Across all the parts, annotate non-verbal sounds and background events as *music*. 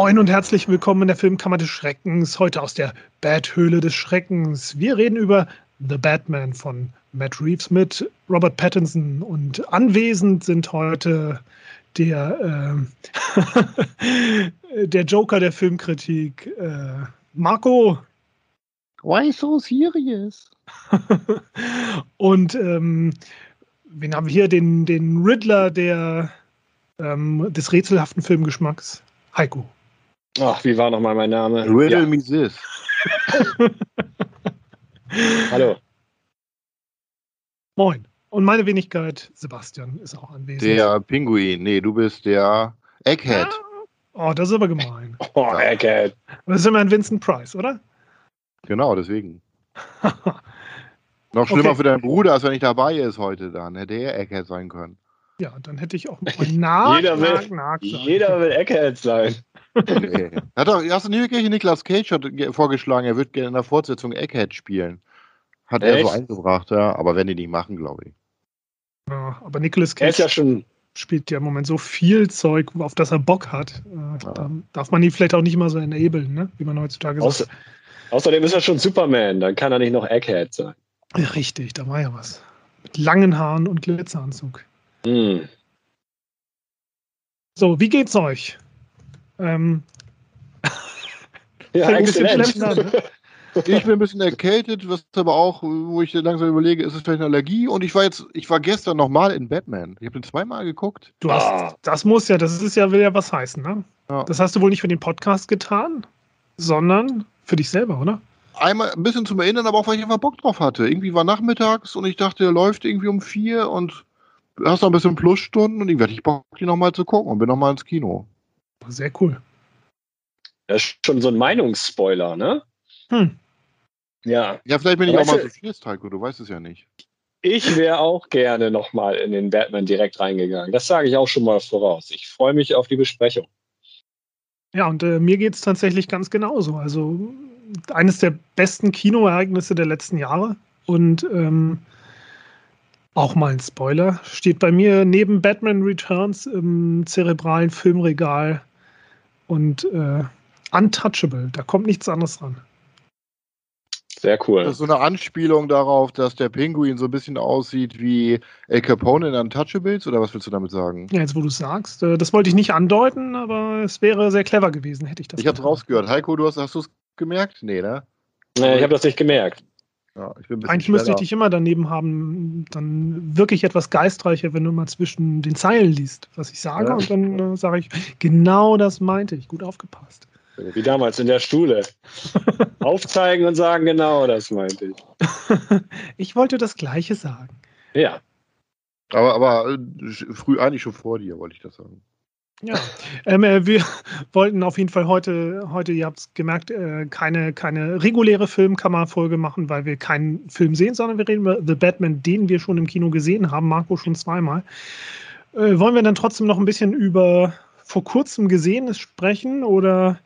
Moin und herzlich willkommen in der Filmkammer des Schreckens, heute aus der Bat-Höhle des Schreckens. Wir reden über The Batman von Matt Reeves mit Robert Pattinson und anwesend sind heute der, äh, *laughs* der Joker der Filmkritik, äh, Marco. Why so serious? *laughs* und ähm, wen haben wir hier? Den, den Riddler der, ähm, des rätselhaften Filmgeschmacks, Heiko. Ach, wie war nochmal mein Name? Riddle ja. me this. *laughs* Hallo. Moin. Und meine Wenigkeit, Sebastian, ist auch anwesend. Der Pinguin. Nee, du bist der Egghead. Oh, das ist aber gemein. *laughs* Oh, Egghead. Das ist immer ein Vincent Price, oder? Genau, deswegen. *laughs* Noch schlimmer okay. für deinen Bruder, als wenn ich dabei ist heute dann. Hätte er Egghead sein können. Ja, dann hätte ich auch mal *laughs* nach, jeder nach, will, nach Jeder will Egghead sein. Nee. Hat doch, hast du nie wirklich Niklas Cage hat vorgeschlagen, er wird gerne in der Fortsetzung Egghead spielen. Hat Echt? er so eingebracht, ja. Aber werden die nicht machen, glaube ich. Ja, aber Nicolas Cage ja schon spielt ja im Moment so viel Zeug, auf das er Bock hat. Äh, ja. Da darf man ihn vielleicht auch nicht immer so enablen, ne? wie man heutzutage Außer, sagt. Außerdem ist er schon Superman, dann kann er nicht noch Egghead sein. Ja, richtig, da war ja was. Mit langen Haaren und Glitzeranzug. Mm. So, wie geht's euch? Ähm, ja, exzellent. An, ne? *laughs* Ich bin ein bisschen erkältet, was aber auch, wo ich langsam überlege, ist es vielleicht eine Allergie? Und ich war jetzt, ich war gestern nochmal in Batman. Ich habe den zweimal geguckt. Du hast, ah. das muss ja, das ist ja, will ja was heißen, ne? Ja. Das hast du wohl nicht für den Podcast getan, sondern für dich selber, oder? Einmal ein bisschen zum Erinnern, aber auch, weil ich einfach Bock drauf hatte. Irgendwie war nachmittags und ich dachte, er läuft irgendwie um vier und hast noch ein bisschen Plusstunden und ich werde ich Bock, die nochmal zu gucken und bin nochmal ins Kino. Sehr cool. Das ist schon so ein Meinungsspoiler, ne? Hm. Ja. Ja, vielleicht bin ich weißt auch mal so fies, Heiko, du weißt es ja nicht. Ich wäre auch gerne nochmal in den Batman direkt reingegangen. Das sage ich auch schon mal voraus. Ich freue mich auf die Besprechung. Ja, und äh, mir geht es tatsächlich ganz genauso. Also eines der besten Kinoereignisse der letzten Jahre. Und ähm, auch mal ein Spoiler, steht bei mir neben Batman Returns im zerebralen Filmregal und äh, Untouchable. Da kommt nichts anderes ran. Sehr cool. Das ist so eine Anspielung darauf, dass der Pinguin so ein bisschen aussieht wie El Capone in Untouchables, oder was willst du damit sagen? Ja, jetzt wo du es sagst, äh, das wollte ich nicht andeuten, aber es wäre sehr clever gewesen, hätte ich das. Ich habe es rausgehört. Heiko, du hast, hast du es gemerkt? Nee, ne? Nee, ich habe das nicht gemerkt. Ja, Eigentlich müsste ich dich immer daneben haben, dann wirklich etwas geistreicher, wenn du mal zwischen den Zeilen liest, was ich sage, ja. und dann äh, sage ich, genau das meinte ich, gut aufgepasst. Wie damals in der Schule. *laughs* Aufzeigen und sagen, genau das meinte ich. *laughs* ich wollte das Gleiche sagen. Ja. Aber, aber äh, früh eigentlich schon vor dir, wollte ich das sagen. Ja, *laughs* ähm, äh, wir *laughs* wollten auf jeden Fall heute, heute ihr habt es gemerkt, äh, keine, keine reguläre Filmkammerfolge machen, weil wir keinen Film sehen, sondern wir reden über The Batman, den wir schon im Kino gesehen haben, Marco schon zweimal. Äh, wollen wir dann trotzdem noch ein bisschen über vor kurzem Gesehenes sprechen oder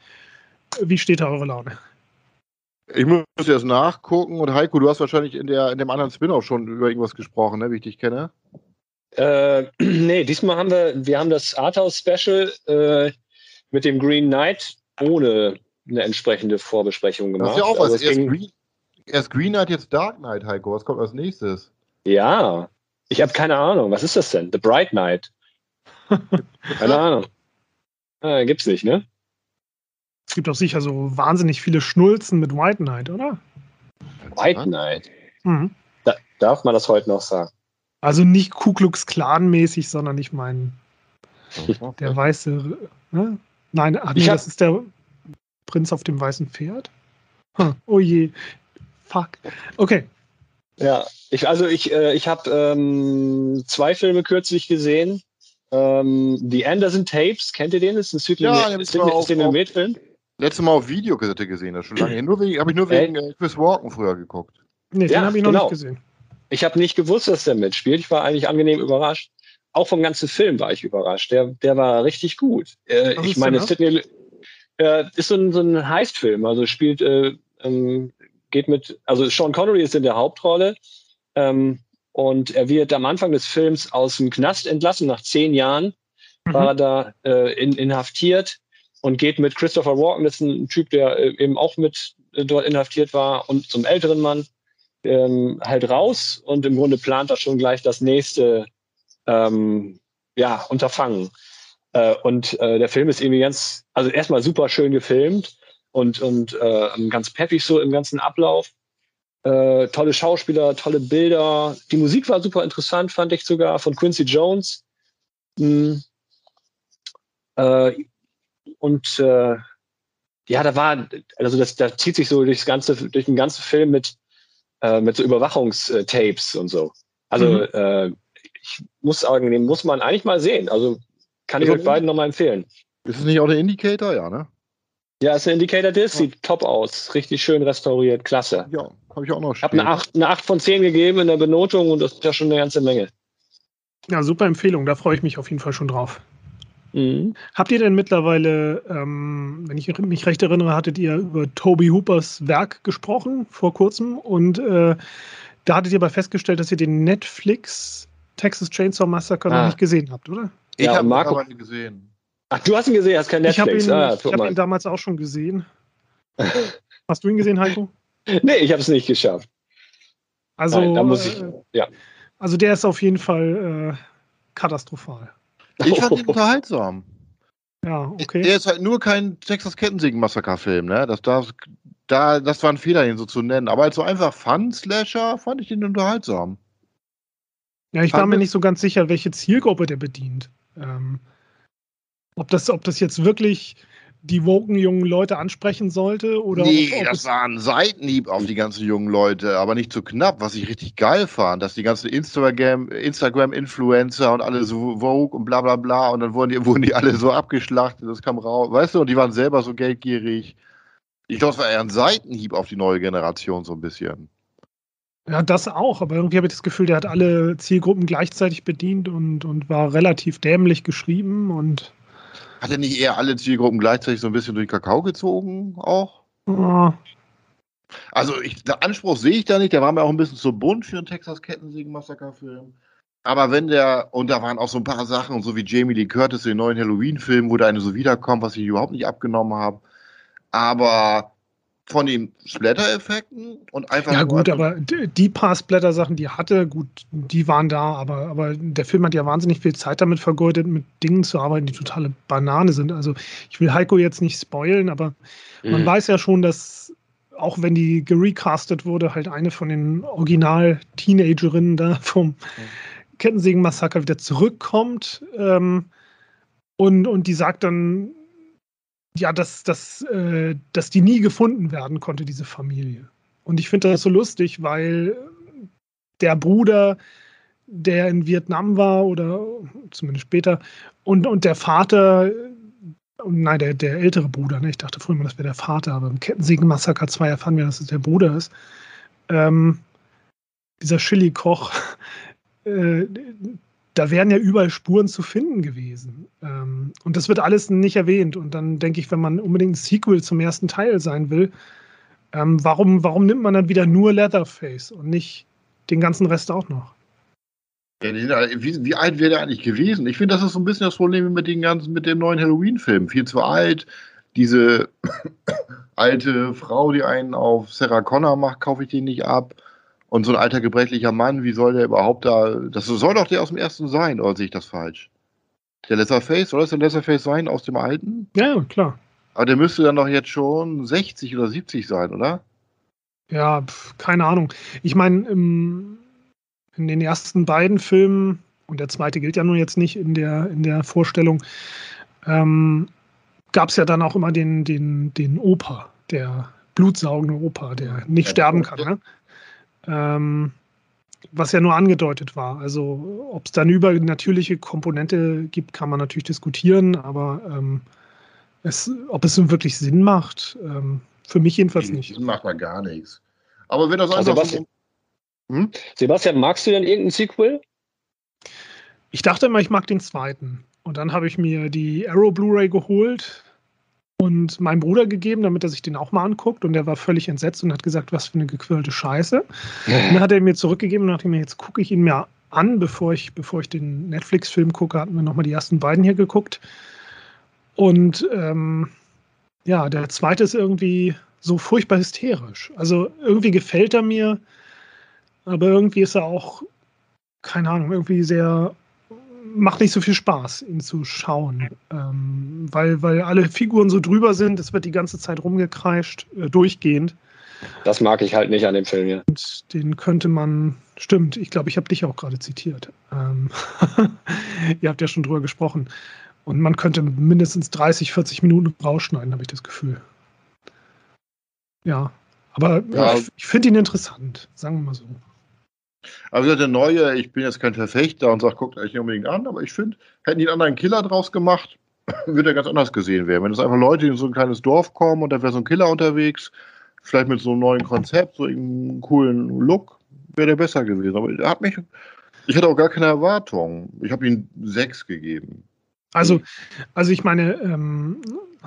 wie steht da eure Laune? Ich muss jetzt nachgucken und Heiko, du hast wahrscheinlich in, der, in dem anderen Spin-off schon über irgendwas gesprochen, ne, wie ich dich kenne. Äh, *clears throat* nee, diesmal haben wir, wir haben das Arthouse-Special äh, mit dem Green Knight ohne eine entsprechende Vorbesprechung gemacht. Das ist ja auch was. Also erst, Green, erst Green Knight, jetzt Dark Knight, Heiko. Was kommt als nächstes? Ja, ich habe keine Ahnung. Was ist das denn? The Bright Knight. keine *laughs* Ahnung. Ah, gibt's nicht, ne? Es gibt auch sicher so wahnsinnig viele Schnulzen mit White Knight, oder? White Knight? Mhm. Da, darf man das heute noch sagen? Also nicht Ku Klux Klan mäßig, sondern ich meine der weiße. Ne? Nein, ach nee, das ist der Prinz auf dem weißen Pferd. Oh je. Fuck. Okay. Ja, ich, also ich, äh, ich habe ähm, zwei Filme kürzlich gesehen. Ähm, The Anderson Tapes, kennt ihr den? Das ist ein Cinemet-Film. Letztes Mal auf Videokassette gesehen, das ist schon lange her. Habe ich nur wegen äh, Chris Walken früher geguckt. Nee, den habe ich noch genau. nicht gesehen. Ich habe nicht gewusst, dass der mitspielt. Ich war eigentlich angenehm überrascht. Auch vom ganzen Film war ich überrascht. Der, der war richtig gut. Äh, ich meine, Sidney äh, ist so ein, so ein Heist-Film. Also spielt, äh, ähm, geht mit, also Sean Connery ist in der Hauptrolle. Ähm, und er wird am Anfang des Films aus dem Knast entlassen. Nach zehn Jahren mhm. war er da äh, in, inhaftiert und geht mit Christopher Walken, das ist ein Typ, der äh, eben auch mit äh, dort inhaftiert war, und zum älteren Mann ähm, halt raus und im Grunde plant er schon gleich das nächste ähm, ja, Unterfangen. Äh, und äh, der Film ist irgendwie ganz, also erstmal super schön gefilmt und, und äh, ganz peppig so im ganzen Ablauf. Äh, tolle Schauspieler, tolle Bilder. Die Musik war super interessant, fand ich sogar, von Quincy Jones. Mhm. Und äh, ja, da war, also das, da zieht sich so durchs ganze, durch den ganzen Film mit, äh, mit so Überwachungstapes und so. Also mhm. äh, ich muss sagen, den muss man eigentlich mal sehen. Also kann ich euch beiden nochmal empfehlen. Ist es nicht auch der Indicator, ja, ne? Ja, ist der Indicator Disc, ja. sieht top aus. Richtig schön restauriert, klasse. Ja, habe ich auch noch. Ich habe eine 8, eine 8 von 10 gegeben in der Benotung und das ist ja schon eine ganze Menge. Ja, super Empfehlung, da freue ich mich auf jeden Fall schon drauf. Mhm. Habt ihr denn mittlerweile, ähm, wenn ich mich recht erinnere, hattet ihr über Toby Hoopers Werk gesprochen vor kurzem und äh, da hattet ihr aber festgestellt, dass ihr den Netflix Texas Chainsaw Massacre ah. noch nicht gesehen habt, oder? Ich ja, habe Marco ihn gesehen. Ach, du hast ihn gesehen, hast kein Netflix. Ich habe ihn, ah, hab ihn damals auch schon gesehen. *laughs* hast du ihn gesehen, Heiko? Nee, ich habe es nicht geschafft. Also, Nein, da muss ich, äh, ja. also der ist auf jeden Fall äh, katastrophal. Ich fand ihn *laughs* unterhaltsam. Ja, okay. Er ist halt nur kein Texas Kettensägen-Massaker-Film, ne? Das, das, da, das war ein Fehler, ihn so zu nennen. Aber als so einfach Fun-Slasher fand ich ihn unterhaltsam. Ja, ich war mir nicht so ganz sicher, welche Zielgruppe der bedient. Ähm, ob, das, ob das jetzt wirklich die woken jungen Leute ansprechen sollte? Oder nee, ob, ob das war ein Seitenhieb auf die ganzen jungen Leute, aber nicht zu so knapp, was ich richtig geil fand, dass die ganzen Instagram-Influencer Instagram und alle so Vogue und bla bla bla und dann wurden die, *laughs* wurden die alle so abgeschlachtet, das kam raus, weißt du, und die waren selber so geldgierig. Ich glaube, es war eher ein Seitenhieb auf die neue Generation so ein bisschen. Ja, das auch, aber irgendwie habe ich das Gefühl, der hat alle Zielgruppen gleichzeitig bedient und, und war relativ dämlich geschrieben und. Hat er nicht eher alle Zielgruppen gleichzeitig so ein bisschen durch Kakao gezogen auch? Ja. Also ich, der Anspruch sehe ich da nicht, der war mir auch ein bisschen zu bunt für einen Texas Kettensägen-Massaker-Film. Aber wenn der, und da waren auch so ein paar Sachen, so wie Jamie Lee Curtis in den neuen Halloween-Film, wo da eine so wiederkommt, was ich überhaupt nicht abgenommen habe. Aber von den Splatter-Effekten und einfach. Ja, gut, aber die paar Splatter-Sachen, die er hatte, gut, die waren da, aber, aber der Film hat ja wahnsinnig viel Zeit damit vergeudet, mit Dingen zu arbeiten, die totale Banane sind. Also, ich will Heiko jetzt nicht spoilen, aber mhm. man weiß ja schon, dass auch wenn die gerecastet wurde, halt eine von den Original-Teenagerinnen da vom mhm. Kettensägen-Massaker wieder zurückkommt. Ähm, und, und die sagt dann, ja, dass, dass, äh, dass die nie gefunden werden konnte, diese Familie. Und ich finde das so lustig, weil der Bruder, der in Vietnam war oder zumindest später, und, und der Vater, nein, der, der ältere Bruder, ne? ich dachte früher mal, das wäre der Vater, aber im Kettensägen-Massaker 2 erfahren wir, dass es der Bruder ist. Ähm, dieser Chili-Koch, *laughs* äh, da wären ja überall Spuren zu finden gewesen. Ähm, und das wird alles nicht erwähnt. Und dann denke ich, wenn man unbedingt ein Sequel zum ersten Teil sein will, ähm, warum, warum nimmt man dann wieder nur Leatherface und nicht den ganzen Rest auch noch? Wie, wie, alt wäre der eigentlich gewesen? Ich finde, das ist so ein bisschen das Problem mit, den ganzen, mit dem neuen Halloween-Film. Viel zu alt. Diese *coughs* alte Frau, die einen auf Sarah Connor macht, kaufe ich den nicht ab. Und so ein alter gebrechlicher Mann, wie soll der überhaupt da. Das soll doch der aus dem ersten sein, oder sehe ich das falsch? Der Leatherface, soll das der Leatherface sein aus dem alten? Ja, klar. Aber der müsste dann doch jetzt schon 60 oder 70 sein, oder? Ja, pf, keine Ahnung. Ich meine, in den ersten beiden Filmen, und der zweite gilt ja nun jetzt nicht in der, in der Vorstellung, ähm, gab es ja dann auch immer den, den, den Opa, der blutsaugende Opa, der nicht ja, sterben kann. Ne? Ähm, was ja nur angedeutet war. Also ob es da eine übernatürliche Komponente gibt, kann man natürlich diskutieren, aber ähm, es, ob es wirklich Sinn macht, ähm, für mich jedenfalls nicht. Sinn macht man gar nichts. Aber wenn das also einfach Sebastian, so, hm? Sebastian, magst du denn irgendein Sequel? Ich dachte immer, ich mag den zweiten. Und dann habe ich mir die Arrow Blu-ray geholt und meinem Bruder gegeben, damit er sich den auch mal anguckt. Und der war völlig entsetzt und hat gesagt, was für eine gequirlte Scheiße. Und dann hat er mir zurückgegeben und dachte mir, jetzt gucke ich ihn mir an, bevor ich, bevor ich den Netflix-Film gucke, hatten wir nochmal die ersten beiden hier geguckt. Und ähm, ja, der zweite ist irgendwie so furchtbar hysterisch. Also irgendwie gefällt er mir, aber irgendwie ist er auch, keine Ahnung, irgendwie sehr, macht nicht so viel Spaß, ihn zu schauen, ähm, weil, weil alle Figuren so drüber sind, es wird die ganze Zeit rumgekreischt, äh, durchgehend. Das mag ich halt nicht an dem Film hier. Und den könnte man, stimmt, ich glaube, ich habe dich auch gerade zitiert. Ähm, *laughs* ihr habt ja schon drüber gesprochen. Und man könnte mindestens 30, 40 Minuten rausschneiden, habe ich das Gefühl. Ja, aber ja. ich, ich finde ihn interessant, sagen wir mal so. Also der neue, ich bin jetzt kein Verfechter und sage, guckt euch nicht unbedingt an, aber ich finde, hätten die einen anderen Killer draus gemacht, *clears throat* würde er ganz anders gesehen werden. Wenn es einfach Leute in so ein kleines Dorf kommen und da wäre so ein Killer unterwegs, vielleicht mit so einem neuen Konzept, so einem coolen Look, wäre der besser gewesen. Aber er hat mich, ich hatte auch gar keine Erwartung. Ich habe ihm sechs gegeben. Also, also ich meine, ähm,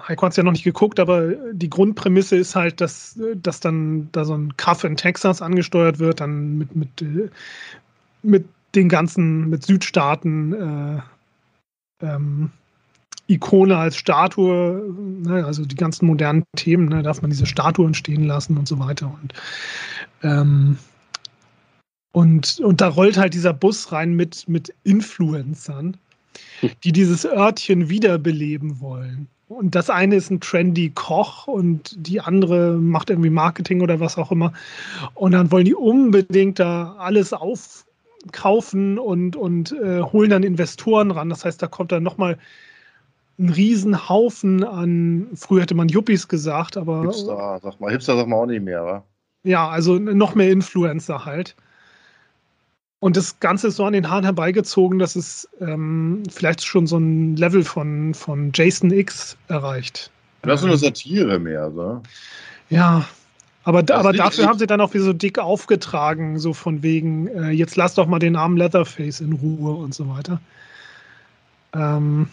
Heiko hat es ja noch nicht geguckt, aber die Grundprämisse ist halt, dass, dass dann da so ein Kaff in Texas angesteuert wird, dann mit, mit, äh, mit den ganzen, mit Südstaaten äh, ähm, Ikone als Statue, ne, also die ganzen modernen Themen, ne, darf man diese Statuen stehen lassen und so weiter. Und, ähm, und, und da rollt halt dieser Bus rein mit, mit Influencern, *laughs* die dieses Örtchen wiederbeleben wollen. Und das eine ist ein trendy Koch und die andere macht irgendwie Marketing oder was auch immer. Und dann wollen die unbedingt da alles aufkaufen und, und äh, holen dann Investoren ran. Das heißt, da kommt dann nochmal ein Riesenhaufen an, früher hätte man Yuppies gesagt, aber. Hipster, sag mal, Hipster sag mal auch nicht mehr, wa? Ja, also noch mehr Influencer halt. Und das Ganze ist so an den Haaren herbeigezogen, dass es ähm, vielleicht schon so ein Level von, von Jason X erreicht. Das ist so eine Satire mehr, so. Ja, aber, aber dafür haben sie dann auch wieder so dick aufgetragen, so von wegen, äh, jetzt lass doch mal den armen Leatherface in Ruhe und so weiter. Ähm,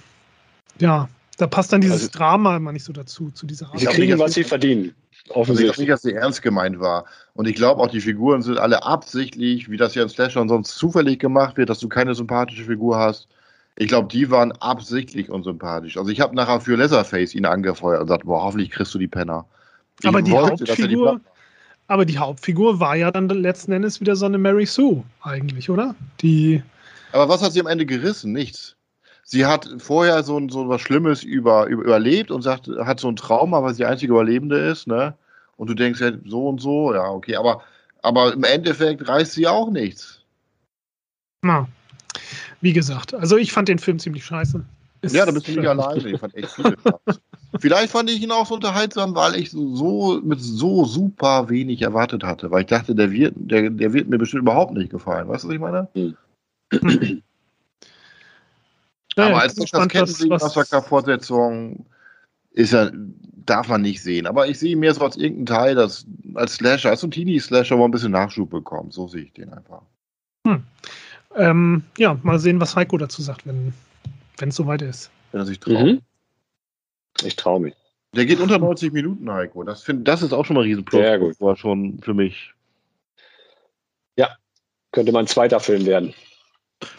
ja, da passt dann dieses also, Drama immer nicht so dazu, zu dieser Art. Sie kriegen, was sie verdienen. Offensichtlich. Ich glaube nicht, dass sie ernst gemeint war. Und ich glaube auch, die Figuren sind alle absichtlich, wie das ja in Slasher sonst zufällig gemacht wird, dass du keine sympathische Figur hast. Ich glaube, die waren absichtlich unsympathisch. Also ich habe nachher für Leatherface ihn angefeuert und gesagt, boah, hoffentlich kriegst du die Penner. Ich aber die wollte, Hauptfigur, die aber die Hauptfigur war ja dann letzten Endes wieder so eine Mary Sue eigentlich, oder? Die. Aber was hat sie am Ende gerissen? Nichts sie hat vorher so, so was Schlimmes über, über, überlebt und sagt, hat so ein Trauma, weil sie die einzige Überlebende ist, ne? Und du denkst ja so und so, ja, okay, aber, aber im Endeffekt reißt sie auch nichts. Na, wie gesagt, also ich fand den Film ziemlich scheiße. Ist ja, da bist du nicht alleine. Ich fand echt viele *laughs* Vielleicht fand ich ihn auch so unterhaltsam, weil ich so mit so super wenig erwartet hatte, weil ich dachte, der wird, der, der wird mir bestimmt überhaupt nicht gefallen. Weißt du, was ich meine? *clears throat* Ja, aber als Kettensägen-Massaker-Fortsetzung ist ja, darf man nicht sehen. Aber ich sehe mehr so als irgendein Teil, das als Slasher, als so ein Teenie-Slasher, wo ein bisschen Nachschub bekommt. So sehe ich den einfach. Hm. Ähm, ja, mal sehen, was Heiko dazu sagt, wenn es soweit ist. Wenn er sich traut. Mhm. Ich traue mich. Der geht unter 90 Minuten, Heiko. Das, find, das ist auch schon mal ein Riesenplot. Sehr gut. War schon für mich. Ja, könnte mein zweiter Film werden.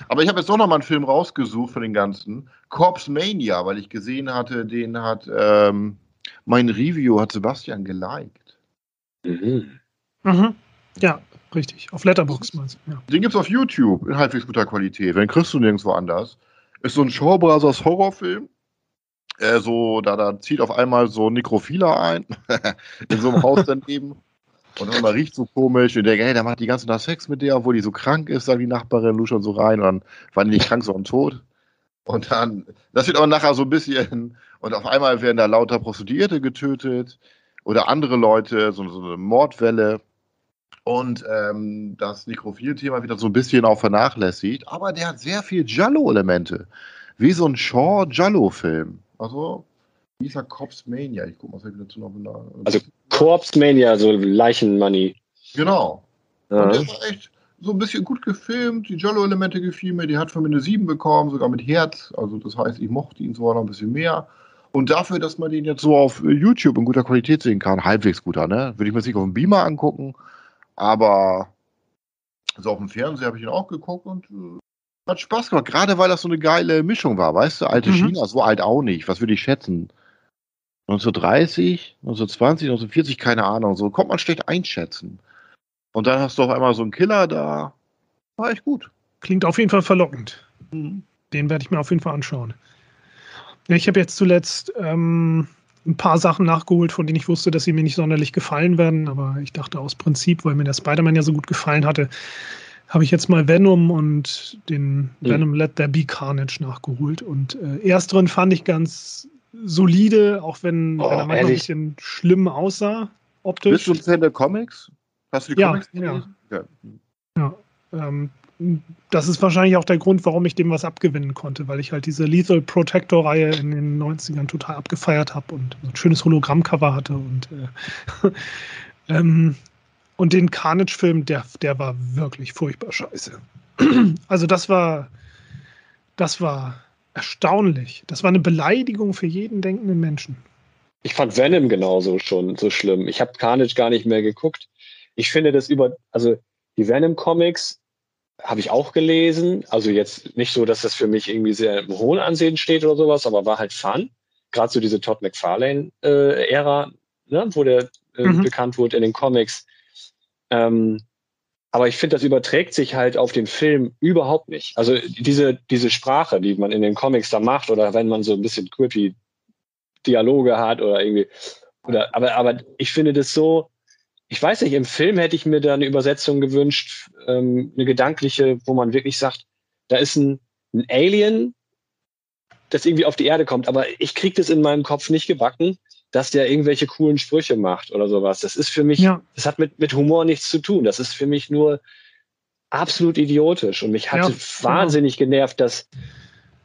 Aber ich habe jetzt doch noch mal einen Film rausgesucht von den ganzen. Corpse Mania, weil ich gesehen hatte, den hat ähm, mein Review hat Sebastian geliked. Mhm. Mhm. Ja, richtig. Auf Letterboxd meinst du. Ja. Den gibt es auf YouTube in halbwegs guter Qualität. Den kriegst du nirgendwo anders. Ist so ein Shaw Brothers Horrorfilm. Äh, so, da, da zieht auf einmal so ein Nekrophiler ein *laughs* in so einem Haus daneben. Und man riecht so komisch und denkt, hey, der macht die ganze Tag Sex mit der, obwohl die so krank ist, sagt die Nachbarin, du schon so rein und dann war die nicht krank, sondern tot. Und dann, das wird aber nachher so ein bisschen, und auf einmal werden da lauter Prostituierte getötet oder andere Leute, so, so eine Mordwelle. Und ähm, das Nekrophil-Thema wird dann so ein bisschen auch vernachlässigt, aber der hat sehr viel Jallo-Elemente. Wie so ein Shaw-Jallo-Film. Also, ist er Cops Mania? Ich guck mal, was ich dazu noch. Also, Corpse Mania, so Leichenmoney. Genau. Ja. Und der war echt so ein bisschen gut gefilmt. Die Jello-Elemente gefielen mir. Die hat von mir eine 7 bekommen, sogar mit Herz. Also das heißt, ich mochte ihn sogar noch ein bisschen mehr. Und dafür, dass man den jetzt so auf YouTube in guter Qualität sehen kann, halbwegs guter, ne? Würde ich mir sicher auf dem Beamer angucken. Aber so auf dem Fernseher habe ich ihn auch geguckt und äh, Hat Spaß gemacht, gerade weil das so eine geile Mischung war, weißt du? Alte mhm. China, so alt auch nicht. Was würde ich schätzen? 1930, 1920, 1940, keine Ahnung. So kommt man schlecht einschätzen. Und dann hast du auf einmal so einen Killer da. War echt gut. Klingt auf jeden Fall verlockend. Mhm. Den werde ich mir auf jeden Fall anschauen. Ich habe jetzt zuletzt ähm, ein paar Sachen nachgeholt, von denen ich wusste, dass sie mir nicht sonderlich gefallen werden. Aber ich dachte aus Prinzip, weil mir der Spider-Man ja so gut gefallen hatte, habe ich jetzt mal Venom und den mhm. Venom Let There Be Carnage nachgeholt. Und äh, ersteren fand ich ganz solide, auch wenn, oh, wenn er manchmal ein bisschen schlimm aussah, optisch. Bist du ein Fan der Comics? Hast du die ja, Comics gelesen? Ja. ja. ja ähm, das ist wahrscheinlich auch der Grund, warum ich dem was abgewinnen konnte, weil ich halt diese Lethal Protector-Reihe in den 90ern total abgefeiert habe und ein schönes Hologrammcover hatte und äh, *laughs* ähm, und den Carnage-Film, der, der war wirklich furchtbar scheiße. *clears throat* also das war, das war erstaunlich. Das war eine Beleidigung für jeden denkenden Menschen. Ich fand Venom genauso schon so schlimm. Ich habe Carnage gar nicht mehr geguckt. Ich finde das über, also die Venom-Comics habe ich auch gelesen. Also jetzt nicht so, dass das für mich irgendwie sehr im hohen Ansehen steht oder sowas, aber war halt Fun. Gerade so diese Todd McFarlane-Ära, äh, ne, wo der äh, mhm. bekannt wurde in den Comics. Ähm, aber ich finde, das überträgt sich halt auf den Film überhaupt nicht. Also diese, diese Sprache, die man in den Comics da macht, oder wenn man so ein bisschen creepy Dialoge hat oder irgendwie, oder, aber, aber ich finde das so, ich weiß nicht, im Film hätte ich mir da eine Übersetzung gewünscht, ähm, eine gedankliche, wo man wirklich sagt, da ist ein, ein Alien, das irgendwie auf die Erde kommt, aber ich kriege das in meinem Kopf nicht gebacken, dass der irgendwelche coolen Sprüche macht oder sowas. Das ist für mich, ja. das hat mit, mit Humor nichts zu tun. Das ist für mich nur absolut idiotisch. Und mich hat ja, wahnsinnig genau. genervt, dass,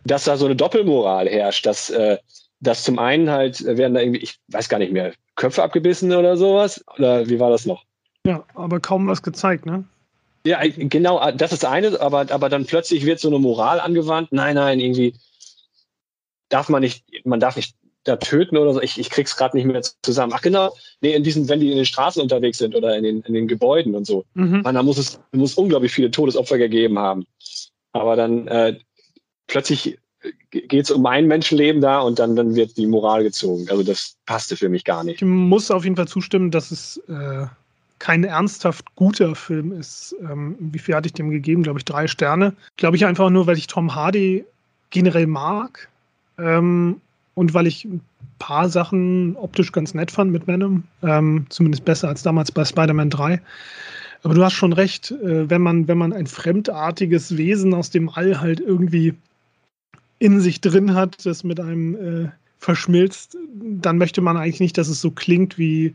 dass da so eine Doppelmoral herrscht, dass, äh, dass zum einen halt werden da irgendwie, ich weiß gar nicht mehr, Köpfe abgebissen oder sowas? Oder wie war das noch? Ja, aber kaum was gezeigt, ne? Ja, genau, das ist eine, aber, aber dann plötzlich wird so eine Moral angewandt. Nein, nein, irgendwie darf man nicht, man darf nicht da töten oder so. Ich, ich krieg's gerade nicht mehr zusammen. Ach genau, nee, in diesen, wenn die in den Straßen unterwegs sind oder in den, in den Gebäuden und so, mhm. man, da muss es muss unglaublich viele Todesopfer gegeben haben. Aber dann äh, plötzlich geht es um ein Menschenleben da und dann, dann wird die Moral gezogen. Also das passte für mich gar nicht. Ich muss auf jeden Fall zustimmen, dass es äh, kein ernsthaft guter Film ist. Ähm, wie viel hatte ich dem gegeben? Glaube ich, drei Sterne. Glaube ich einfach nur, weil ich Tom Hardy generell mag. Ähm, und weil ich ein paar Sachen optisch ganz nett fand mit Venom, ähm, zumindest besser als damals bei Spider-Man 3. Aber du hast schon recht, äh, wenn, man, wenn man ein fremdartiges Wesen aus dem All halt irgendwie in sich drin hat, das mit einem äh, verschmilzt, dann möchte man eigentlich nicht, dass es so klingt wie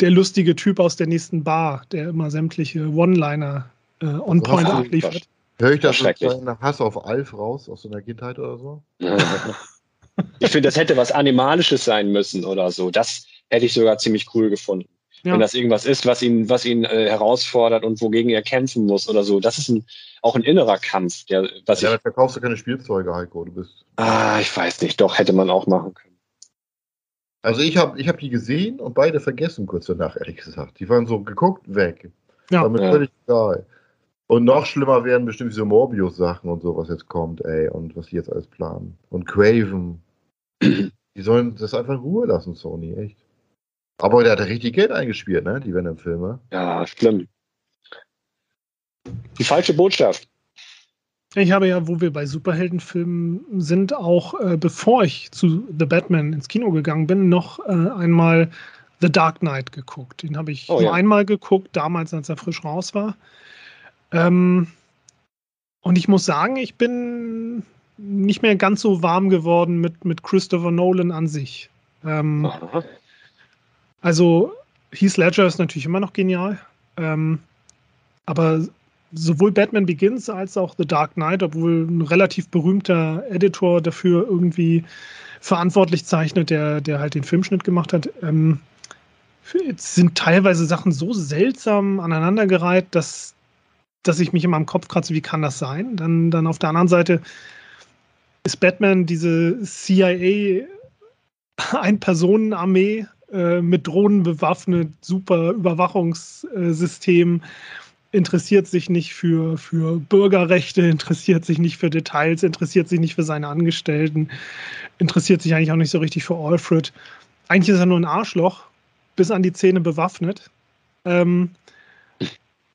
der lustige Typ aus der nächsten Bar, der immer sämtliche One-Liner äh, on point abliefert. Höre ich das als Hass auf Alf raus aus so einer Kindheit oder so? Ich finde, das hätte was Animalisches sein müssen oder so. Das hätte ich sogar ziemlich cool gefunden. Ja. Wenn das irgendwas ist, was ihn, was ihn äh, herausfordert und wogegen er kämpfen muss oder so. Das ist ein, auch ein innerer Kampf. Der, was ja, ich, verkaufst du keine Spielzeuge, Heiko. Du bist. Ah, ich weiß nicht. Doch, hätte man auch machen können. Also ich habe ich hab die gesehen und beide vergessen kurz danach, ehrlich gesagt. Die waren so geguckt, weg. Ja. War mir ja. völlig egal. Und noch schlimmer werden bestimmt diese Morbius-Sachen und so, was jetzt kommt, ey, und was die jetzt alles planen. Und Craven. Die sollen das einfach in Ruhe lassen, Sony, echt. Aber der hat richtig Geld eingespielt, ne? Die Venom-Filme. Ja, schlimm. Die falsche Botschaft. Ich habe ja, wo wir bei Superheldenfilmen sind, auch äh, bevor ich zu The Batman ins Kino gegangen bin, noch äh, einmal The Dark Knight geguckt. Den habe ich oh, nur ja. einmal geguckt, damals, als er frisch raus war. Ähm, und ich muss sagen, ich bin nicht mehr ganz so warm geworden mit, mit Christopher Nolan an sich. Ähm, also Heath Ledger ist natürlich immer noch genial. Ähm, aber sowohl Batman Begins als auch The Dark Knight, obwohl ein relativ berühmter Editor dafür irgendwie verantwortlich zeichnet, der, der halt den Filmschnitt gemacht hat, ähm, sind teilweise Sachen so seltsam aneinandergereiht, dass, dass ich mich immer im Kopf kratze, wie kann das sein? Dann, dann auf der anderen Seite ist Batman diese CIA Ein-Personen-Armee äh, mit Drohnen bewaffnet, super Überwachungssystem, interessiert sich nicht für, für Bürgerrechte, interessiert sich nicht für Details, interessiert sich nicht für seine Angestellten, interessiert sich eigentlich auch nicht so richtig für Alfred. Eigentlich ist er nur ein Arschloch, bis an die Zähne bewaffnet. Ähm,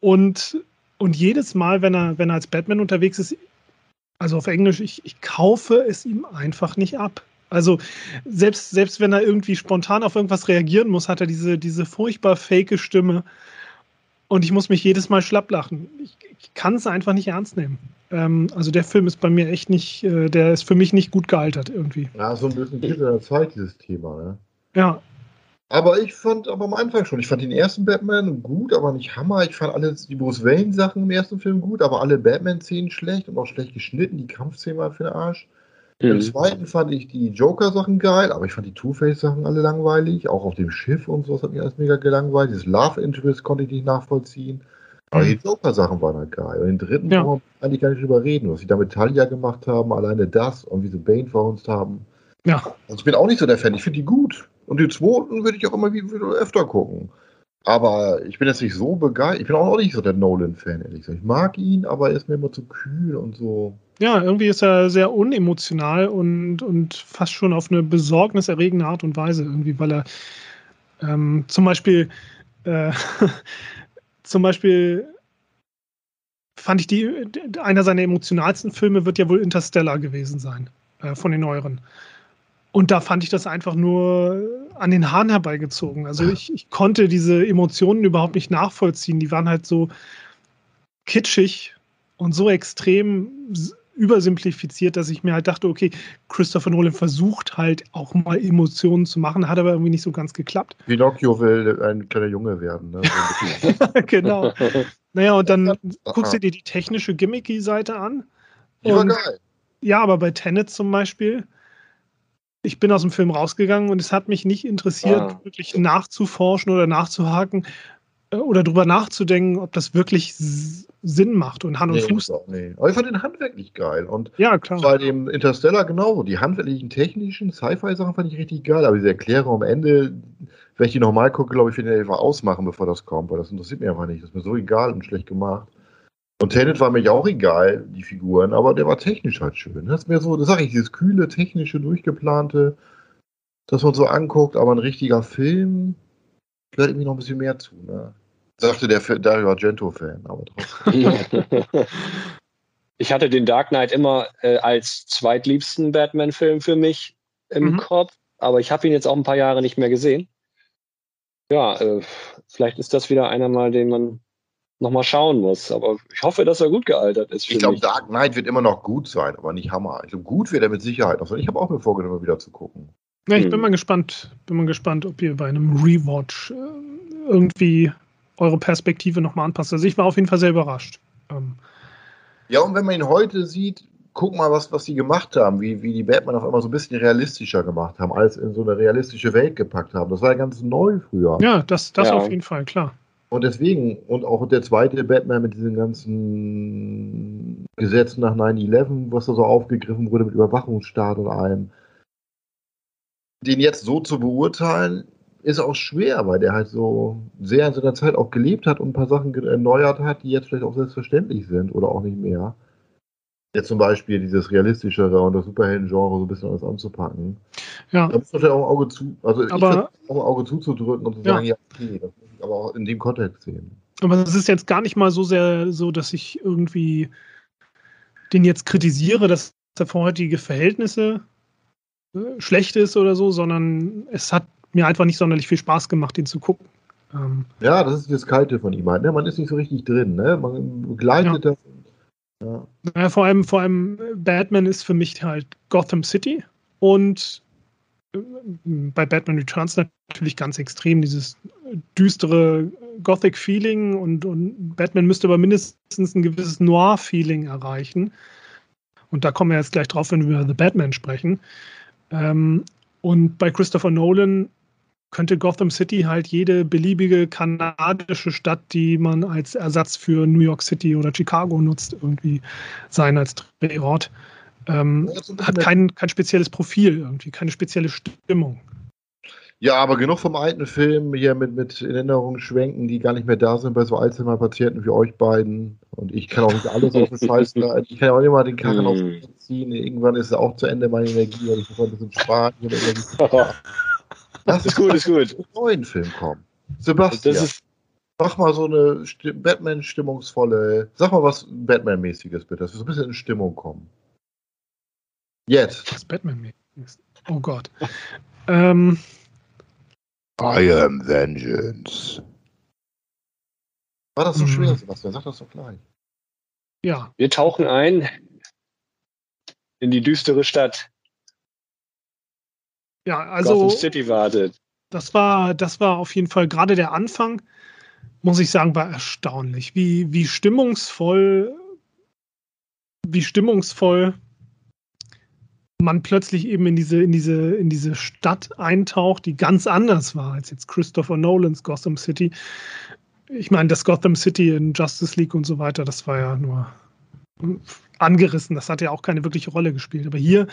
und, und jedes Mal, wenn er, wenn er als Batman unterwegs ist, also auf Englisch, ich, ich kaufe es ihm einfach nicht ab. Also selbst, selbst wenn er irgendwie spontan auf irgendwas reagieren muss, hat er diese, diese furchtbar fake Stimme. Und ich muss mich jedes Mal schlapp lachen. Ich, ich kann es einfach nicht ernst nehmen. Ähm, also der Film ist bei mir echt nicht, äh, der ist für mich nicht gut gealtert irgendwie. Ja, so ein bisschen der Zeit, dieses Thema, ne? Ja. Aber ich fand, aber am Anfang schon, ich fand den ersten Batman gut, aber nicht Hammer. Ich fand alle die Bruce Wayne-Sachen im ersten Film gut, aber alle Batman-Szenen schlecht und auch schlecht geschnitten. Die Kampfszenen waren für den Arsch. Mhm. Im zweiten fand ich die Joker-Sachen geil, aber ich fand die Two-Face-Sachen alle langweilig. Auch auf dem Schiff und so, das hat mich alles mega gelangweilt. Dieses Love-Interest konnte ich nicht nachvollziehen. Aber die. Joker-Sachen waren halt geil. Und den dritten ja. kann man eigentlich gar nicht drüber reden, was sie da mit Talia gemacht haben, alleine das und wie sie Bane verhunzt haben. Ja. Also ich bin auch nicht so der Fan, ich finde die gut. Und den zweiten würde ich auch immer wieder öfter gucken. Aber ich bin jetzt nicht so begeistert. Ich bin auch nicht so der Nolan-Fan, ehrlich gesagt. Ich mag ihn, aber er ist mir immer zu kühl und so. Ja, irgendwie ist er sehr unemotional und, und fast schon auf eine besorgniserregende Art und Weise irgendwie, weil er ähm, zum Beispiel äh, *laughs* zum Beispiel fand ich die, einer seiner emotionalsten Filme wird ja wohl Interstellar gewesen sein, äh, von den neueren. Und da fand ich das einfach nur an den Haaren herbeigezogen. Also ich, ich konnte diese Emotionen überhaupt nicht nachvollziehen. Die waren halt so kitschig und so extrem übersimplifiziert, dass ich mir halt dachte, okay, Christopher Nolan versucht halt auch mal Emotionen zu machen, hat aber irgendwie nicht so ganz geklappt. Pinocchio will ein kleiner Junge werden. Ne? *laughs* genau. Naja, und dann guckst du dir die technische Gimmicky-Seite an. Die war geil. Ja, aber bei Tenet zum Beispiel, ich bin aus dem Film rausgegangen und es hat mich nicht interessiert, ah. wirklich nachzuforschen oder nachzuhaken, äh, oder drüber nachzudenken, ob das wirklich Sinn macht und Hand und nee, Fuß. Auch, nee. Aber ich fand den handwerklich geil. Und ja, klar. bei dem Interstellar genauso. Die handwerklichen, technischen Sci-Fi-Sachen fand ich richtig geil. Aber diese Erklärung am Ende, wenn ich die nochmal gucke, glaube ich, finde ich einfach ausmachen, bevor das kommt, weil das interessiert mich einfach nicht. Das ist mir so egal und schlecht gemacht. Und Tenet war mir auch egal, die Figuren, aber der war technisch halt schön. Das ist mir so, das sage ich, dieses kühle, technische, durchgeplante, dass man so anguckt, aber ein richtiger Film gehört irgendwie noch ein bisschen mehr zu. Ne? Sagte der Dario Argento-Fan, aber trotzdem. *laughs* ich hatte den Dark Knight immer äh, als zweitliebsten Batman-Film für mich im mhm. Kopf, aber ich habe ihn jetzt auch ein paar Jahre nicht mehr gesehen. Ja, äh, vielleicht ist das wieder einer mal, den man nochmal schauen muss. Aber ich hoffe, dass er gut gealtert ist. Ich glaube, Dark Knight wird immer noch gut sein, aber nicht Hammer. Ich glaube, gut wird er mit Sicherheit noch sein. Ich habe auch mir vorgenommen, wieder zu gucken. Ja, ich hm. bin mal gespannt, bin mal gespannt, ob ihr bei einem Rewatch äh, irgendwie eure Perspektive nochmal anpasst. Also ich war auf jeden Fall sehr überrascht. Ähm, ja, und wenn man ihn heute sieht, guck mal, was, was die gemacht haben, wie, wie die Batman auf einmal so ein bisschen realistischer gemacht haben, als in so eine realistische Welt gepackt haben. Das war ja ganz neu früher. Ja, das, das ja. auf jeden Fall, klar. Und deswegen, und auch der zweite Batman mit diesen ganzen Gesetzen nach 9-11, was da so aufgegriffen wurde mit Überwachungsstaat und allem, den jetzt so zu beurteilen, ist auch schwer, weil der halt so sehr in seiner Zeit auch gelebt hat und ein paar Sachen erneuert hat, die jetzt vielleicht auch selbstverständlich sind oder auch nicht mehr. Jetzt zum Beispiel dieses realistischere und das Superhelden-Genre so ein bisschen alles anzupacken. Ja. Da muss man auch ein Auge zu, also aber, ich auch ein Auge zuzudrücken und zu sagen, ja, ja okay, das ich aber auch in dem Kontext sehen. Aber es ist jetzt gar nicht mal so sehr so, dass ich irgendwie den jetzt kritisiere, dass er für heutige Verhältnisse äh, schlecht ist oder so, sondern es hat mir einfach nicht sonderlich viel Spaß gemacht, den zu gucken. Ähm, ja, das ist das Kalte von ihm halt. Ne? Man ist nicht so richtig drin. Ne? Man begleitet ja. das. Ja. ja. vor, allem, vor allem Batman ist für mich halt Gotham City und äh, bei Batman Returns natürlich ganz extrem dieses düstere Gothic-Feeling und, und Batman müsste aber mindestens ein gewisses Noir-Feeling erreichen. Und da kommen wir jetzt gleich drauf, wenn wir über The Batman sprechen. Ähm, und bei Christopher Nolan könnte Gotham City halt jede beliebige kanadische Stadt, die man als Ersatz für New York City oder Chicago nutzt, irgendwie sein als Drehort. Ähm, hat kein, kein spezielles Profil irgendwie, keine spezielle Stimmung. Ja, aber genug vom alten Film hier mit, mit Erinnerungen schwenken, die gar nicht mehr da sind bei so Alzheimer-Patienten wie euch beiden. Und ich kann auch nicht alles auf den Scheiß leiten. *laughs* Ich kann ja auch immer den Karren auf den hm. ziehen. Irgendwann ist es auch zu Ende meine Energie und ich muss ein bisschen sparen. das *laughs* ist gut, ist gut. Einen neuen Film kommen. Sebastian, mach mal so eine Batman-stimmungsvolle, sag mal was Batman-mäßiges bitte, dass wir so ein bisschen in Stimmung kommen. Jetzt. Was Batman-mäßiges? Oh Gott. ähm. I am Vengeance. War das so mhm. schwer, Sebastian? Sag das doch gleich. Ja. Wir tauchen ein in die düstere Stadt. Ja, also. Gotham City wartet. Das war, das war auf jeden Fall gerade der Anfang, muss ich sagen, war erstaunlich. Wie, wie stimmungsvoll, wie stimmungsvoll man plötzlich eben in diese, in diese, in diese Stadt eintaucht, die ganz anders war als jetzt Christopher Nolans Gotham City. Ich meine, das Gotham City in Justice League und so weiter, das war ja nur angerissen. Das hat ja auch keine wirkliche Rolle gespielt. Aber hier,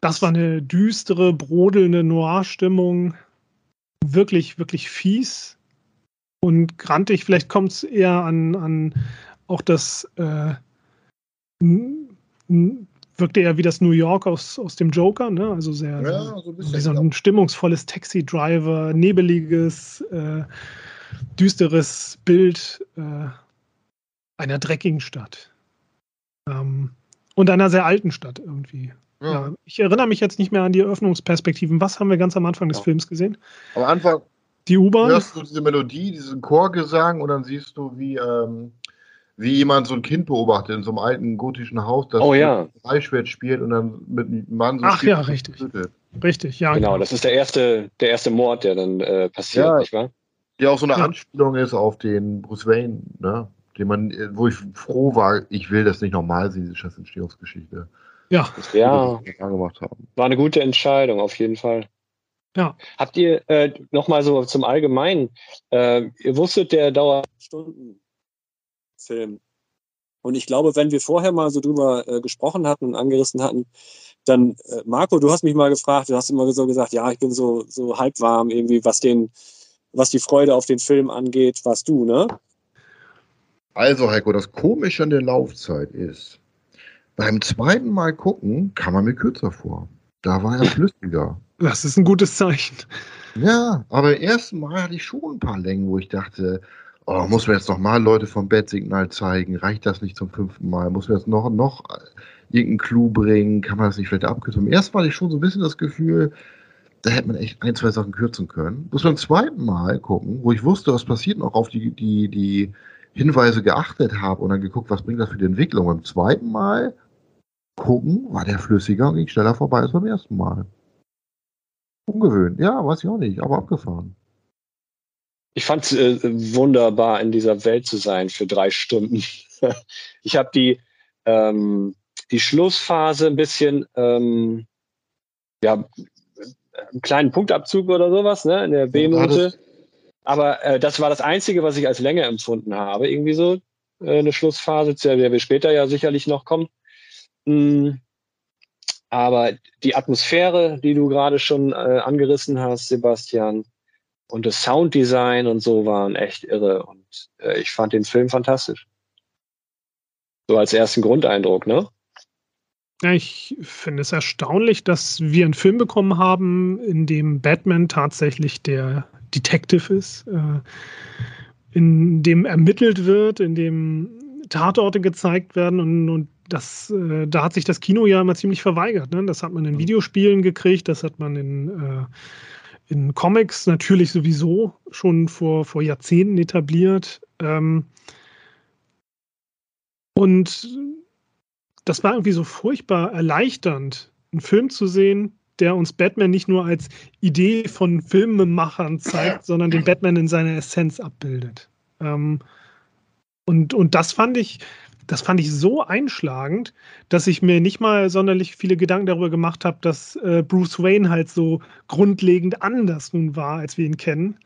das war eine düstere, brodelnde Noir-Stimmung. Wirklich, wirklich fies und grantig. Vielleicht kommt es eher an, an auch das äh, wirkte eher wie das New York aus, aus dem Joker, ne? Also sehr ja, so ein so ein stimmungsvolles Taxi-Driver, nebeliges, äh, düsteres Bild äh, einer dreckigen Stadt. Ähm, und einer sehr alten Stadt irgendwie. Ja. ja. ich erinnere mich jetzt nicht mehr an die Eröffnungsperspektiven. Was haben wir ganz am Anfang des. Films gesehen? Am Anfang die U-Bahn. Hörst du diese Melodie, diesen Chorgesang und dann siehst du, wie ähm, wie jemand so ein Kind beobachtet in so einem alten gotischen Haus, das oh, ja. Dreischwert spielt und dann mit einem Mann so Ach ja, richtig. Tötet. Richtig, ja. Genau, das ist der erste, der erste Mord, der dann äh, passiert, ja, nicht wahr? Der auch so eine ja. Anspielung ist auf den Bruce Wayne, ne? Den man, wo ich froh war, ich will das nicht nochmal sehen, diese Scheißentstehungsgeschichte. Ja. ja. Gemacht haben. War eine gute Entscheidung, auf jeden Fall. Ja. Habt ihr äh, nochmal so zum Allgemeinen, äh, ihr wusstet, der dauert Stunden Film. Und ich glaube, wenn wir vorher mal so drüber äh, gesprochen hatten und angerissen hatten, dann, äh, Marco, du hast mich mal gefragt, du hast immer so gesagt, ja, ich bin so, so halb warm irgendwie, was den, was die Freude auf den Film angeht, warst du, ne? Also, Heiko, das Komische an der Laufzeit ist, beim zweiten Mal gucken kam er mir kürzer vor. Da war er flüssiger. Das ist ein gutes Zeichen. Ja, aber im ersten Mal hatte ich schon ein paar Längen, wo ich dachte, oh, muss man jetzt nochmal Leute vom Bettsignal zeigen? Reicht das nicht zum fünften Mal? Muss man jetzt noch, noch irgendeinen Clou bringen? Kann man das nicht vielleicht abkürzen? Erst hatte ich schon so ein bisschen das Gefühl, da hätte man echt ein, zwei Sachen kürzen können. Muss beim zweiten Mal gucken, wo ich wusste, was passiert, noch auf die, die, die Hinweise geachtet habe und dann geguckt, was bringt das für die Entwicklung. Beim zweiten Mal gucken, war der flüssiger und ging schneller vorbei als beim ersten Mal. Ungewöhnt, ja, weiß ich auch nicht, aber abgefahren. Ich fand es äh, wunderbar, in dieser Welt zu sein für drei Stunden. *laughs* ich habe die, ähm, die Schlussphase ein bisschen, ähm, ja, einen kleinen Punktabzug oder sowas, ne, in der B-Note. Aber äh, das war das Einzige, was ich als Länge empfunden habe. Irgendwie so äh, eine Schlussphase, zu der wir später ja sicherlich noch kommen. Mm. Aber die Atmosphäre, die du gerade schon äh, angerissen hast, Sebastian, und das Sounddesign und so waren echt irre. Und äh, ich fand den Film fantastisch. So als ersten Grundeindruck, ne? Ja, ich finde es erstaunlich, dass wir einen Film bekommen haben, in dem Batman tatsächlich der Detective ist, äh, in dem ermittelt wird, in dem Tatorte gezeigt werden und, und das, äh, da hat sich das Kino ja immer ziemlich verweigert. Ne? Das hat man in Videospielen gekriegt, das hat man in äh, in Comics natürlich sowieso schon vor, vor Jahrzehnten etabliert. Ähm, und das war irgendwie so furchtbar erleichternd, einen Film zu sehen, der uns Batman nicht nur als Idee von Filmemachern zeigt, *laughs* sondern den Batman in seiner Essenz abbildet. Ähm, und, und das fand ich, das fand ich so einschlagend, dass ich mir nicht mal sonderlich viele Gedanken darüber gemacht habe, dass äh, Bruce Wayne halt so grundlegend anders nun war, als wir ihn kennen,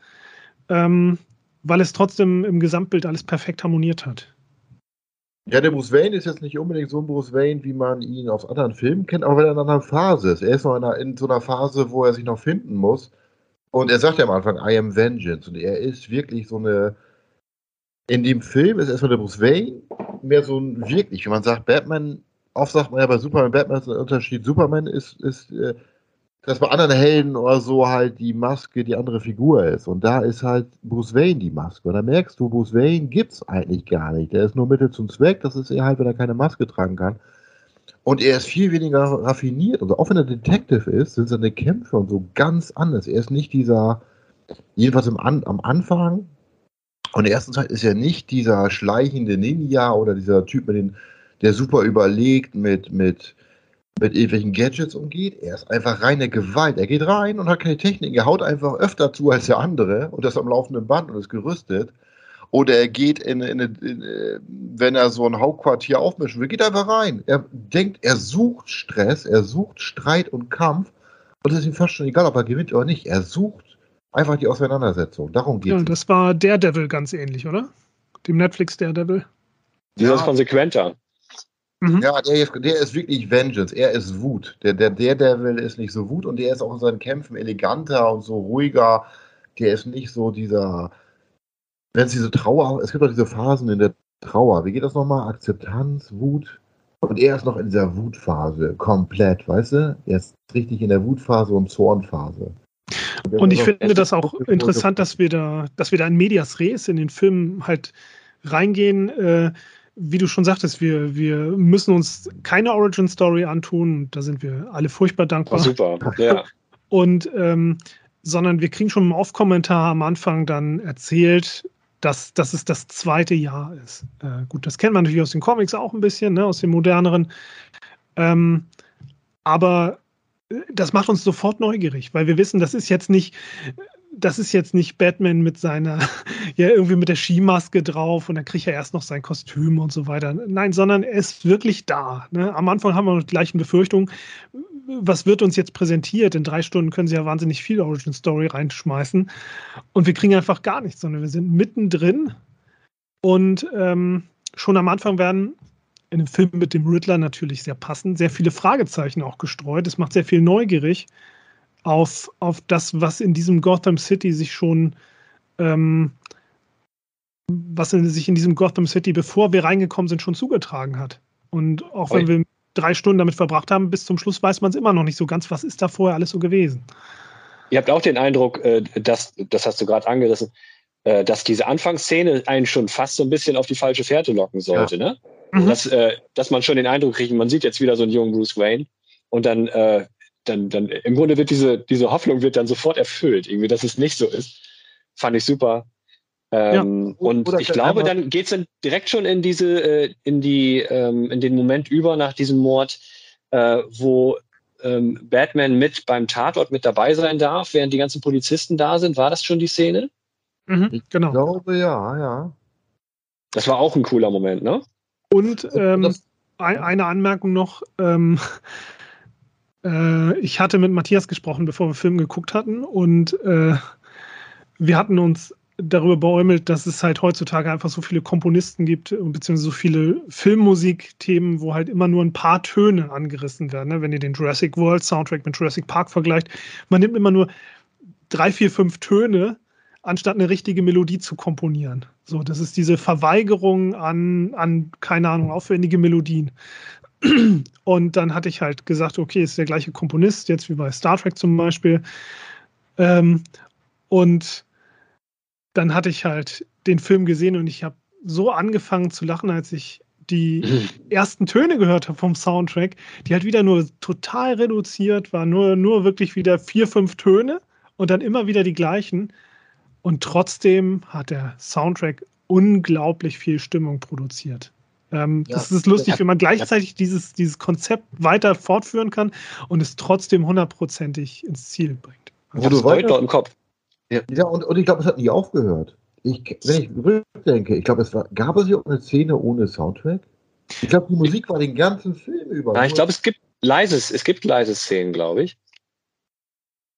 ähm, weil es trotzdem im Gesamtbild alles perfekt harmoniert hat. Ja, der Bruce Wayne ist jetzt nicht unbedingt so ein Bruce Wayne, wie man ihn aus anderen Filmen kennt, aber weil er in einer anderen Phase ist. Er ist noch in, einer, in so einer Phase, wo er sich noch finden muss Und er sagt ja am Anfang, I am Vengeance. Und er ist wirklich so eine. In dem Film ist erstmal der Bruce Wayne mehr so ein wirklich, wenn man sagt, Batman, oft sagt man ja bei Superman, Batman ist ein Unterschied. Superman ist, ist äh, dass bei anderen Helden oder so halt die Maske die andere Figur ist. Und da ist halt Bruce Wayne die Maske. Und da merkst du, Bruce Wayne gibt's eigentlich gar nicht. Der ist nur Mittel zum Zweck. Das ist er halt, wenn er keine Maske tragen kann. Und er ist viel weniger raffiniert. Also auch wenn er Detective ist, sind seine Kämpfe und so ganz anders. Er ist nicht dieser, jedenfalls am Anfang und der ersten Zeit ist er nicht dieser schleichende Ninja oder dieser Typ, mit den, der super überlegt mit, mit mit irgendwelchen Gadgets umgeht. Er ist einfach reine Gewalt. Er geht rein und hat keine Technik. Er haut einfach öfter zu als der andere und das am laufenden Band und ist gerüstet. Oder er geht in, in, in, äh, wenn er so ein Hauptquartier aufmischen will, geht einfach rein. Er denkt, er sucht Stress, er sucht Streit und Kampf. Und es ist ihm fast schon egal, ob er gewinnt oder nicht. Er sucht einfach die Auseinandersetzung. Darum geht es. Ja, das war Daredevil ganz ähnlich, oder? Dem Netflix Daredevil. Der ja. ist konsequenter. Mhm. Ja, der, der, ist wirklich Vengeance. Er ist Wut. Der, der, der Devil ist nicht so Wut und der ist auch in seinen Kämpfen eleganter und so ruhiger. Der ist nicht so dieser. Wenn es diese Trauer, es gibt auch diese Phasen in der Trauer. Wie geht das nochmal? Akzeptanz, Wut. Und er ist noch in dieser Wutphase komplett, weißt du? Er ist richtig in der Wutphase und Zornphase. Und, ich finde das auch interessant, dass wir da, dass wir da in Medias Res in den Filmen halt reingehen. Äh, wie du schon sagtest, wir, wir müssen uns keine Origin Story antun. Da sind wir alle furchtbar dankbar. Oh, super, ja. *laughs* Und ähm, sondern wir kriegen schon im Off-Kommentar am Anfang dann erzählt, dass, dass es das zweite Jahr ist. Äh, gut, das kennt man natürlich aus den Comics auch ein bisschen, ne, aus den moderneren. Ähm, aber das macht uns sofort neugierig, weil wir wissen, das ist jetzt nicht das ist jetzt nicht Batman mit seiner, *laughs* ja, irgendwie mit der Skimaske drauf und dann kriegt er erst noch sein Kostüm und so weiter. Nein, sondern er ist wirklich da. Ne? Am Anfang haben wir noch die gleichen Befürchtungen. Was wird uns jetzt präsentiert? In drei Stunden können sie ja wahnsinnig viel Origin Story reinschmeißen. Und wir kriegen einfach gar nichts, sondern wir sind mittendrin. Und ähm, schon am Anfang werden in dem Film mit dem Riddler natürlich sehr passend, sehr viele Fragezeichen auch gestreut. Es macht sehr viel neugierig auf, auf das, was in diesem Gotham City sich schon, ähm, was in, sich in diesem Gotham City, bevor wir reingekommen sind, schon zugetragen hat. Und auch wenn wir drei Stunden damit verbracht haben, bis zum Schluss weiß man es immer noch nicht so ganz, was ist da vorher alles so gewesen. Ihr habt auch den Eindruck, äh, dass, das hast du gerade angerissen, äh, dass diese Anfangsszene einen schon fast so ein bisschen auf die falsche Fährte locken sollte, ja. ne? Mhm. Dass, äh, dass man schon den Eindruck kriegt, man sieht jetzt wieder so einen jungen Bruce Wayne und dann dann, dann im Grunde wird diese, diese Hoffnung wird dann sofort erfüllt, irgendwie, dass es nicht so ist. Fand ich super. Ähm, ja. Und ich glaube, dann geht es dann direkt schon in diese, äh, in die, ähm, in den Moment über nach diesem Mord, äh, wo ähm, Batman mit beim Tatort mit dabei sein darf, während die ganzen Polizisten da sind. War das schon die Szene? Mhm, genau. Ich glaube, ja, ja. Das war auch ein cooler Moment, ne? Und ähm, eine Anmerkung noch. Ähm, *laughs* äh, ich hatte mit Matthias gesprochen, bevor wir Film geguckt hatten und äh, wir hatten uns darüber beäumelt, dass es halt heutzutage einfach so viele Komponisten gibt, beziehungsweise so viele Filmmusikthemen, wo halt immer nur ein paar Töne angerissen werden. Ne? Wenn ihr den Jurassic World Soundtrack mit Jurassic Park vergleicht, man nimmt immer nur drei, vier, fünf Töne, anstatt eine richtige Melodie zu komponieren. So, das ist diese Verweigerung an, an keine Ahnung, aufwendige Melodien. Und dann hatte ich halt gesagt, okay, ist der gleiche Komponist, jetzt wie bei Star Trek zum Beispiel. Ähm, und dann hatte ich halt den Film gesehen und ich habe so angefangen zu lachen, als ich die *laughs* ersten Töne gehört habe vom Soundtrack, die halt wieder nur total reduziert war, nur, nur wirklich wieder vier, fünf Töne und dann immer wieder die gleichen. Und trotzdem hat der Soundtrack unglaublich viel Stimmung produziert. Ähm, ja, das ist lustig, ja, wenn man gleichzeitig ja. dieses, dieses Konzept weiter fortführen kann und es trotzdem hundertprozentig ins Ziel bringt. Also du weiter im Kopf. Ja, und, und ich glaube, es hat nie aufgehört. Ich, wenn ich rückdenke, ich glaube, es war, gab es hier auch eine Szene ohne Soundtrack? Ich glaube, die Musik war den ganzen Film über. Nein, ich glaube, es gibt leises, es gibt leise Szenen, glaube ich.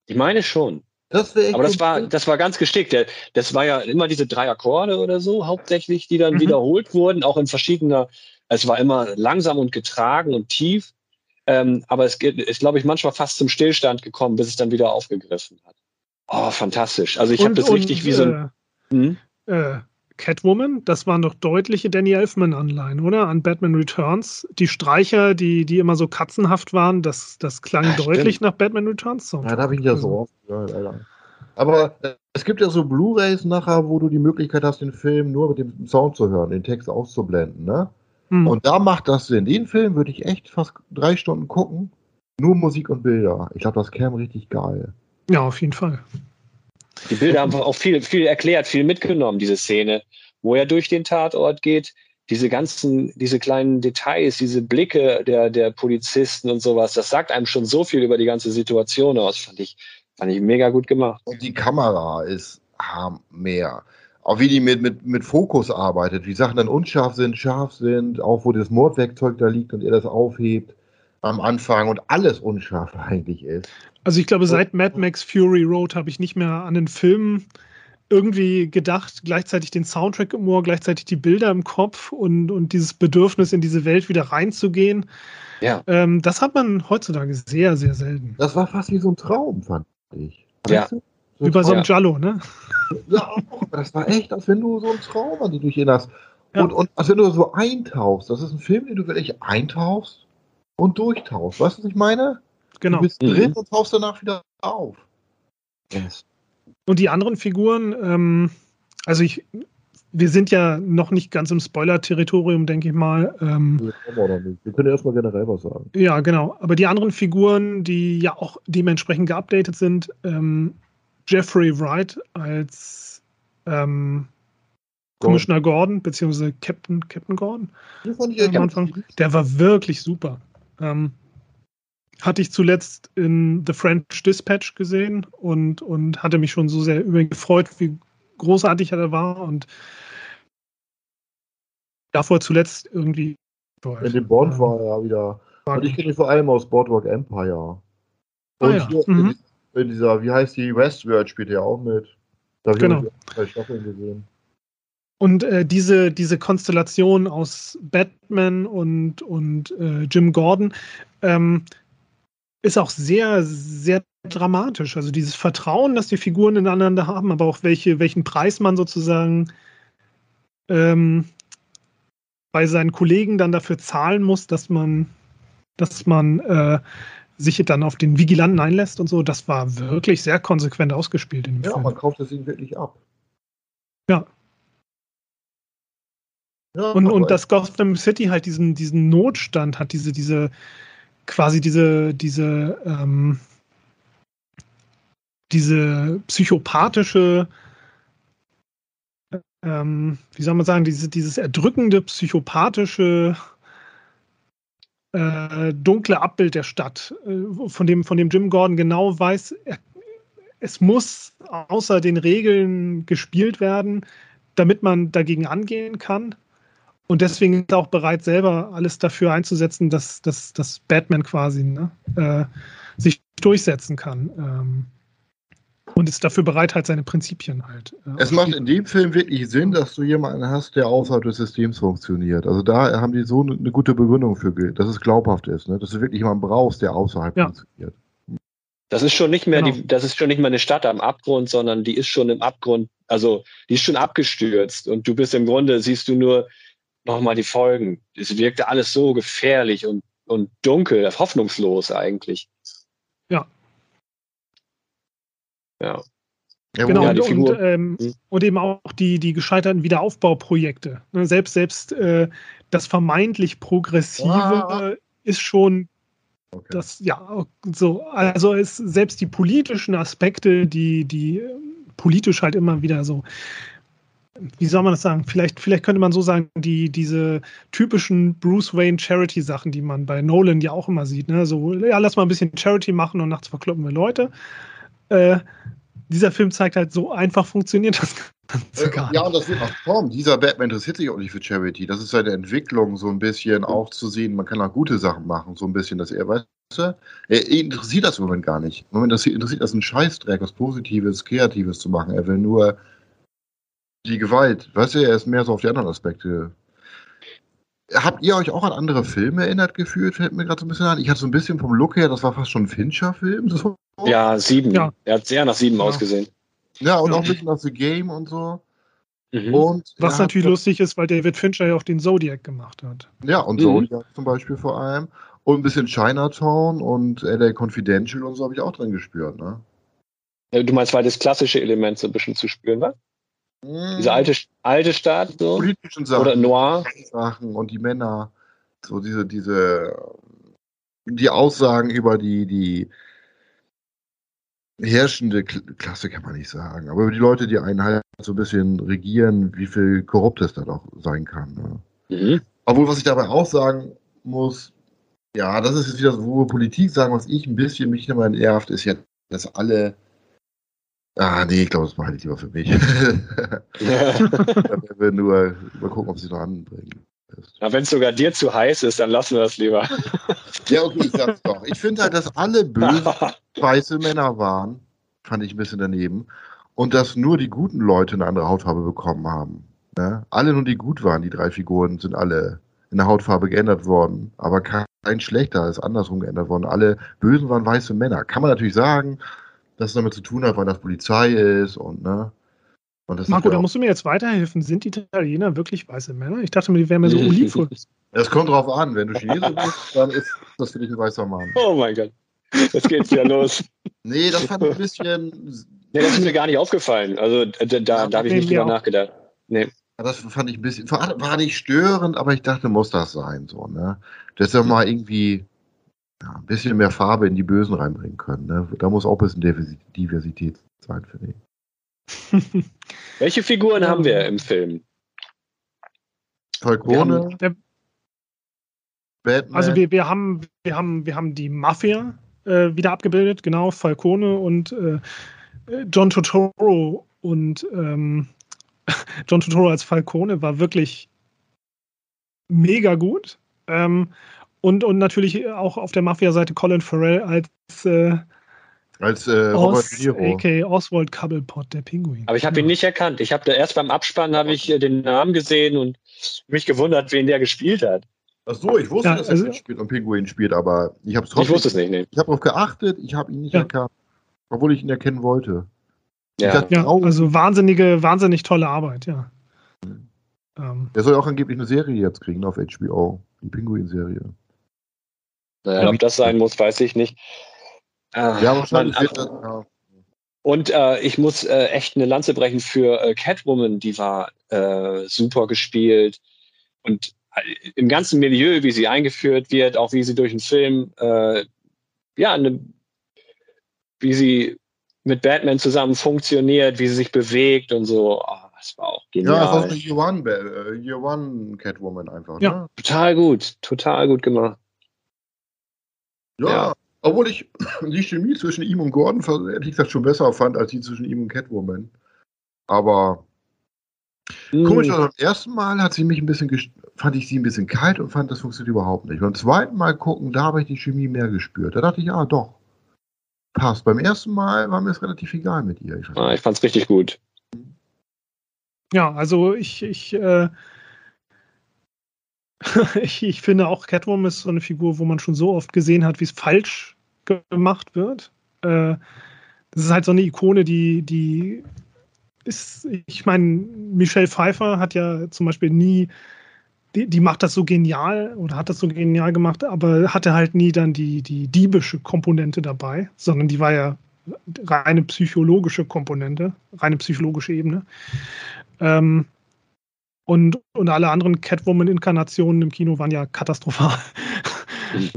Ich meine schon. Das Aber das war, das war ganz geschickt. Das war ja immer diese drei Akkorde oder so, hauptsächlich, die dann mhm. wiederholt wurden, auch in verschiedener, es war immer langsam und getragen und tief. Ähm, aber es ist, glaube ich, manchmal fast zum Stillstand gekommen, bis es dann wieder aufgegriffen hat. Oh, fantastisch. Also ich habe das richtig wie so ein. Äh, hm? äh, Catwoman, das waren doch deutliche Danny Elfman-Anleihen, oder? An Batman Returns. Die Streicher, die, die immer so katzenhaft waren, das, das klang ja, deutlich stimmt. nach Batman Returns. Ja, da habe ich ja so oft gehört, Alter. Aber äh, es gibt ja so Blu-Rays nachher, wo du die Möglichkeit hast, den Film nur mit dem Sound zu hören, den Text auszublenden, ne? Hm. Und da macht das Sinn. Den Film würde ich echt fast drei Stunden gucken. Nur Musik und Bilder. Ich glaube, das käme richtig geil. Ja, auf jeden Fall. Die Bilder haben auch viel, viel erklärt, viel mitgenommen, diese Szene, wo er durch den Tatort geht. Diese ganzen, diese kleinen Details, diese Blicke der, der Polizisten und sowas, das sagt einem schon so viel über die ganze Situation aus, fand ich, fand ich mega gut gemacht. Und die Kamera ist mehr. Auch wie die mit, mit, mit Fokus arbeitet, wie Sachen dann unscharf sind, scharf sind, auch wo das Mordwerkzeug da liegt und er das aufhebt am Anfang und alles unscharf *laughs* eigentlich ist. Also ich glaube, seit Mad Max Fury Road habe ich nicht mehr an den Film irgendwie gedacht, gleichzeitig den Soundtrack im Ohr, gleichzeitig die Bilder im Kopf und, und dieses Bedürfnis, in diese Welt wieder reinzugehen. Ja. Ähm, das hat man heutzutage sehr, sehr selten. Das war fast wie so ein Traum, fand ich. Ja. So Über so ein Jallo, ne? *laughs* Ja, das war echt, als wenn du so einen Traum an die dich erinnerst. Ja. Und, und als wenn du so eintauchst. Das ist ein Film, den du wirklich eintauchst und durchtauchst. Weißt du, was ich meine? Genau. Du bist drin mhm. und tauchst danach wieder auf. Yes. Und die anderen Figuren, ähm, also ich, wir sind ja noch nicht ganz im Spoiler-Territorium, denke ich mal. Ähm, wir, wir können erstmal generell was sagen. Ja, genau. Aber die anderen Figuren, die ja auch dementsprechend geupdatet sind, ähm, Jeffrey Wright als ähm, Commissioner Gordon, beziehungsweise Captain, Captain Gordon. fand ich am Anfang. Der war wirklich super. Ähm, hatte ich zuletzt in The French Dispatch gesehen und, und hatte mich schon so sehr über ihn gefreut, wie großartig er war und davor zuletzt irgendwie. In dem Bond ähm, war er ja wieder. Und ich kenne ihn vor allem aus Boardwalk Empire. Ah, und ah, ja. hier mhm. in, dieser, wie heißt die, Westworld spielt er auch mit. Da habe genau. ich Staffeln gesehen. Und äh, diese, diese Konstellation aus Batman und, und äh, Jim Gordon ähm, ist auch sehr, sehr dramatisch. Also dieses Vertrauen, das die Figuren ineinander haben, aber auch welche, welchen Preis man sozusagen ähm, bei seinen Kollegen dann dafür zahlen muss, dass man, dass man äh, sich dann auf den Vigilanten einlässt und so, das war wirklich sehr konsequent ausgespielt in dem ja, Film. Ja, man kauft es ihm wirklich ab. Ja. Ja und, und dass Gotham City halt diesen, diesen Notstand hat, diese, diese, quasi diese, diese, ähm, diese psychopathische, ähm, wie soll man sagen, diese, dieses erdrückende, psychopathische, äh, dunkle Abbild der Stadt, äh, von, dem, von dem Jim Gordon genau weiß, er, es muss außer den Regeln gespielt werden, damit man dagegen angehen kann. Und deswegen ist er auch bereit, selber alles dafür einzusetzen, dass, dass, dass Batman quasi ne, äh, sich durchsetzen kann. Ähm, und ist dafür bereit, halt seine Prinzipien halt. Äh, es macht in dem Film wirklich Sinn, dass du jemanden hast, der außerhalb des Systems funktioniert. Also da haben die so eine, eine gute Begründung für, dass es glaubhaft ist, ne? dass du wirklich jemanden brauchst, der außerhalb ja. funktioniert. Das ist schon nicht mehr genau. die, das ist schon nicht mehr eine Stadt am Abgrund, sondern die ist schon im Abgrund, also die ist schon abgestürzt und du bist im Grunde, siehst du nur nochmal die Folgen. Es wirkte alles so gefährlich und, und dunkel, hoffnungslos eigentlich. Ja. Ja. Ja, genau, ja, und, und, ähm, hm. und, eben auch die, die gescheiterten Wiederaufbauprojekte. Ne, selbst selbst äh, das vermeintlich Progressive ah. ist schon okay. das, ja, so, also ist selbst die politischen Aspekte, die, die politisch halt immer wieder so wie soll man das sagen? Vielleicht, vielleicht könnte man so sagen, die, diese typischen Bruce Wayne Charity-Sachen, die man bei Nolan ja auch immer sieht. Ne? So, ja, lass mal ein bisschen Charity machen und nachts verkloppen wir Leute. Äh, dieser Film zeigt halt, so einfach funktioniert das äh, ja, und das wird auch kommen. Dieser Batman interessiert sich auch nicht für Charity. Das ist seine Entwicklung, so ein bisschen auch zu sehen. Man kann auch gute Sachen machen, so ein bisschen, dass er, weißt du, er interessiert das im Moment gar nicht. Im Moment interessiert das einen Scheißdreck, was Positives, Kreatives zu machen. Er will nur die Gewalt, weißt du, er ist mehr so auf die anderen Aspekte. Habt ihr euch auch an andere Filme erinnert gefühlt? Fällt mir gerade so ein bisschen an. Ich hatte so ein bisschen vom Look her, das war fast schon ein Fincher-Film. So. Ja, sieben. Ja. Er hat sehr nach sieben ja. ausgesehen. Ja, und auch ein bisschen nach The Game und so. Mhm. Und Was natürlich lustig ist, weil David Fincher ja auch den Zodiac gemacht hat. Ja, und mhm. Zodiac zum Beispiel vor allem. Und ein bisschen Chinatown und LA Confidential und so habe ich auch drin gespürt, ne? Du meinst, weil das klassische Element so ein bisschen zu spüren war? Mhm. Diese alte, alte Stadt, so? Politischen Sachen. Oder Noir. Sachen und die Männer. So diese, diese, die Aussagen über die, die, herrschende Klasse kann man nicht sagen, aber über die Leute, die einen halt so ein bisschen regieren, wie viel korrupt es da doch sein kann. Ne? Mhm. Obwohl, was ich dabei auch sagen muss, ja, das ist jetzt wieder so, wo wir Politik sagen, was ich ein bisschen mich immer nervt, ist ja, dass alle Ah, nee, ich glaube, das behalte ich lieber für mich. *laughs* *laughs* Dann wir nur mal gucken, ob sie noch anbringen. Ja, wenn es sogar dir zu heiß ist, dann lassen wir das lieber. ja, okay, ich sag's doch. Ich finde halt, dass alle böse *laughs* weiße Männer waren. Fand ich ein bisschen daneben. Und dass nur die guten Leute eine andere Hautfarbe bekommen haben. Ne? Alle nur die gut waren, die drei Figuren, sind alle in der Hautfarbe geändert worden. Aber kein schlechter ist andersrum geändert worden. Alle Bösen waren weiße Männer. Kann man natürlich sagen, dass es damit zu tun hat, weil das Polizei ist und ne. Marco, da musst du mir jetzt weiterhelfen. Sind die Italiener wirklich weiße Männer? Ich dachte mir, die wären mir so Oliven. Es kommt drauf an. Wenn du Chinese bist, *laughs* dann ist das für dich ein weißer Mann. Oh mein Gott. Jetzt geht's ja los. Nee, das fand ich ein bisschen. *laughs* Nee, das ist mir gar nicht aufgefallen. Also da, da, da habe ich nicht drüber nachgedacht. Nee. Das fand ich ein bisschen, war nicht störend, aber ich dachte, muss das sein, so, ne? Das ist ja mal irgendwie ja, ein bisschen mehr Farbe in die Bösen reinbringen können, ne? Da muss auch ein bisschen Diversität sein, finde ich. *laughs* Welche Figuren haben wir im Film? Falcone. Wir Batman. Also wir, wir, haben, wir, haben, wir haben die Mafia äh, wieder abgebildet, genau, Falcone und äh, John Totoro und ähm, *laughs* John Totoro als Falcone war wirklich mega gut. Ähm, und, und natürlich auch auf der Mafia-Seite Colin Farrell als äh, als äh, Robert Os, Niro. A.k.a. Oswald Cobblepot, der Pinguin. Aber ich habe ihn nicht erkannt. Ich habe erst beim Abspann habe ich äh, den Namen gesehen und mich gewundert, wen der gespielt hat. Ach so, ich wusste, ja, dass also, er spielt und Pinguin spielt, aber ich habe es trotzdem. Ich wusste es nicht. Nee. Ich habe darauf geachtet, ich habe ihn nicht ja. erkannt, obwohl ich ihn erkennen wollte. Ja, dachte, ja also wahnsinnige, wahnsinnig tolle Arbeit, ja. Mhm. Ähm. Der soll auch angeblich eine Serie jetzt kriegen auf HBO, die Pinguin-Serie. Naja, ob das sein muss, weiß ich nicht. Äh, ja, wahrscheinlich man, wird das, ja. Und äh, ich muss äh, echt eine Lanze brechen für äh, Catwoman, die war äh, super gespielt. Und äh, im ganzen Milieu, wie sie eingeführt wird, auch wie sie durch den Film, ja, ne, wie sie mit Batman zusammen funktioniert, wie sie sich bewegt und so. Oh, das war auch genial. Ja, das ist auch eine Year One, Year One Catwoman einfach. Ja, ne? total gut, total gut gemacht. Ja, ja. Obwohl ich *clears throat* die Chemie zwischen ihm und Gordon, ehrlich gesagt, schon besser fand, als die zwischen ihm und Catwoman. Aber mm. komisch, also beim ersten Mal hat sie mich ein bisschen, fand ich sie ein bisschen kalt und fand, das funktioniert überhaupt nicht. Beim zweiten Mal gucken, da habe ich die Chemie mehr gespürt. Da dachte ich, ah, doch. Passt. Beim ersten Mal war mir es relativ egal mit ihr. Ich, ah, ich fand es richtig gut. Ja, also ich, ich äh, *laughs* ich, ich, finde auch Catwoman ist so eine Figur, wo man schon so oft gesehen hat, wie es falsch gemacht wird. Äh, das ist halt so eine Ikone, die, die ist, ich meine, Michelle Pfeiffer hat ja zum Beispiel nie, die, die macht das so genial oder hat das so genial gemacht, aber hatte halt nie dann die, die diebische Komponente dabei, sondern die war ja reine psychologische Komponente, reine psychologische Ebene. Ähm, und, und alle anderen Catwoman-Inkarnationen im Kino waren ja katastrophal.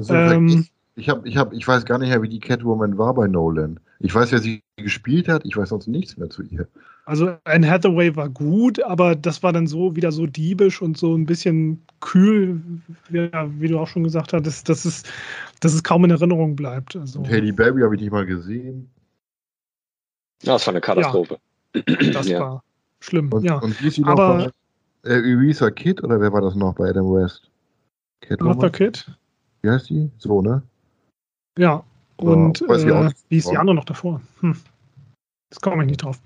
ähm, ich, hab, ich, hab, ich weiß gar nicht mehr, wie die Catwoman war bei Nolan. Ich weiß, wer sie gespielt hat, ich weiß sonst nichts mehr zu ihr. Also Anne Hathaway war gut, aber das war dann so wieder so diebisch und so ein bisschen kühl, ja, wie du auch schon gesagt hast, dass, es, dass es kaum in Erinnerung bleibt. Also, und Haley Berry habe ich nicht mal gesehen. Ja, das war eine Katastrophe. Ja, das ja. war schlimm, und, ja. Und wie ist sie noch aber, äh, Urisa Kid oder wer war das noch bei Adam West? Martha Kid. Wie heißt die? So, ne? Ja. Und ja, äh, wie ist die andere noch davor? Hm. Das komme ich nicht drauf.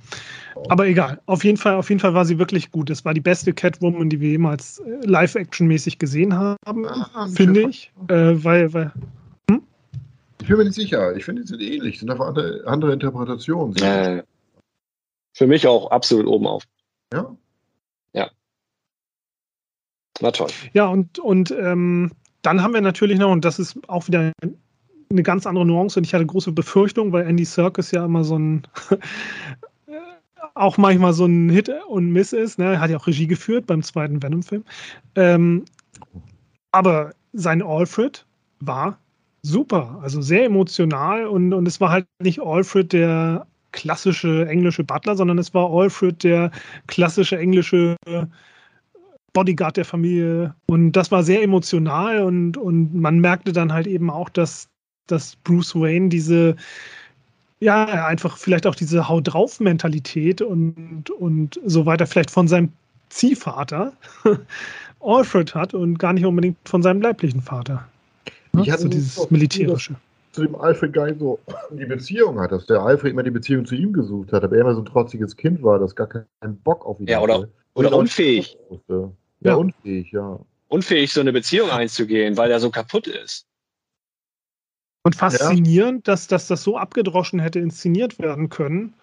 Aber egal. Auf jeden Fall, auf jeden Fall war sie wirklich gut. Es war die beste Catwoman, die wir jemals äh, live-action-mäßig gesehen haben, ah, finde ich. Äh, weil, weil hm? Ich bin mir nicht sicher. Ich finde, die sind ähnlich. sind einfach andere, andere Interpretationen. Äh, für mich auch absolut oben auf. Ja. War toll. Ja, und, und ähm, dann haben wir natürlich noch, und das ist auch wieder eine ganz andere Nuance, und ich hatte große Befürchtungen, weil Andy Serkis ja immer so ein *laughs* auch manchmal so ein Hit und Miss ist. Ne? Er hat ja auch Regie geführt beim zweiten Venom-Film. Ähm, aber sein Alfred war super, also sehr emotional und, und es war halt nicht Alfred der klassische englische Butler, sondern es war Alfred der klassische englische Bodyguard der Familie und das war sehr emotional und, und man merkte dann halt eben auch, dass, dass Bruce Wayne diese ja, einfach vielleicht auch diese Hau drauf Mentalität und, und so weiter, vielleicht von seinem Ziehvater *laughs* Alfred hat und gar nicht unbedingt von seinem leiblichen Vater. Ich hatte so dieses militärische. Zu dem Alfred gar nicht so die Beziehung hat, dass der Alfred immer die Beziehung zu ihm gesucht hat, aber er immer so ein trotziges Kind war, das gar keinen Bock auf ihn ja, oder, hatte. Oder, oder unfähig. Ja, ja, unfähig, ja. Unfähig, so eine Beziehung einzugehen, weil er so kaputt ist. Und faszinierend, ja. dass, dass das so abgedroschen hätte inszeniert werden können.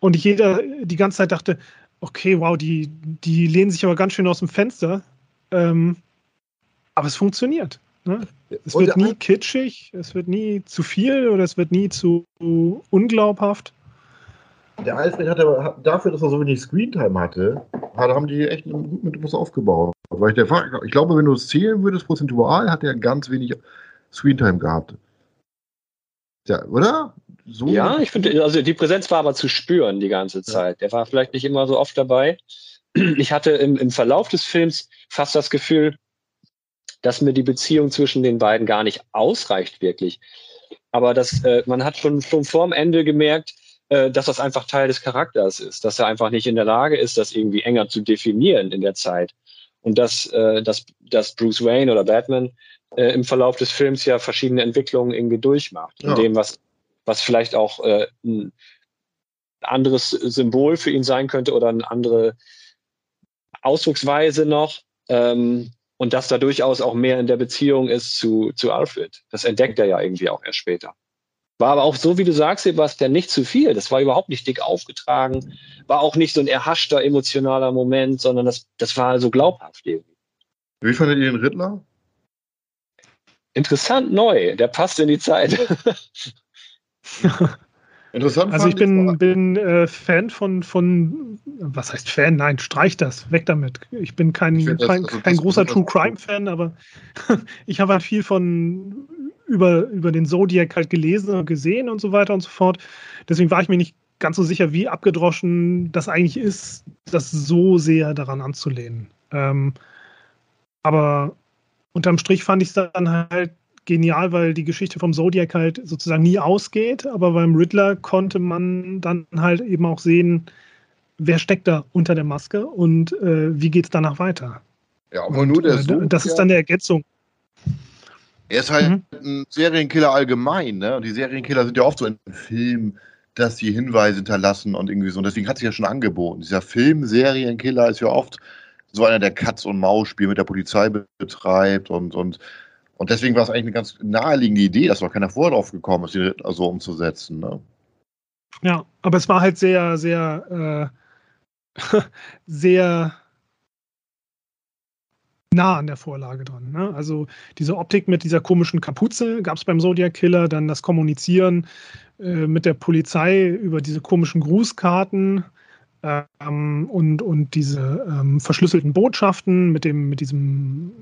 Und jeder die ganze Zeit dachte, okay, wow, die, die lehnen sich aber ganz schön aus dem Fenster. Ähm, aber es funktioniert. Ne? Es wird nie kitschig, es wird nie zu viel oder es wird nie zu unglaubhaft. Der Alfred hat aber dafür, dass er so wenig Screentime hatte, haben die echt mit was aufgebaut. Weil ich, der, ich glaube, wenn du es zählen würdest, prozentual, hat er ganz wenig Screentime gehabt. Ja, oder? So ja, ich finde, also die Präsenz war aber zu spüren die ganze Zeit. Ja. Der war vielleicht nicht immer so oft dabei. Ich hatte im, im Verlauf des Films fast das Gefühl, dass mir die Beziehung zwischen den beiden gar nicht ausreicht, wirklich. Aber das, äh, man hat schon, schon vorm Ende gemerkt, dass das einfach Teil des Charakters ist, dass er einfach nicht in der Lage ist, das irgendwie enger zu definieren in der Zeit. Und dass, äh, dass, dass Bruce Wayne oder Batman äh, im Verlauf des Films ja verschiedene Entwicklungen irgendwie durchmacht. Ja. In dem, was, was vielleicht auch äh, ein anderes Symbol für ihn sein könnte oder eine andere Ausdrucksweise noch. Ähm, und dass da durchaus auch mehr in der Beziehung ist zu, zu Alfred. Das entdeckt er ja irgendwie auch erst später. War aber auch so, wie du sagst, Sebastian, nicht zu viel. Das war überhaupt nicht dick aufgetragen. War auch nicht so ein erhaschter emotionaler Moment, sondern das, das war so glaubhaft irgendwie. Wie fandet ihr den Riddler? interessant neu. Der passt in die Zeit. *laughs* Interessant. Also ich bin, bin äh, Fan von, von, was heißt Fan? Nein, streich das, weg damit. Ich bin kein, ich kein, das, also kein großer True Crime Fan, aber *laughs* ich habe halt viel von über, über den Zodiac halt gelesen und gesehen und so weiter und so fort. Deswegen war ich mir nicht ganz so sicher, wie abgedroschen das eigentlich ist, das so sehr daran anzulehnen. Ähm, aber unterm Strich fand ich es dann halt genial, weil die Geschichte vom Zodiac halt sozusagen nie ausgeht, aber beim Riddler konnte man dann halt eben auch sehen, wer steckt da unter der Maske und äh, wie geht es danach weiter. Ja, aber und, nur der äh, Das ist dann der Ergänzung. Er ist halt mhm. ein Serienkiller allgemein, ne? Und die Serienkiller sind ja oft so in Filmen, dass sie Hinweise hinterlassen und irgendwie so. Und deswegen hat sich ja schon angeboten. Dieser Film Serienkiller ist ja oft so einer, der Katz- und Maus-Spiel mit der Polizei betreibt und, und, und deswegen war es eigentlich eine ganz naheliegende Idee, dass noch keiner vorher drauf gekommen ist, die so umzusetzen. Ne? Ja, aber es war halt sehr, sehr, äh, *laughs* sehr nah an der Vorlage dran. Ne? Also diese Optik mit dieser komischen Kapuze gab es beim Zodiac Killer, dann das Kommunizieren äh, mit der Polizei über diese komischen Grußkarten ähm, und, und diese ähm, verschlüsselten Botschaften mit, dem, mit diesem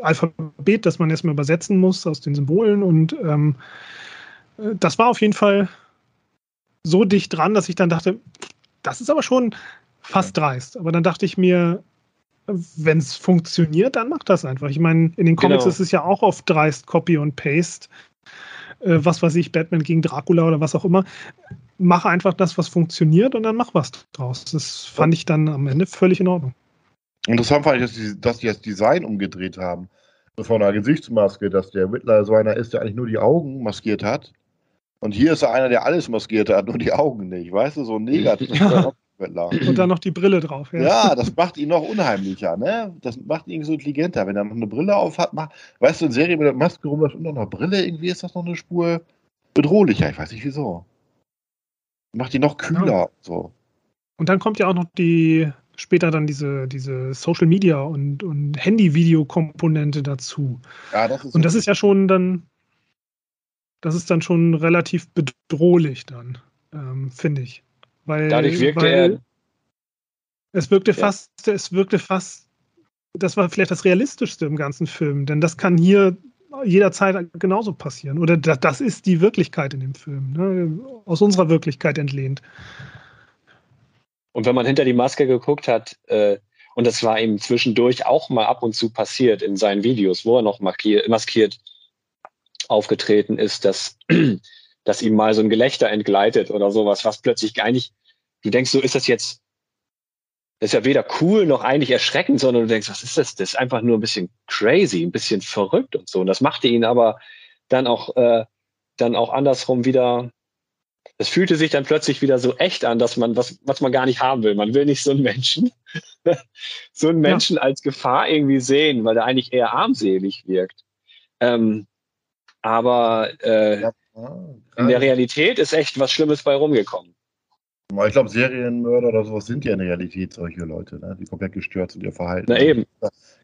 Alphabet, das man erstmal übersetzen muss aus den Symbolen. Und ähm, das war auf jeden Fall so dicht dran, dass ich dann dachte, das ist aber schon fast dreist. Aber dann dachte ich mir, wenn es funktioniert, dann macht das einfach. Ich meine, in den Comics genau. ist es ja auch oft dreist Copy und Paste. Äh, was weiß ich, Batman gegen Dracula oder was auch immer mach einfach das, was funktioniert und dann mach was draus. Das fand ich dann am Ende völlig in Ordnung. Interessant fand ich, dass die, dass die das Design umgedreht haben. Von einer Gesichtsmaske, dass der Riddler so einer ist, der eigentlich nur die Augen maskiert hat. Und hier ist er einer, der alles maskiert hat, nur die Augen nicht, weißt du, so *laughs* negativ. Ja. Und dann noch die Brille drauf. Ja. ja, das macht ihn noch unheimlicher, ne? Das macht ihn so intelligenter. Wenn er noch eine Brille auf hat, macht, weißt du, in Serie mit der Maske rum und noch eine Brille, irgendwie ist das noch eine Spur bedrohlicher. Ich weiß nicht wieso. Macht ihn noch kühler. Ja. So. Und dann kommt ja auch noch die, später dann diese, diese Social Media und, und Handy-Video-Komponente dazu. Ja, das ist und das ist ja schon dann, das ist dann schon relativ bedrohlich dann, ähm, finde ich. Weil, Dadurch wirkte er. Es wirkte ja. fast, es wirkte fast, das war vielleicht das Realistischste im ganzen Film, denn das kann hier jederzeit genauso passieren. Oder das ist die Wirklichkeit in dem Film, ne? aus unserer Wirklichkeit entlehnt. Und wenn man hinter die Maske geguckt hat, äh, und das war ihm zwischendurch auch mal ab und zu passiert in seinen Videos, wo er noch maskiert, maskiert aufgetreten ist, dass dass ihm mal so ein Gelächter entgleitet oder sowas, was plötzlich gar nicht, du denkst, so ist das jetzt, das ist ja weder cool noch eigentlich erschreckend, sondern du denkst, was ist das? Das ist einfach nur ein bisschen crazy, ein bisschen verrückt und so. Und das machte ihn aber dann auch, äh, dann auch andersrum wieder, es fühlte sich dann plötzlich wieder so echt an, dass man, was, was man gar nicht haben will. Man will nicht so einen Menschen, *laughs* so einen Menschen ja. als Gefahr irgendwie sehen, weil er eigentlich eher armselig wirkt. Ähm, aber äh, ja, in der Realität ist echt was Schlimmes bei rumgekommen. Ich glaube, Serienmörder oder sowas sind ja in der Realität solche Leute, ne? die komplett gestört sind, ihr Verhalten. Na eben.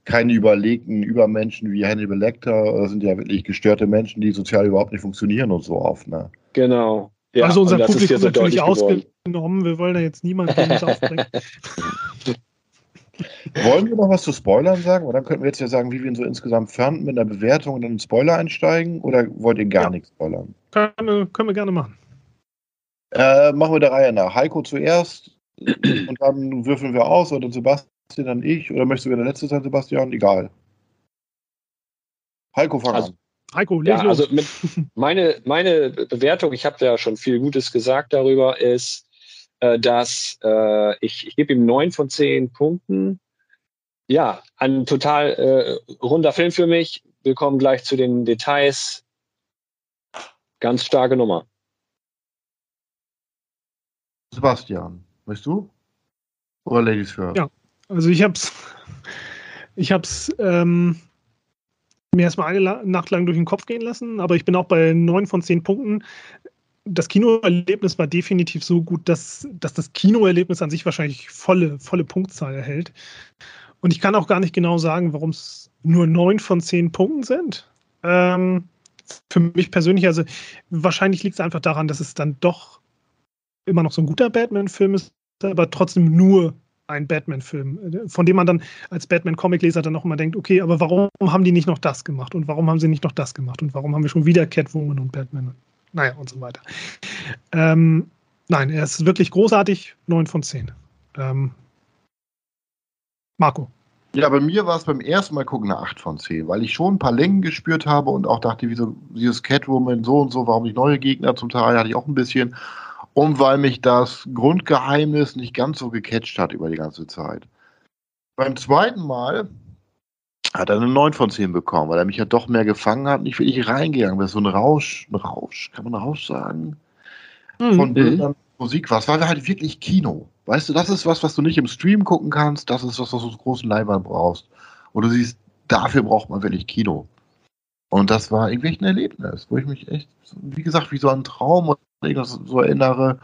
Keine überlegten Übermenschen wie Hannibal Lecter, das sind ja wirklich gestörte Menschen, die sozial überhaupt nicht funktionieren und so oft. Ne? Genau. Ja, also unser Publikum ist natürlich ausgenommen, wir wollen da jetzt niemanden aufbringen. *laughs* Wollen wir noch was zu Spoilern sagen? Oder dann könnten wir jetzt ja sagen, wie wir ihn so insgesamt fanden mit einer Bewertung und dann in Spoiler einsteigen? Oder wollt ihr gar ja. nichts spoilern? Können wir, können wir gerne machen. Äh, machen wir der Reihe nach. Heiko zuerst und dann würfeln wir aus oder Sebastian, dann ich. Oder möchtest du wieder der Letzte sein, Sebastian? Egal. Heiko, fang also, an. Heiko, ja, los. also mit *laughs* meine, meine Bewertung, ich habe ja schon viel Gutes gesagt darüber, ist, äh, dass äh, ich, ich gebe ihm neun von zehn Punkten. Ja, ein total äh, runder Film für mich. Wir kommen gleich zu den Details. Ganz starke Nummer. Sebastian, weißt du? Oder Ladies First? Ja, also ich hab's, *laughs* ich hab's ähm, mir erstmal eine Nacht lang durch den Kopf gehen lassen, aber ich bin auch bei neun von zehn Punkten das Kinoerlebnis war definitiv so gut, dass, dass das Kinoerlebnis an sich wahrscheinlich volle, volle Punktzahl erhält. Und ich kann auch gar nicht genau sagen, warum es nur neun von zehn Punkten sind. Ähm, für mich persönlich, also wahrscheinlich liegt es einfach daran, dass es dann doch immer noch so ein guter Batman-Film ist, aber trotzdem nur ein Batman-Film, von dem man dann als Batman-Comic-Leser dann auch immer denkt, okay, aber warum haben die nicht noch das gemacht und warum haben sie nicht noch das gemacht und warum haben wir schon wieder Catwoman und Batman naja, und so weiter. Ähm, nein, er ist wirklich großartig. 9 von 10. Ähm, Marco. Ja, bei mir war es beim ersten Mal gucken eine 8 von 10, weil ich schon ein paar Längen gespürt habe und auch dachte, wieso dieses Catwoman so und so, warum nicht neue Gegner zum Teil, hatte ich auch ein bisschen. Und weil mich das Grundgeheimnis nicht ganz so gecatcht hat über die ganze Zeit. Beim zweiten Mal hat er eine 9 von 10 bekommen, weil er mich ja doch mehr gefangen hat, nicht wirklich reingegangen ist. So ein Rausch, ein Rausch, kann man Rausch sagen? Mhm. Von Bildern, Musik war. Es war halt wirklich Kino. Weißt du, das ist was, was du nicht im Stream gucken kannst, das ist was, was du auf großen Leinwand brauchst. Und du siehst, dafür braucht man wirklich Kino. Und das war irgendwie ein Erlebnis, wo ich mich echt, wie gesagt, wie so ein Traum und irgendwas so erinnere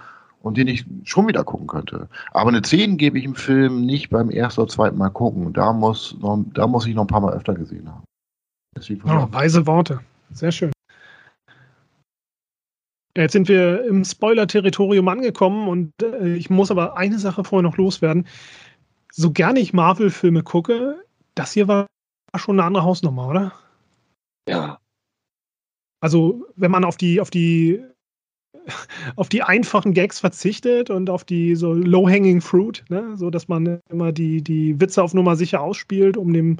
und den ich schon wieder gucken könnte. Aber eine 10 gebe ich im Film nicht beim ersten oder zweiten Mal gucken. Da muss, noch, da muss ich noch ein paar Mal öfter gesehen haben. Oh, weise Worte. Sehr schön. Jetzt sind wir im Spoiler-Territorium angekommen und äh, ich muss aber eine Sache vorher noch loswerden. So gerne ich Marvel-Filme gucke, das hier war schon eine andere Hausnummer, oder? Ja. Also, wenn man auf die, auf die auf die einfachen Gags verzichtet und auf die so low-hanging fruit, ne? so dass man immer die, die Witze auf Nummer sicher ausspielt, um dem,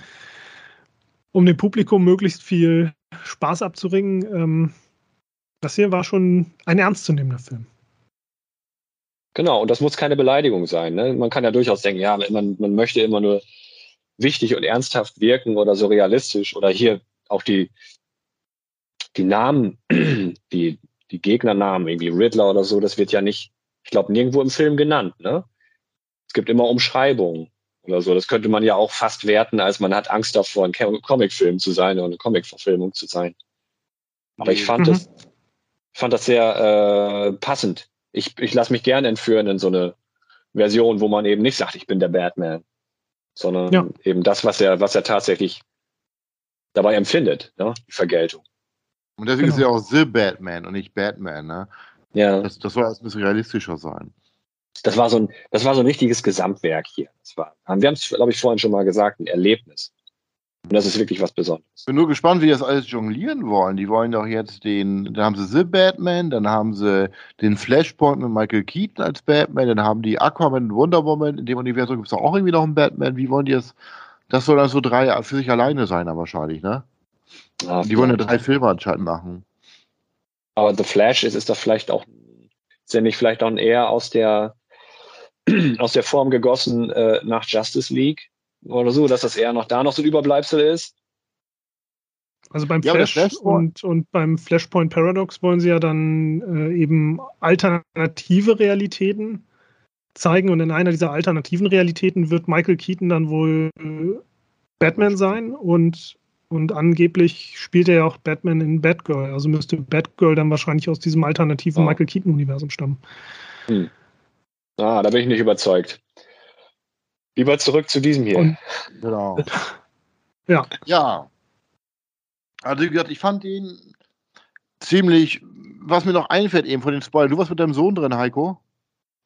um dem Publikum möglichst viel Spaß abzuringen. Ähm, das hier war schon ein ernstzunehmender Film. Genau, und das muss keine Beleidigung sein. Ne? Man kann ja durchaus denken, ja, man, man möchte immer nur wichtig und ernsthaft wirken oder so realistisch oder hier auch die, die Namen, *clears throat* die die Gegnernamen, irgendwie Riddler oder so, das wird ja nicht, ich glaube, nirgendwo im Film genannt, ne? Es gibt immer Umschreibungen oder so. Das könnte man ja auch fast werten, als man hat Angst davor, ein Comicfilm zu sein oder eine Comicverfilmung zu sein. Aber ich fand mhm. das, fand das sehr äh, passend. Ich, ich lasse mich gerne entführen in so eine Version, wo man eben nicht sagt, ich bin der Batman, sondern ja. eben das, was er, was er tatsächlich dabei empfindet, ne? die Vergeltung. Und deswegen genau. ist er auch The Batman und nicht Batman, ne? Ja. Das, das soll ein bisschen realistischer sein. Das war so ein, das war so ein richtiges Gesamtwerk hier. Das war, wir haben es, glaube ich, vorhin schon mal gesagt, ein Erlebnis. Und das ist wirklich was Besonderes. Ich bin nur gespannt, wie die das alles jonglieren wollen. Die wollen doch jetzt den, dann haben sie The Batman, dann haben sie den Flashpoint mit Michael Keaton als Batman, dann haben die Aquaman und Wonder Woman. In dem Universum gibt es auch irgendwie noch einen Batman. Wie wollen die das? Das soll dann so drei für sich alleine sein, dann wahrscheinlich, ne? Ah, die wollen ja drei Filme anscheinend machen. Aber The Flash ist, ist das vielleicht auch, ist ja nicht vielleicht auch eher aus der, *clears throat* aus der Form gegossen äh, nach Justice League oder so, dass das eher noch da noch so ein Überbleibsel ist. Also beim Flash ja, und, und beim Flashpoint Paradox wollen sie ja dann äh, eben alternative Realitäten zeigen und in einer dieser alternativen Realitäten wird Michael Keaton dann wohl äh, Batman sein und, und angeblich spielt er ja auch Batman in Batgirl. Also müsste Batgirl dann wahrscheinlich aus diesem alternativen oh. Michael Keaton-Universum stammen. Hm. Ah, da bin ich nicht überzeugt. Lieber zurück zu diesem hier. Und, genau. *laughs* ja. Ja. Also wie gesagt, ich fand ihn ziemlich, was mir noch einfällt eben von den Spoilern. Du warst mit deinem Sohn drin, Heiko?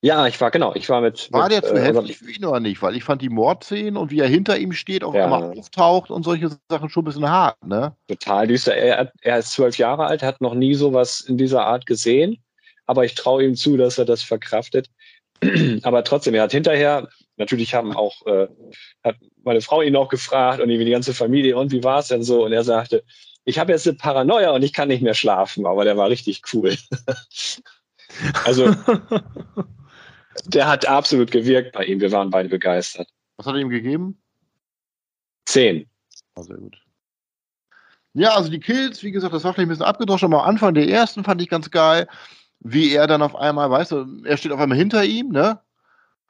Ja, ich war genau, ich war mit. War mit, der zu äh, heftig für ihn oder nicht? Weil ich fand die Mordszenen und wie er hinter ihm steht, auf ja. einmal auftaucht und solche Sachen schon ein bisschen hart, ne? Total düster. Er, er ist zwölf Jahre alt, hat noch nie sowas in dieser Art gesehen, aber ich traue ihm zu, dass er das verkraftet. *clears throat* aber trotzdem, er hat hinterher, natürlich haben auch, äh, hat meine Frau ihn auch gefragt und die ganze Familie, und wie war es denn so? Und er sagte, ich habe jetzt eine Paranoia und ich kann nicht mehr schlafen, aber der war richtig cool. *laughs* also, *laughs* der hat absolut gewirkt bei ihm. Wir waren beide begeistert. Was hat er ihm gegeben? Zehn. Oh, sehr gut. Ja, also die Kills, wie gesagt, das war vielleicht ein bisschen abgedroschen, aber am Anfang der ersten fand ich ganz geil wie er dann auf einmal, weißt du, er steht auf einmal hinter ihm, ne?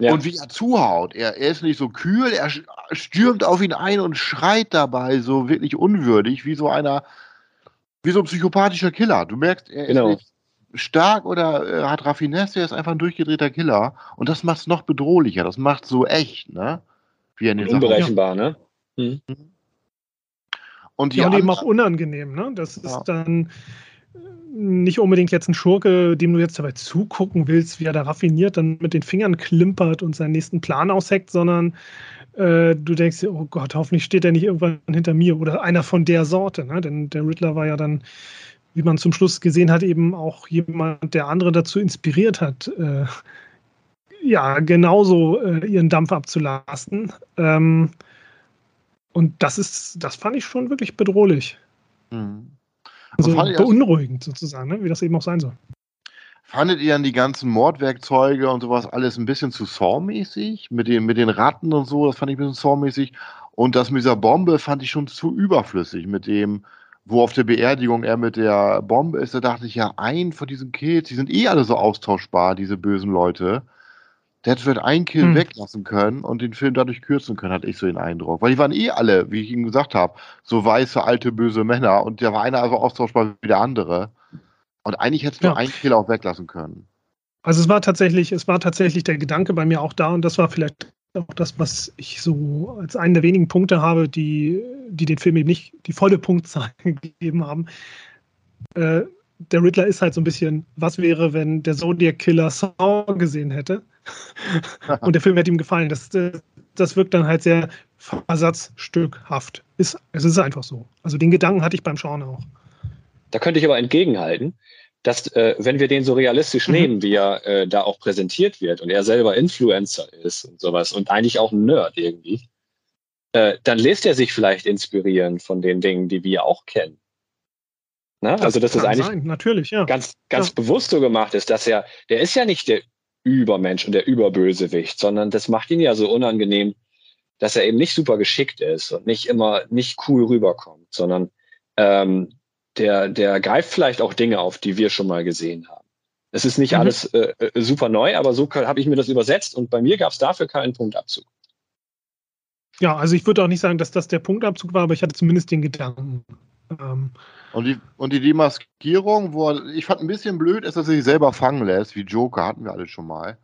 Ja. Und wie er zuhaut. Er, er ist nicht so kühl, er stürmt auf ihn ein und schreit dabei so wirklich unwürdig, wie so einer, wie so ein psychopathischer Killer. Du merkst, er genau. ist nicht stark oder äh, hat Raffinesse, er ist einfach ein durchgedrehter Killer. Und das macht es noch bedrohlicher, das macht so echt, ne? Wie er in den Unberechenbar, Sachen. ne? Mhm. Und, ja, und eben auch unangenehm, ne? Das ist ja. dann nicht unbedingt jetzt ein Schurke, dem du jetzt dabei zugucken willst, wie er da raffiniert dann mit den Fingern klimpert und seinen nächsten Plan ausheckt, sondern äh, du denkst dir, oh Gott, hoffentlich steht er nicht irgendwann hinter mir oder einer von der Sorte. Ne? Denn der Riddler war ja dann, wie man zum Schluss gesehen hat, eben auch jemand, der andere dazu inspiriert hat, äh, ja, genauso äh, ihren Dampf abzulasten. Ähm, und das ist, das fand ich schon wirklich bedrohlich. Mhm. Also beunruhigend sozusagen, ne? wie das eben auch sein soll. Fandet ihr dann die ganzen Mordwerkzeuge und sowas alles ein bisschen zu Saw-mäßig? Mit den, mit den Ratten und so, das fand ich ein bisschen Saw-mäßig. Und das mit dieser Bombe fand ich schon zu überflüssig. Mit dem, wo auf der Beerdigung er mit der Bombe ist, da dachte ich ja, ein von diesen Kills, die sind eh alle so austauschbar, diese bösen Leute. Der hätte vielleicht einen Kill hm. weglassen können und den Film dadurch kürzen können, hatte ich so den Eindruck. Weil die waren eh alle, wie ich Ihnen gesagt habe, so weiße, alte, böse Männer und der war einer also austauschbar wie der andere. Und eigentlich hätte es nur ja. einen Kill auch weglassen können. Also es war tatsächlich, es war tatsächlich der Gedanke bei mir auch da und das war vielleicht auch das, was ich so als einen der wenigen Punkte habe, die, die den Film eben nicht die volle Punktzahl *laughs* gegeben haben. Äh, der Riddler ist halt so ein bisschen, was wäre, wenn der Zodiac Killer Saw gesehen hätte? *laughs* und der Film hätte ihm gefallen. Das, das wirkt dann halt sehr versatzstückhaft. Ist, es ist einfach so. Also den Gedanken hatte ich beim Schauen auch. Da könnte ich aber entgegenhalten, dass äh, wenn wir den so realistisch mhm. nehmen, wie er äh, da auch präsentiert wird und er selber Influencer ist und sowas und eigentlich auch ein Nerd irgendwie, äh, dann lässt er sich vielleicht inspirieren von den Dingen, die wir auch kennen. Ne? Das also das ist eigentlich ja ganz ganz ja. bewusst so gemacht ist, dass er der ist ja nicht der Übermensch und der Überbösewicht, sondern das macht ihn ja so unangenehm, dass er eben nicht super geschickt ist und nicht immer nicht cool rüberkommt, sondern ähm, der, der greift vielleicht auch Dinge auf, die wir schon mal gesehen haben. Es ist nicht mhm. alles äh, äh super neu, aber so habe ich mir das übersetzt und bei mir gab es dafür keinen Punktabzug. Ja, also ich würde auch nicht sagen, dass das der Punktabzug war, aber ich hatte zumindest den Gedanken. Ähm, und die, und die Demaskierung, wo er, ich fand ein bisschen blöd, ist, dass er sich selber fangen lässt, wie Joker, hatten wir alle schon mal.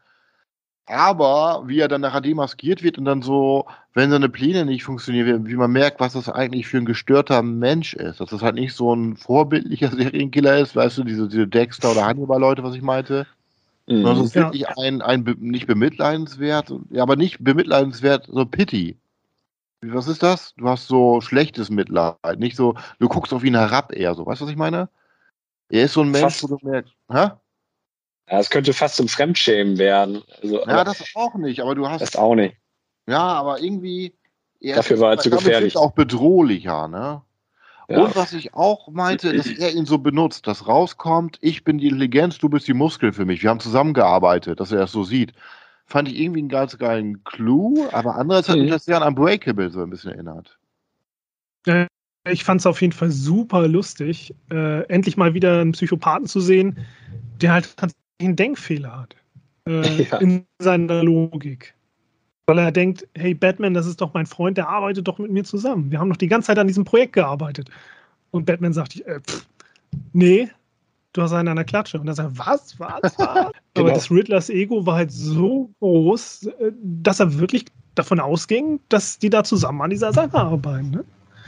Aber wie er dann nachher demaskiert wird und dann so, wenn seine Pläne nicht funktionieren, wie man merkt, was das eigentlich für ein gestörter Mensch ist. Dass das halt nicht so ein vorbildlicher *laughs* Serienkiller ist, weißt du, diese, diese Dexter oder Hannibal-Leute, was ich meinte. Mhm. Sondern es ist ja. wirklich ein, ein nicht bemitleidenswert, ja, aber nicht bemitleidenswert, so Pity. Was ist das? Du hast so schlechtes Mitleid, nicht so, du guckst auf ihn herab eher so. Weißt du, was ich meine? Er ist so ein Mensch, Fast. wo du merkst, hä? Ja, es könnte fast zum Fremdschämen werden. Also, ja, das auch nicht, aber du hast. Das auch nicht. Ja, aber irgendwie. Dafür war er zu gefährlich. auch bedrohlicher, ne? Ja. Und was ich auch meinte, dass er ihn so benutzt, dass rauskommt, ich bin die Intelligenz, du bist die Muskel für mich. Wir haben zusammengearbeitet, dass er das so sieht. Fand ich irgendwie einen ganz geilen Clou, aber andererseits hat mich mhm. das sehr an Unbreakable so ein bisschen erinnert. Ich fand es auf jeden Fall super lustig, äh, endlich mal wieder einen Psychopathen zu sehen, der halt einen Denkfehler hat äh, *laughs* ja. in seiner Logik. Weil er denkt, hey Batman, das ist doch mein Freund, der arbeitet doch mit mir zusammen. Wir haben doch die ganze Zeit an diesem Projekt gearbeitet. Und Batman sagt, äh, pff, nee, du hast einen an der Klatsche. Und er sagt, was, was, was? *laughs* genau. Aber das Riddlers Ego war halt so groß, äh, dass er wirklich davon ausging, dass die da zusammen an dieser Sache arbeiten. Ne?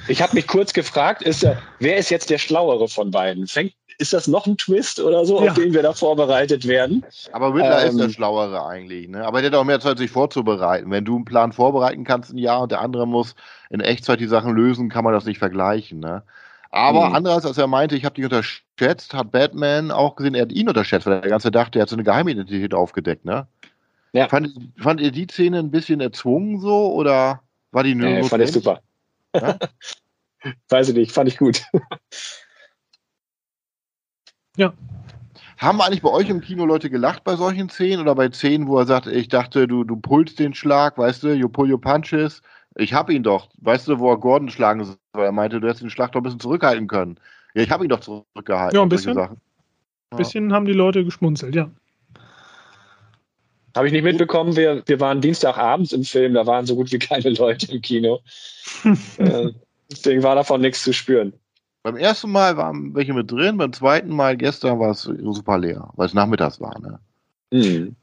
Ich habe mich kurz gefragt, ist, wer ist jetzt der Schlauere von beiden? Fängt ist das noch ein Twist oder so, ja. auf den wir da vorbereitet werden? Aber Riddler ähm, ist der Schlauere eigentlich, ne? Aber der hat auch mehr Zeit, sich vorzubereiten. Wenn du einen Plan vorbereiten kannst ein Jahr und der andere muss in Echtzeit die Sachen lösen, kann man das nicht vergleichen, ne? Aber mhm. andererseits, als er meinte, ich habe dich unterschätzt, hat Batman auch gesehen, er hat ihn unterschätzt, weil er ganze dachte, er hat so eine Geheimidentität aufgedeckt, ne? Ja. Fand, fand ihr die Szene ein bisschen erzwungen so oder war die nur? Nee, fand ich super. Ja? *laughs* Weiß ich nicht, fand ich gut. *laughs* Ja. Haben eigentlich bei euch im Kino Leute gelacht bei solchen Szenen oder bei Szenen, wo er sagt, ich dachte, du, du pulst den Schlag, weißt du, you pull your punches. Ich hab ihn doch. Weißt du, wo er Gordon schlagen soll? Er meinte, du hättest den Schlag doch ein bisschen zurückhalten können. Ja, ich habe ihn doch zurückgehalten. Ja, ein bisschen. Ein ja. bisschen haben die Leute geschmunzelt, ja. Habe ich nicht mitbekommen. Wir, wir waren Dienstagabends im Film, da waren so gut wie keine Leute im Kino. *laughs* äh, deswegen war davon nichts zu spüren. Beim ersten Mal waren welche mit drin, beim zweiten Mal gestern war es super leer, weil es nachmittags war. Ne? Mhm.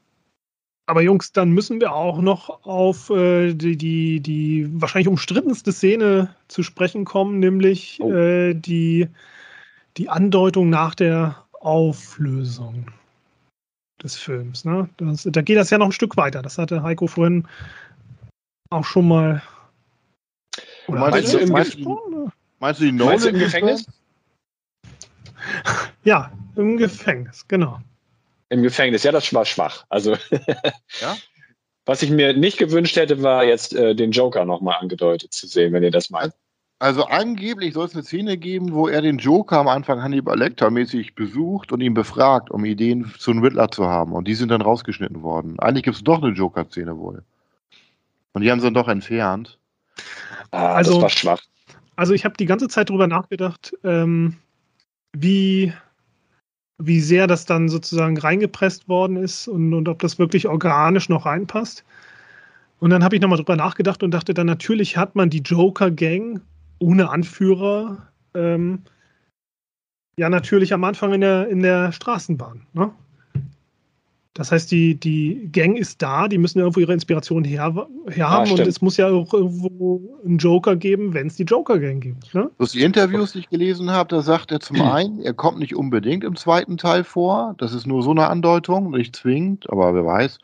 Aber Jungs, dann müssen wir auch noch auf äh, die, die, die wahrscheinlich umstrittenste Szene zu sprechen kommen, nämlich oh. äh, die, die Andeutung nach der Auflösung des Films. Ne? Das, da geht das ja noch ein Stück weiter. Das hatte Heiko vorhin auch schon mal. Oder meinst, du, im meinst, Meinst du die Nolan? Meinst du im Gefängnis? Ja, im Gefängnis, genau. Im Gefängnis, ja, das war schwach. Also, *laughs* ja? was ich mir nicht gewünscht hätte, war jetzt äh, den Joker nochmal angedeutet zu sehen, wenn ihr das meint. Also angeblich soll es eine Szene geben, wo er den Joker am Anfang Hannibal Lecter mäßig besucht und ihn befragt, um Ideen zu einem Riddler zu haben. Und die sind dann rausgeschnitten worden. Eigentlich gibt es doch eine Joker-Szene wohl. Und die haben sie dann doch entfernt. Ah, also, das war schwach. Also ich habe die ganze Zeit darüber nachgedacht, ähm, wie, wie sehr das dann sozusagen reingepresst worden ist und, und ob das wirklich organisch noch reinpasst. Und dann habe ich nochmal drüber nachgedacht und dachte dann, natürlich hat man die Joker-Gang ohne Anführer ähm, ja natürlich am Anfang in der, in der Straßenbahn. Ne? Das heißt, die, die Gang ist da, die müssen irgendwo ihre Inspiration her, haben ja, und es muss ja auch irgendwo einen Joker geben, wenn es die Joker-Gang gibt. Ne? Das die Interviews, die ich gelesen habe, da sagt er zum *clears throat* einen, er kommt nicht unbedingt im zweiten Teil vor. Das ist nur so eine Andeutung, nicht zwingend, aber wer weiß.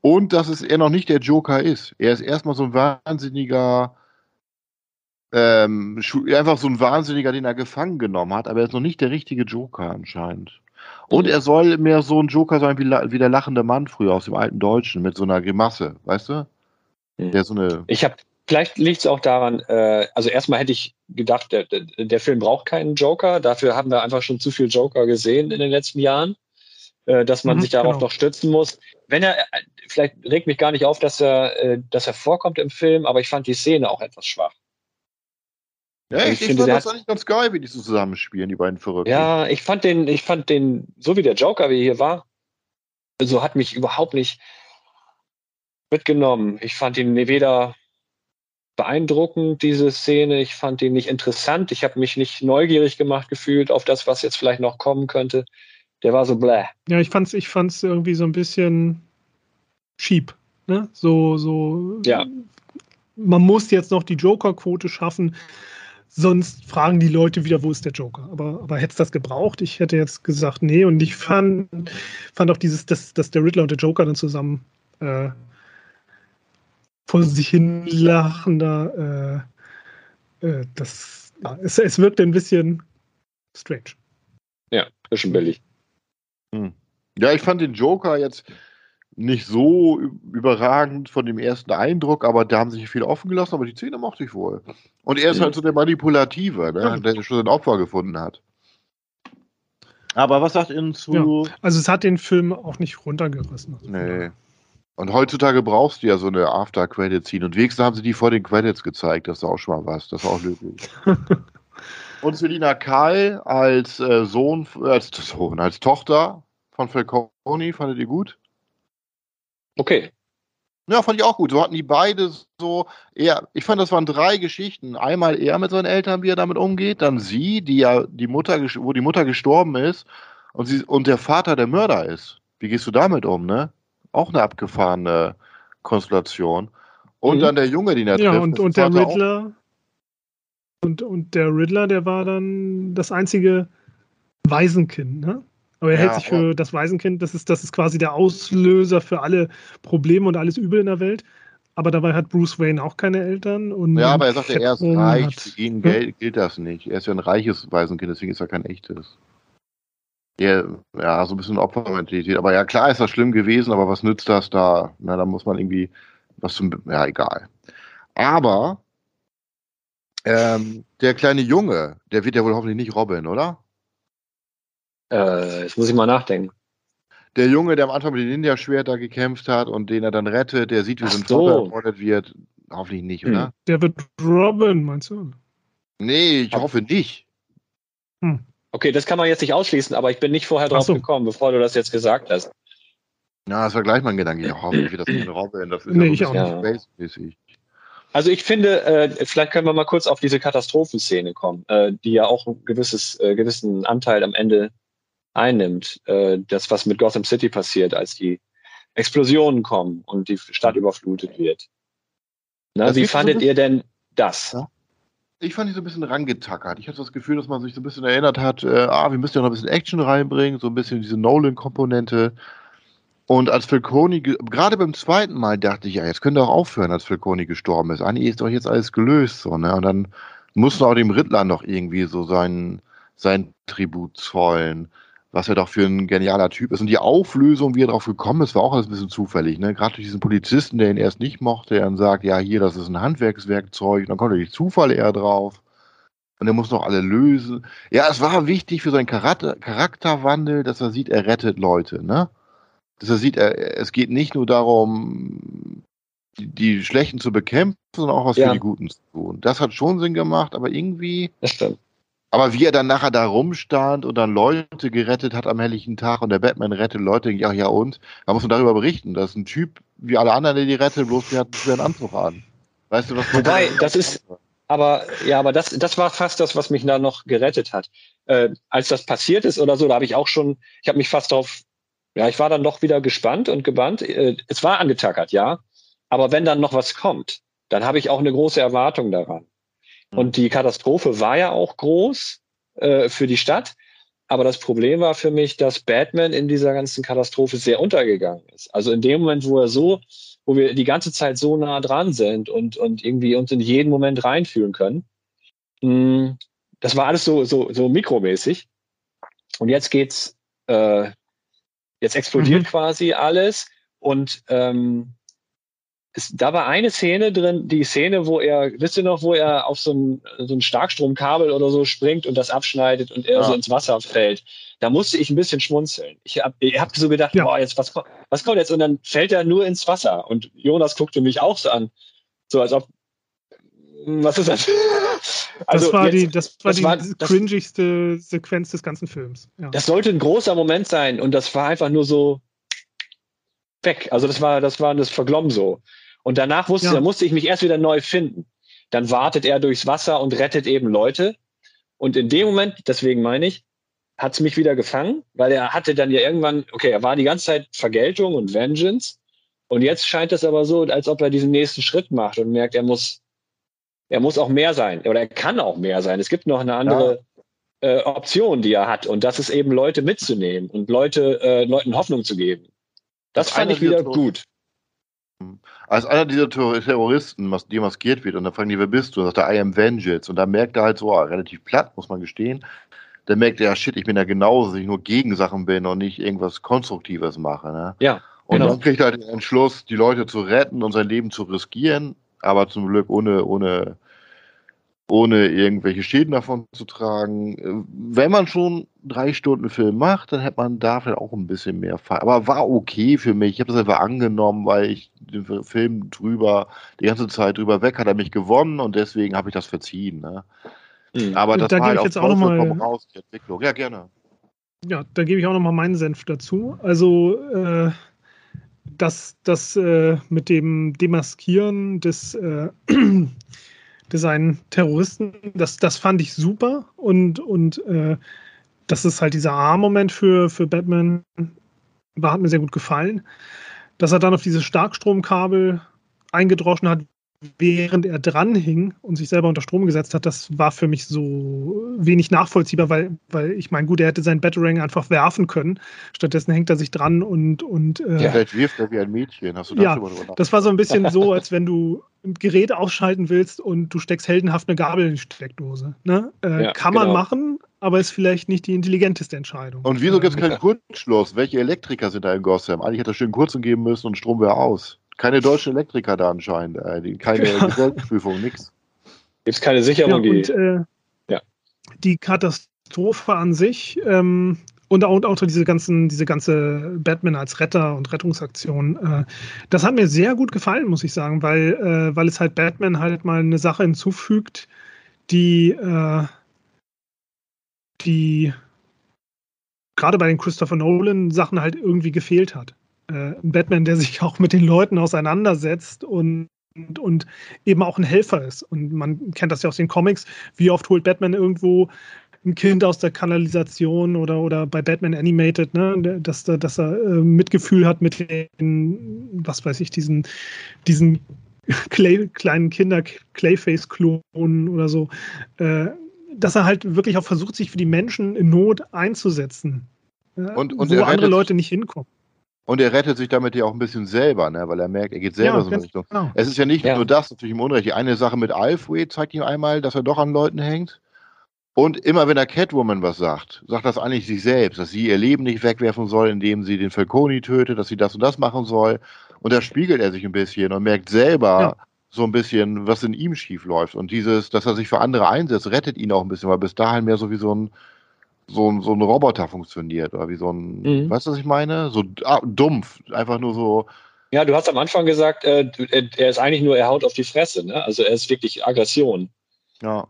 Und dass es er noch nicht der Joker ist. Er ist erstmal so ein wahnsinniger, ähm, einfach so ein Wahnsinniger, den er gefangen genommen hat, aber er ist noch nicht der richtige Joker anscheinend. Und er soll mehr so ein Joker sein wie, wie der lachende Mann früher aus dem alten Deutschen mit so einer Grimasse, weißt du? Der so eine. Ich habe vielleicht liegt es auch daran, äh, also erstmal hätte ich gedacht, der, der, der, Film braucht keinen Joker. Dafür haben wir einfach schon zu viel Joker gesehen in den letzten Jahren, äh, dass man mhm, sich darauf genau. noch stützen muss. Wenn er, äh, vielleicht regt mich gar nicht auf, dass er, äh, dass er vorkommt im Film, aber ich fand die Szene auch etwas schwach. Ja, also ich, ich, finde, fand das eigentlich ganz geil, wie die so zusammenspielen, die beiden Verrückten. Ja, ich fand den, ich fand den, so wie der Joker, wie er hier war, so hat mich überhaupt nicht mitgenommen. Ich fand ihn weder beeindruckend, diese Szene. Ich fand ihn nicht interessant. Ich habe mich nicht neugierig gemacht gefühlt auf das, was jetzt vielleicht noch kommen könnte. Der war so bläh. Ja, ich fand's, ich fand's irgendwie so ein bisschen cheap. Ne? So, so. Ja. Man muss jetzt noch die Joker-Quote schaffen. Sonst fragen die Leute wieder, wo ist der Joker? Aber, aber hätte es das gebraucht? Ich hätte jetzt gesagt, nee. Und ich fand, fand auch dieses, dass, dass der Riddler und der Joker dann zusammen äh, vor sich hin lachen da. Äh, äh, das, ja, es, es wirkt ein bisschen strange. Ja, bisschen billig. Hm. Ja, ich fand den Joker jetzt nicht so überragend von dem ersten Eindruck, aber da haben sich viele offen gelassen, aber die Szene mochte ich wohl. Und er ist halt so der Manipulative, ne? der schon sein Opfer gefunden hat. Aber was sagt ihr zu. Ja, also es hat den Film auch nicht runtergerissen. Nee. Und heutzutage brauchst du ja so eine After-Credit-Scene. Und wenigstens haben sie die vor den Credits gezeigt. Das ist auch schon mal was. Das war auch löblich. *laughs* und Selina Kyle als äh, Sohn, als Sohn, als Tochter von Falcone, fandet ihr gut? Okay. Ja, fand ich auch gut. So hatten die beide so eher, ich fand, das waren drei Geschichten. Einmal er mit seinen Eltern, wie er damit umgeht, dann sie, die ja die Mutter, wo die Mutter gestorben ist und sie und der Vater der Mörder ist. Wie gehst du damit um, ne? Auch eine abgefahrene Konstellation. Und mhm. dann der Junge, den er ja, trifft. Ja, und, und der Riddler. Und, und der Riddler, der war dann das einzige Waisenkind, ne? Aber er ja, hält sich für das Waisenkind, das ist, das ist quasi der Auslöser für alle Probleme und alles Übel in der Welt. Aber dabei hat Bruce Wayne auch keine Eltern. Und ja, aber er sagt, er ist reich. Hat, für ihn hm? gilt das nicht. Er ist ja ein reiches Waisenkind, deswegen ist er kein echtes. Ja, ja, so ein bisschen Opfermentalität. Aber ja, klar ist das schlimm gewesen, aber was nützt das da? Na, da muss man irgendwie was zum. Ja, egal. Aber ähm, der kleine Junge, der wird ja wohl hoffentlich nicht Robin, oder? Äh, jetzt muss ich mal nachdenken. Der Junge, der am Anfang mit dem Ninja-Schwert gekämpft hat und den er dann rettet, der sieht, wie sein so. Vater ermordet wird. Hoffentlich nicht, hm. oder? Der wird Robin, meinst du? Nee, ich hoffe nicht. Hm. Okay, das kann man jetzt nicht ausschließen, aber ich bin nicht vorher drauf so. gekommen, bevor du das jetzt gesagt hast. Na, das war gleich mein Gedanke. Ich hoffe, ich will das nicht Robin. Das ist nee, ja ich auch nicht. Also ich finde, äh, vielleicht können wir mal kurz auf diese Katastrophenszene kommen, äh, die ja auch ein gewisses, äh, gewissen Anteil am Ende einnimmt. Äh, das, was mit Gotham City passiert, als die Explosionen kommen und die Stadt überflutet wird. Na, wie fandet so ihr denn das? Ja. Ich fand die so ein bisschen rangetackert. Ich hatte das Gefühl, dass man sich so ein bisschen erinnert hat, äh, ah, wir müssen ja noch ein bisschen Action reinbringen, so ein bisschen diese Nolan-Komponente. Und als Falcone, gerade beim zweiten Mal dachte ich, ja, jetzt könnte auch aufhören, als Falcone gestorben ist. Eigentlich ist doch jetzt alles gelöst, so, ne? Und dann mussten auch dem Rittler noch irgendwie so sein, sein Tribut zollen was er doch für ein genialer Typ ist. Und die Auflösung, wie er darauf gekommen ist, war auch alles ein bisschen zufällig. Ne? Gerade durch diesen Polizisten, der ihn erst nicht mochte, der dann sagt, ja, hier, das ist ein Handwerkswerkzeug. Und dann kommt durch Zufall eher drauf. Und er muss noch alle lösen. Ja, es war wichtig für seinen Charakter Charakterwandel, dass er sieht, er rettet Leute. Ne? Dass er sieht, er, es geht nicht nur darum, die, die Schlechten zu bekämpfen, sondern auch was ja. für die Guten zu tun. Das hat schon Sinn gemacht, aber irgendwie... Das stimmt aber wie er dann nachher da rumstand und dann Leute gerettet hat am helllichen Tag und der Batman rettet Leute, ja, ja und, da muss man darüber berichten. Das ist ein Typ wie alle anderen, der die rettet, bloß der hat einen Anzug an. Weißt du, was Wobei, das ist, aber ja, aber das, das war fast das, was mich da noch gerettet hat. Äh, als das passiert ist oder so, da habe ich auch schon, ich habe mich fast drauf, ja, ich war dann doch wieder gespannt und gebannt. Äh, es war angetackert, ja. Aber wenn dann noch was kommt, dann habe ich auch eine große Erwartung daran. Und mhm. die Katastrophe war ja auch groß äh, für die Stadt. Aber das Problem war für mich, dass Batman in dieser ganzen Katastrophe sehr untergegangen ist. Also in dem Moment, wo er so, wo wir die ganze Zeit so nah dran sind und, und irgendwie uns in jeden Moment reinfühlen können, mh, hm, das war alles so, so, so mikromäßig. Und jetzt geht's, äh, jetzt explodiert mhm. quasi alles und ähm, es, da war eine Szene drin, die Szene, wo er, wisst ihr noch, wo er auf so ein, so ein Starkstromkabel oder so springt und das abschneidet und er ja. so ins Wasser fällt. Da musste ich ein bisschen schmunzeln. Ich habe ich hab so gedacht, ja. boah, jetzt, was, was kommt jetzt? Und dann fällt er nur ins Wasser. Und Jonas guckte mich auch so an. So als ob, was ist das? Also das war jetzt, die, das war das die war, cringigste Sequenz des ganzen Films. Ja. Das sollte ein großer Moment sein und das war einfach nur so weg. Also das war, das war das verglommen so. Und danach wusste, ja. da musste ich mich erst wieder neu finden. Dann wartet er durchs Wasser und rettet eben Leute. Und in dem Moment, deswegen meine ich, hat es mich wieder gefangen, weil er hatte dann ja irgendwann, okay, er war die ganze Zeit Vergeltung und Vengeance. Und jetzt scheint es aber so, als ob er diesen nächsten Schritt macht und merkt, er muss, er muss auch mehr sein oder er kann auch mehr sein. Es gibt noch eine andere ja. äh, Option, die er hat. Und das ist eben Leute mitzunehmen und Leute, äh, Leuten Hoffnung zu geben. Das, das fand ich wieder gut. Als einer dieser Terroristen, die maskiert wird, und dann fragen die, wer bist du? Und sagt er, I am Vengeance. Und da merkt er halt so, ah, relativ platt, muss man gestehen. Dann merkt er, ja, shit, ich bin ja genauso, dass ich nur gegen Sachen bin und nicht irgendwas Konstruktives mache. Ne? Ja. Und genau. dann kriegt er halt den Entschluss, die Leute zu retten und sein Leben zu riskieren, aber zum Glück ohne, ohne ohne irgendwelche Schäden davon zu tragen. Wenn man schon drei Stunden Film macht, dann hätte man da vielleicht auch ein bisschen mehr Fall. Aber war okay für mich. Ich habe das einfach angenommen, weil ich den Film drüber, die ganze Zeit drüber weg, hat er mich gewonnen und deswegen habe ich das verziehen. Ne? Mhm. Aber das da war halt ich jetzt auch nochmal raus, die Entwicklung. Ja, gerne. Ja, da gebe ich auch nochmal meinen Senf dazu. Also, äh, das, das äh, mit dem Demaskieren des äh, *clears throat* Design Terroristen, das, das fand ich super und, und äh, das ist halt dieser A-Moment für, für Batman, war, hat mir sehr gut gefallen. Dass er dann auf dieses Starkstromkabel eingedroschen hat, während er dran hing und sich selber unter Strom gesetzt hat, das war für mich so wenig nachvollziehbar, weil, weil ich meine, gut, er hätte seinen Batarang einfach werfen können. Stattdessen hängt er sich dran und. und äh, ja, vielleicht wirft er wie ein Mädchen. Hast du das ja, das war so ein bisschen so, *laughs* als wenn du ein Gerät ausschalten willst und du steckst heldenhaft eine Gabel in die Steckdose. Ne? Äh, ja, kann man genau. machen, aber ist vielleicht nicht die intelligenteste Entscheidung. Und wieso gibt es keinen Kurzschluss? Welche Elektriker sind da in Gotham? Eigentlich hätte er schön kurz geben müssen und Strom wäre aus. Keine deutschen Elektriker da anscheinend. Äh, keine ja. Gesellschaftsprüfung, nix. Gibt es keine Sicherung, ja, und, die. Äh, ja. Die Katastrophe an sich ähm, und auch, auch, diese ganzen, diese ganze Batman als Retter und Rettungsaktion, äh, das hat mir sehr gut gefallen, muss ich sagen, weil, äh, weil es halt Batman halt mal eine Sache hinzufügt, die, äh, die gerade bei den Christopher Nolan Sachen halt irgendwie gefehlt hat äh, ein Batman, der sich auch mit den Leuten auseinandersetzt und, und, und, eben auch ein Helfer ist. Und man kennt das ja aus den Comics. Wie oft holt Batman irgendwo ein Kind aus der Kanalisation oder, oder bei Batman Animated, ne, dass, dass er äh, Mitgefühl hat mit den, was weiß ich, diesen, diesen *laughs* Clay, kleinen Kinder Clayface-Klonen oder so. Äh, dass er halt wirklich auch versucht, sich für die Menschen in Not einzusetzen. Und, und wo andere Leute nicht hinkommen. Und er rettet sich damit ja auch ein bisschen selber, ne? weil er merkt, er geht selber ja, so in Richtung. Genau. Es ist ja nicht ja. nur das, natürlich im Unrecht. Die eine Sache mit Alfred zeigt ihm einmal, dass er doch an Leuten hängt. Und immer wenn er Catwoman was sagt, sagt das eigentlich sich selbst, dass sie ihr Leben nicht wegwerfen soll, indem sie den Falcone tötet, dass sie das und das machen soll. Und da spiegelt er sich ein bisschen und merkt selber ja. so ein bisschen, was in ihm schief läuft. Und dieses, dass er sich für andere einsetzt, rettet ihn auch ein bisschen, weil bis dahin mehr so wie so ein so, so ein Roboter funktioniert oder wie so ein, mhm. weißt du, was ich meine? So ah, dumpf, einfach nur so. Ja, du hast am Anfang gesagt, äh, er ist eigentlich nur, er haut auf die Fresse, ne? Also er ist wirklich Aggression. Ja.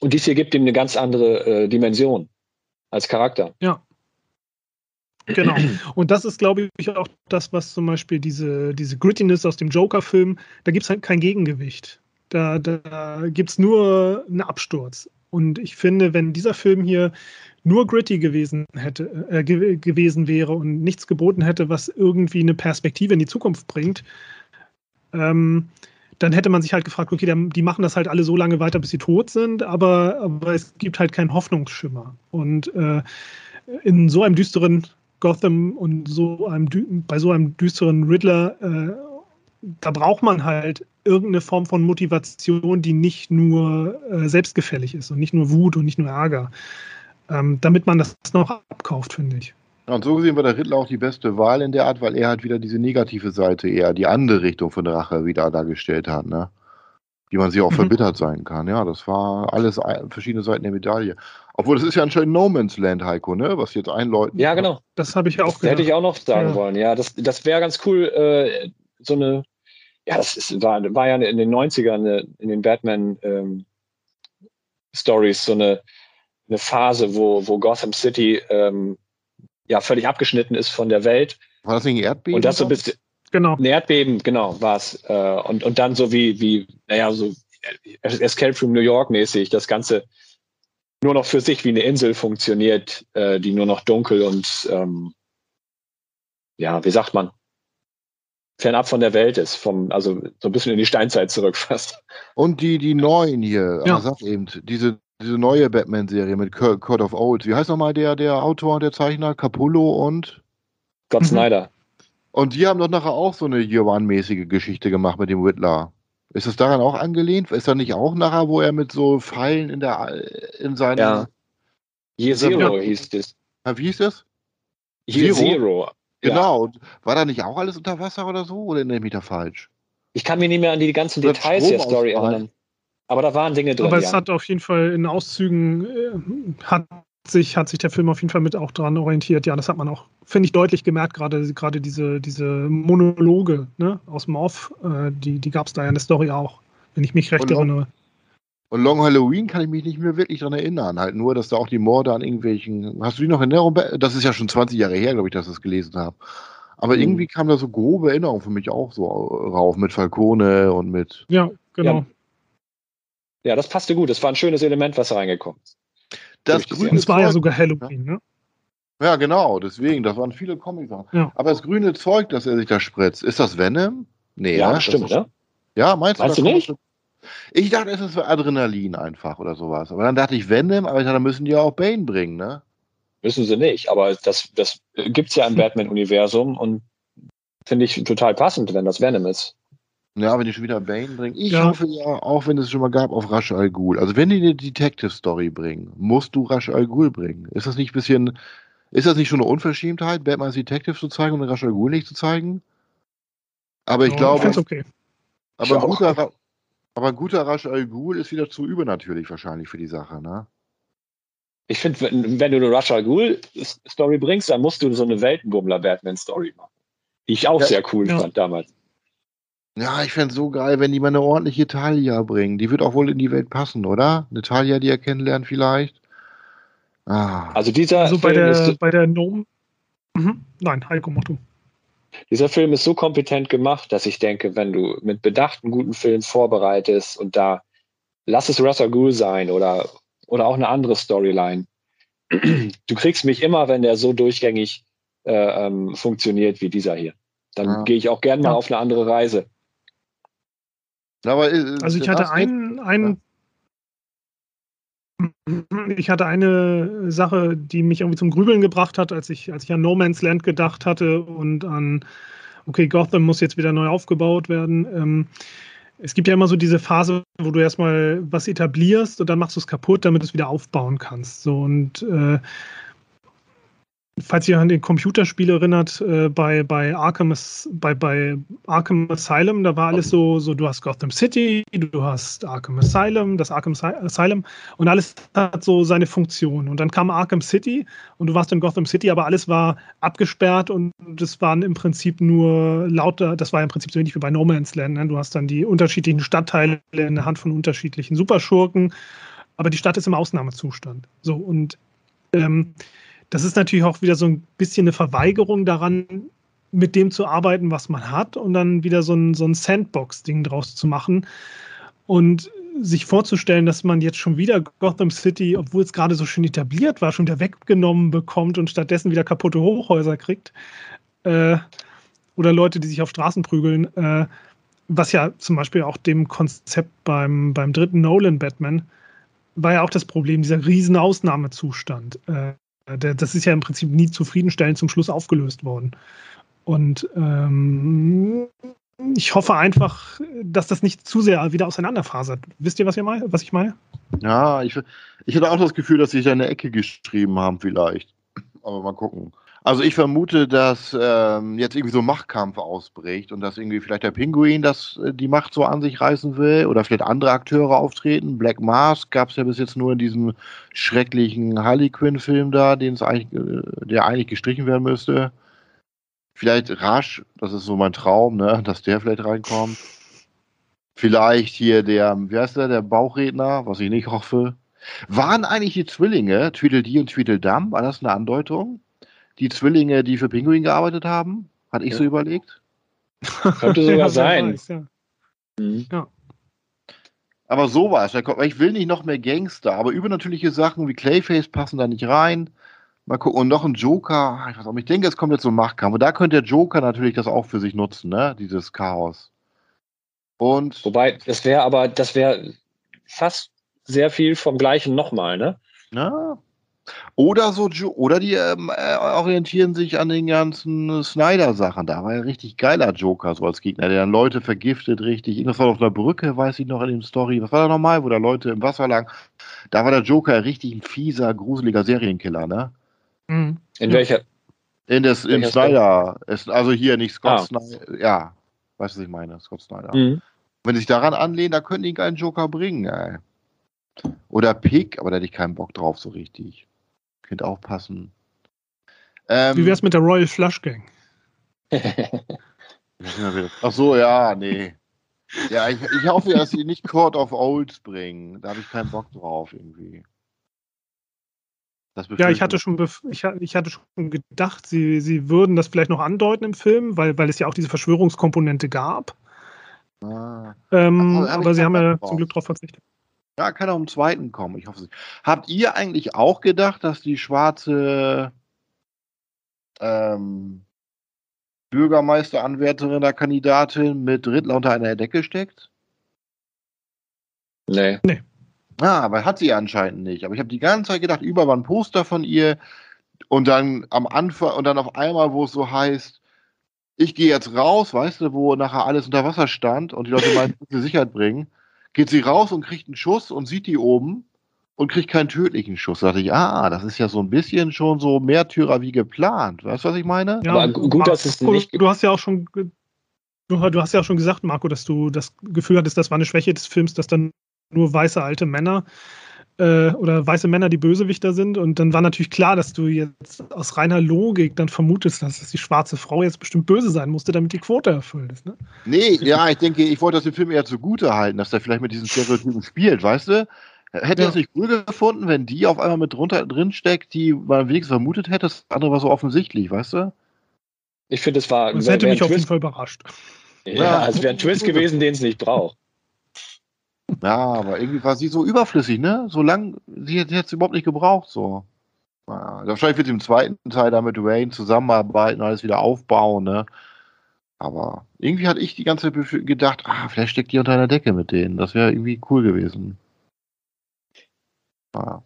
Und dies hier gibt ihm eine ganz andere äh, Dimension als Charakter. Ja. Genau. Und das ist, glaube ich, auch das, was zum Beispiel diese, diese Grittiness aus dem Joker-Film, da gibt es halt kein Gegengewicht. Da, da gibt es nur einen Absturz. Und ich finde, wenn dieser Film hier nur gritty gewesen hätte, äh, ge gewesen wäre und nichts geboten hätte, was irgendwie eine Perspektive in die Zukunft bringt, ähm, dann hätte man sich halt gefragt, okay, die machen das halt alle so lange weiter, bis sie tot sind, aber, aber es gibt halt keinen Hoffnungsschimmer. Und äh, in so einem düsteren Gotham und so einem bei so einem düsteren Riddler, äh, da braucht man halt irgendeine Form von Motivation, die nicht nur äh, selbstgefällig ist und nicht nur Wut und nicht nur Ärger ähm, damit man das noch abkauft, finde ich. Ja, und so gesehen war der Riddler auch die beste Wahl in der Art, weil er halt wieder diese negative Seite, eher die andere Richtung von Rache wieder dargestellt hat, ne? Wie man sie auch mhm. verbittert sein kann. Ja, das war alles verschiedene Seiten der Medaille. Obwohl, das ist ja anscheinend No Man's Land, Heiko, ne? Was jetzt einläuten. Ja, genau. Das habe ich ja auch das Hätte ich auch noch sagen ja. wollen. Ja, das, das wäre ganz cool, äh, so eine, ja, das ist, war, war ja in den 90ern, äh, in den Batman, ähm, Stories so eine, eine Phase, wo, wo Gotham City ähm, ja völlig abgeschnitten ist von der Welt. War das ein Erdbeben? Und das so ein bisschen. Genau. Ein Erdbeben, genau, war es. Äh, und, und dann so wie, wie, naja, so Escape from New York mäßig, das Ganze nur noch für sich wie eine Insel funktioniert, äh, die nur noch dunkel und ähm, ja, wie sagt man, fernab von der Welt ist, vom, also so ein bisschen in die Steinzeit zurückfasst. Und die, die neuen hier, ja. sag eben, diese, diese neue Batman-Serie mit Code of Old. Wie heißt nochmal der, der Autor und der Zeichner? Capullo und? Scott mhm. Snyder. Und die haben doch nachher auch so eine Year One-mäßige Geschichte gemacht mit dem Whitler. Ist es daran auch angelehnt? Ist da nicht auch nachher, wo er mit so Pfeilen in der in seiner. Ja. Year Zero hieß das. Wie hieß das? Year Zero. Zero. Genau. Ja. War da nicht auch alles unter Wasser oder so? Oder nehme ich da falsch? Ich kann mich nicht mehr an die ganzen Details der Story erinnern. Aber da waren Dinge drin. Aber es ja. hat auf jeden Fall in Auszügen äh, hat sich, hat sich der Film auf jeden Fall mit auch daran orientiert. Ja, das hat man auch, finde ich, deutlich gemerkt, gerade, gerade diese, diese Monologe ne, aus dem Off, äh, die, die gab es da ja in der Story auch, wenn ich mich recht und erinnere. Und Long Halloween kann ich mich nicht mehr wirklich daran erinnern. Halt nur, dass da auch die Morde an irgendwelchen. Hast du die noch in Erinnerung? Das ist ja schon 20 Jahre her, glaube ich, dass ich das gelesen habe. Aber mhm. irgendwie kam da so grobe Erinnerungen für mich auch so rauf mit Falcone und mit. Ja, genau. Ja, ja das passte gut. Das war ein schönes Element, was reingekommen ist. Das grüne es war Zeug, ja sogar Halloween, ne? Ja, genau, deswegen, das waren viele Comics. Ja. Aber das grüne Zeug, das er sich da spritzt, ist das Venom? Nee, ja, ja stimmt, ne? Ja, meinst, meinst du, du nicht? Ich dachte, es ist für Adrenalin einfach oder sowas. Aber dann dachte ich, Venom, aber dann müssen die ja auch Bane bringen, ne? Müssen sie nicht, aber das, das gibt es ja im *laughs* Batman-Universum und finde ich total passend, wenn das Venom ist. Ja, wenn die schon wieder Bane bringen. Ich ja. hoffe ja, auch wenn es schon mal gab, auf Rash Al Ghul. Also wenn die eine Detective-Story bringen, musst du Rash Al Ghul bringen. Ist das nicht ein bisschen, ist das nicht schon eine Unverschämtheit, Batman als Detective zu zeigen und Rash Al Ghul nicht zu zeigen? Aber ich oh, glaube. Ich okay. Aber ein, guter, aber ein guter Rash Al Ghul ist wieder zu übernatürlich wahrscheinlich für die Sache, ne? Ich finde, wenn, wenn, du eine Rush Al Ghul Story bringst, dann musst du so eine Weltenbummler Batman Story machen. Die ich auch ja, sehr cool ja. fand damals. Ja, ich fände es so geil, wenn die mal eine ordentliche Talia bringen. Die wird auch wohl in die Welt passen, oder? Eine Talia, die er kennenlernt vielleicht. Ah. Also dieser also bei der, ist, bei der Gnome. Mhm. Nein, Heiko, mach du. Dieser Film ist so kompetent gemacht, dass ich denke, wenn du mit Bedacht einen guten Film vorbereitest und da lass es Russell Ghul sein oder, oder auch eine andere Storyline. Du kriegst mich immer, wenn der so durchgängig äh, ähm, funktioniert wie dieser hier. Dann ja. gehe ich auch gern mal ja. auf eine andere Reise. Aber, äh, also ich hatte einen, einen *clears throat* ich hatte eine Sache, die mich irgendwie zum Grübeln gebracht hat, als ich, als ich an No Man's Land gedacht hatte und an, okay, Gotham muss jetzt wieder neu aufgebaut werden. Ähm, es gibt ja immer so diese Phase, wo du erstmal was etablierst und dann machst du es kaputt, damit du es wieder aufbauen kannst. So und äh, falls ihr an den Computerspiel erinnert, äh, bei, bei, Arkham, bei, bei Arkham Asylum, da war alles so, so, du hast Gotham City, du hast Arkham Asylum, das Arkham Asylum und alles hat so seine Funktion. Und dann kam Arkham City und du warst in Gotham City, aber alles war abgesperrt und es waren im Prinzip nur lauter, das war im Prinzip so ähnlich wie bei No Man's Land. Ne? Du hast dann die unterschiedlichen Stadtteile in der Hand von unterschiedlichen Superschurken, aber die Stadt ist im Ausnahmezustand. So und ähm, das ist natürlich auch wieder so ein bisschen eine Verweigerung daran, mit dem zu arbeiten, was man hat und dann wieder so ein, so ein Sandbox-Ding draus zu machen. Und sich vorzustellen, dass man jetzt schon wieder Gotham City, obwohl es gerade so schön etabliert war, schon wieder weggenommen bekommt und stattdessen wieder kaputte Hochhäuser kriegt. Äh, oder Leute, die sich auf Straßen prügeln. Äh, was ja zum Beispiel auch dem Konzept beim, beim dritten Nolan-Batman war ja auch das Problem, dieser riesen Ausnahmezustand. Äh, das ist ja im Prinzip nie zufriedenstellend zum Schluss aufgelöst worden. Und ähm, ich hoffe einfach, dass das nicht zu sehr wieder auseinanderfasert. Wisst ihr, was, ihr mein, was ich meine? Ja, ich, ich hatte auch das Gefühl, dass sie sich eine Ecke geschrieben haben, vielleicht. Aber mal gucken. Also ich vermute, dass ähm, jetzt irgendwie so ein Machtkampf ausbricht und dass irgendwie vielleicht der Pinguin das, äh, die Macht so an sich reißen will oder vielleicht andere Akteure auftreten. Black Mask gab es ja bis jetzt nur in diesem schrecklichen Harley Quinn-Film da, den eigentlich, äh, der eigentlich gestrichen werden müsste. Vielleicht Rasch, das ist so mein Traum, ne, *laughs* dass der vielleicht reinkommt. Vielleicht hier der, wie heißt der, der Bauchredner, was ich nicht hoffe. Waren eigentlich die Zwillinge, Tweedledee und Tweedledum, war das eine Andeutung? Die Zwillinge, die für Pinguin gearbeitet haben? Hatte ich ja. so überlegt? Könnte *laughs* sogar sein. Weiß, ja. Mhm. ja. Aber sowas, ich will nicht noch mehr Gangster, aber übernatürliche Sachen wie Clayface passen da nicht rein. Mal gucken, und noch ein Joker, ich weiß auch, ich denke, es kommt jetzt so ein Machtkampf. Und da könnte der Joker natürlich das auch für sich nutzen, ne? Dieses Chaos. Und. Wobei, das wäre aber, das wäre fast sehr viel vom Gleichen nochmal, ne? Ja, oder so, oder die ähm, äh, orientieren sich an den ganzen Snyder-Sachen. Da war ja richtig geiler Joker so als Gegner, der dann Leute vergiftet, richtig. Irgendwas war auf einer Brücke, weiß ich noch in dem Story. Was war da nochmal, wo da Leute im Wasser lagen? Da war der Joker richtig ein fieser, gruseliger Serienkiller, ne? Mhm. In welcher? In des, in Snyder. Ist, also hier nicht Scott ah. Snyder. Ja, weißt du, was ich meine? Scott Snyder. Mhm. Wenn sie sich daran anlehnen, da könnten die einen geilen Joker bringen, ey. Oder Pick, aber da hätte ich keinen Bock drauf so richtig. Könnte auch passen. Ähm, Wie wär's mit der Royal Flush Gang? *laughs* Ach so, ja, nee. Ja, ich, ich hoffe, dass sie nicht Court of Olds bringen. Da habe ich keinen Bock drauf irgendwie. ja, ich hatte schon, ich, ich, hatte schon gedacht, sie, sie würden das vielleicht noch andeuten im Film, weil, weil es ja auch diese Verschwörungskomponente gab. Ah. Ähm, aber, aber sie haben ja drauf. zum Glück darauf verzichtet. Ja, kann auch im zweiten kommen. Ich hoffe es. Habt ihr eigentlich auch gedacht, dass die schwarze ähm, Bürgermeisteranwärterin der Kandidatin mit Rittler unter einer Decke steckt? Nee. Nee. Ah, aber hat sie anscheinend nicht. Aber ich habe die ganze Zeit gedacht, über war ein Poster von ihr und dann am Anfang und dann auf einmal, wo es so heißt, ich gehe jetzt raus, weißt du, wo nachher alles unter Wasser stand und die Leute meinen, *laughs* Sicherheit bringen geht sie raus und kriegt einen Schuss und sieht die oben und kriegt keinen tödlichen Schuss. Da dachte ich, ah, das ist ja so ein bisschen schon so Märtyrer wie geplant. Weißt du, was ich meine? Ja, aber gut, dass es nicht. Du hast ja auch schon. Du hast ja auch schon gesagt, Marco, dass du das Gefühl hattest, das war eine Schwäche des Films, dass dann nur weiße alte Männer äh, oder weiße Männer die Bösewichter sind. Und dann war natürlich klar, dass du jetzt aus reiner Logik dann vermutest, dass die schwarze Frau jetzt bestimmt böse sein musste, damit die Quote erfüllt ist. Ne? Nee, ja, ich denke, ich wollte das dem Film eher zugute halten, dass er vielleicht mit diesen Stereotypen spielt, weißt du? Hätte ja. es nicht cool gefunden, wenn die auf einmal mit drunter drin steckt, die man wenigstens vermutet hätte, das andere war so offensichtlich, weißt du? Ich finde, es war. Das hätte mich auf jeden Fall überrascht. Ja, ja. es wäre ein Twist gewesen, den es nicht braucht. Ja, aber irgendwie war sie so überflüssig, ne? So lang, sie hätte es überhaupt nicht gebraucht, so. Ja, wahrscheinlich wird sie im zweiten Teil da mit Wayne zusammenarbeiten, alles wieder aufbauen, ne? Aber irgendwie hatte ich die ganze Zeit gedacht, ah, vielleicht steckt die unter einer Decke mit denen. Das wäre irgendwie cool gewesen. Ja.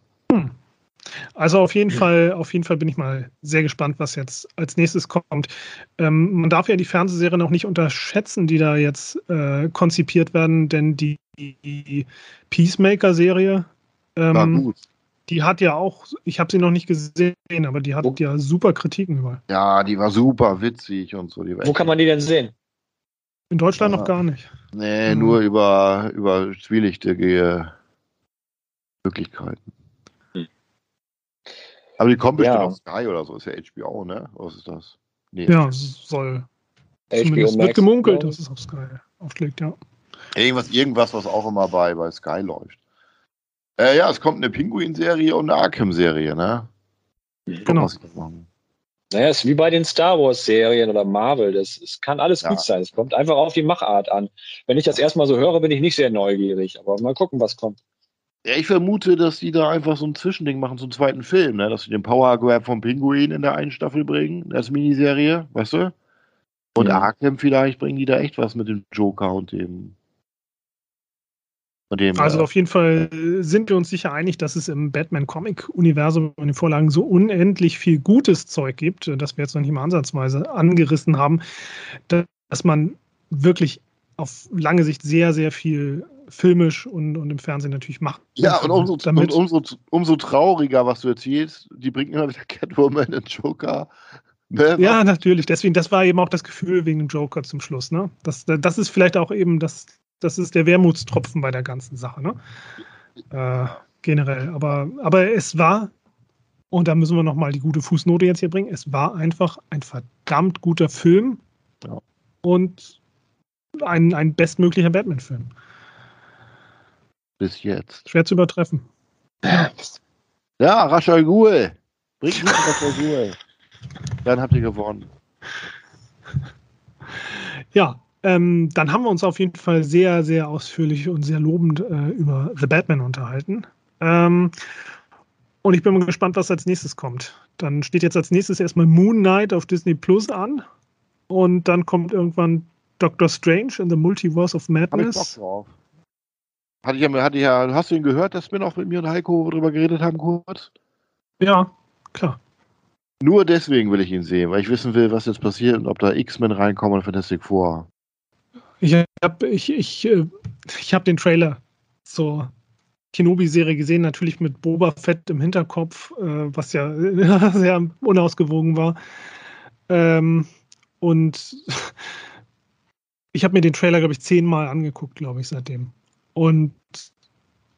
Also auf jeden Fall, auf jeden Fall bin ich mal sehr gespannt, was jetzt als nächstes kommt. Ähm, man darf ja die Fernsehserien auch nicht unterschätzen, die da jetzt äh, konzipiert werden, denn die, die Peacemaker-Serie, ähm, die hat ja auch, ich habe sie noch nicht gesehen, aber die hat Wo? ja super Kritiken überall. Ja, die war super witzig und so. Wo kann man die denn sehen? In Deutschland ja. noch gar nicht. Nee, mhm. nur über, über zwielichtige Möglichkeiten. Aber die kommen bestimmt ja. auf Sky oder so. Ist ja HBO, ne? Was ist das? Nee, ja, soll. HBO wird gemunkelt, dass es auf Sky aufschlägt, ja. Irgendwas, irgendwas, was auch immer bei, bei Sky läuft. Äh, ja, es kommt eine Pinguin-Serie und eine Arkham-Serie, ne? Genau. Naja, es ist wie bei den Star Wars-Serien oder Marvel. Das, es kann alles ja. gut sein. Es kommt einfach auf die Machart an. Wenn ich das erstmal so höre, bin ich nicht sehr neugierig. Aber mal gucken, was kommt. Ja, ich vermute, dass die da einfach so ein Zwischending machen zum zweiten Film, ne? Dass sie den Power Grab vom Pinguin in der einen Staffel bringen, als Miniserie, weißt du? Und ja. Arkham vielleicht bringen die da echt was mit dem Joker und dem. Und dem also äh, auf jeden Fall sind wir uns sicher einig, dass es im Batman-Comic-Universum und den Vorlagen so unendlich viel gutes Zeug gibt, das wir jetzt noch nicht mal ansatzweise angerissen haben, dass man wirklich auf lange Sicht sehr, sehr viel filmisch und, und im Fernsehen natürlich macht. Ja, und umso, damit. Und umso, umso trauriger, was du erzählst, die bringen immer wieder Catwoman und Joker. Ne? Ja, natürlich. Deswegen, das war eben auch das Gefühl wegen dem Joker zum Schluss. Ne? Das, das ist vielleicht auch eben das, das ist der Wermutstropfen bei der ganzen Sache. Ne? Äh, generell. Aber, aber es war, und da müssen wir nochmal die gute Fußnote jetzt hier bringen, es war einfach ein verdammt guter Film. Ja. Und ein, ein bestmöglicher Batman-Film. Bis jetzt. Schwer zu übertreffen. Ja, Rashal Ghul. Bringt nicht Rashal Ghul. Dann habt ihr gewonnen. Ja, ähm, dann haben wir uns auf jeden Fall sehr, sehr ausführlich und sehr lobend äh, über The Batman unterhalten. Ähm, und ich bin mal gespannt, was als nächstes kommt. Dann steht jetzt als nächstes erstmal Moon Knight auf Disney Plus an. Und dann kommt irgendwann Doctor Strange in the Multiverse of Madness. Hab ich Bock drauf. Hatte ich ja, hatte ich ja, hast du ihn gehört, dass wir noch mit mir und Heiko darüber geredet haben kurz? Ja, klar. Nur deswegen will ich ihn sehen, weil ich wissen will, was jetzt passiert und ob da X-Men reinkommen und Fantastic Four. Ich habe ich, ich, äh, ich hab den Trailer zur Kenobi-Serie gesehen, natürlich mit Boba Fett im Hinterkopf, äh, was ja *laughs* sehr unausgewogen war. Ähm, und *laughs* ich habe mir den Trailer, glaube ich, zehnmal angeguckt, glaube ich, seitdem. Und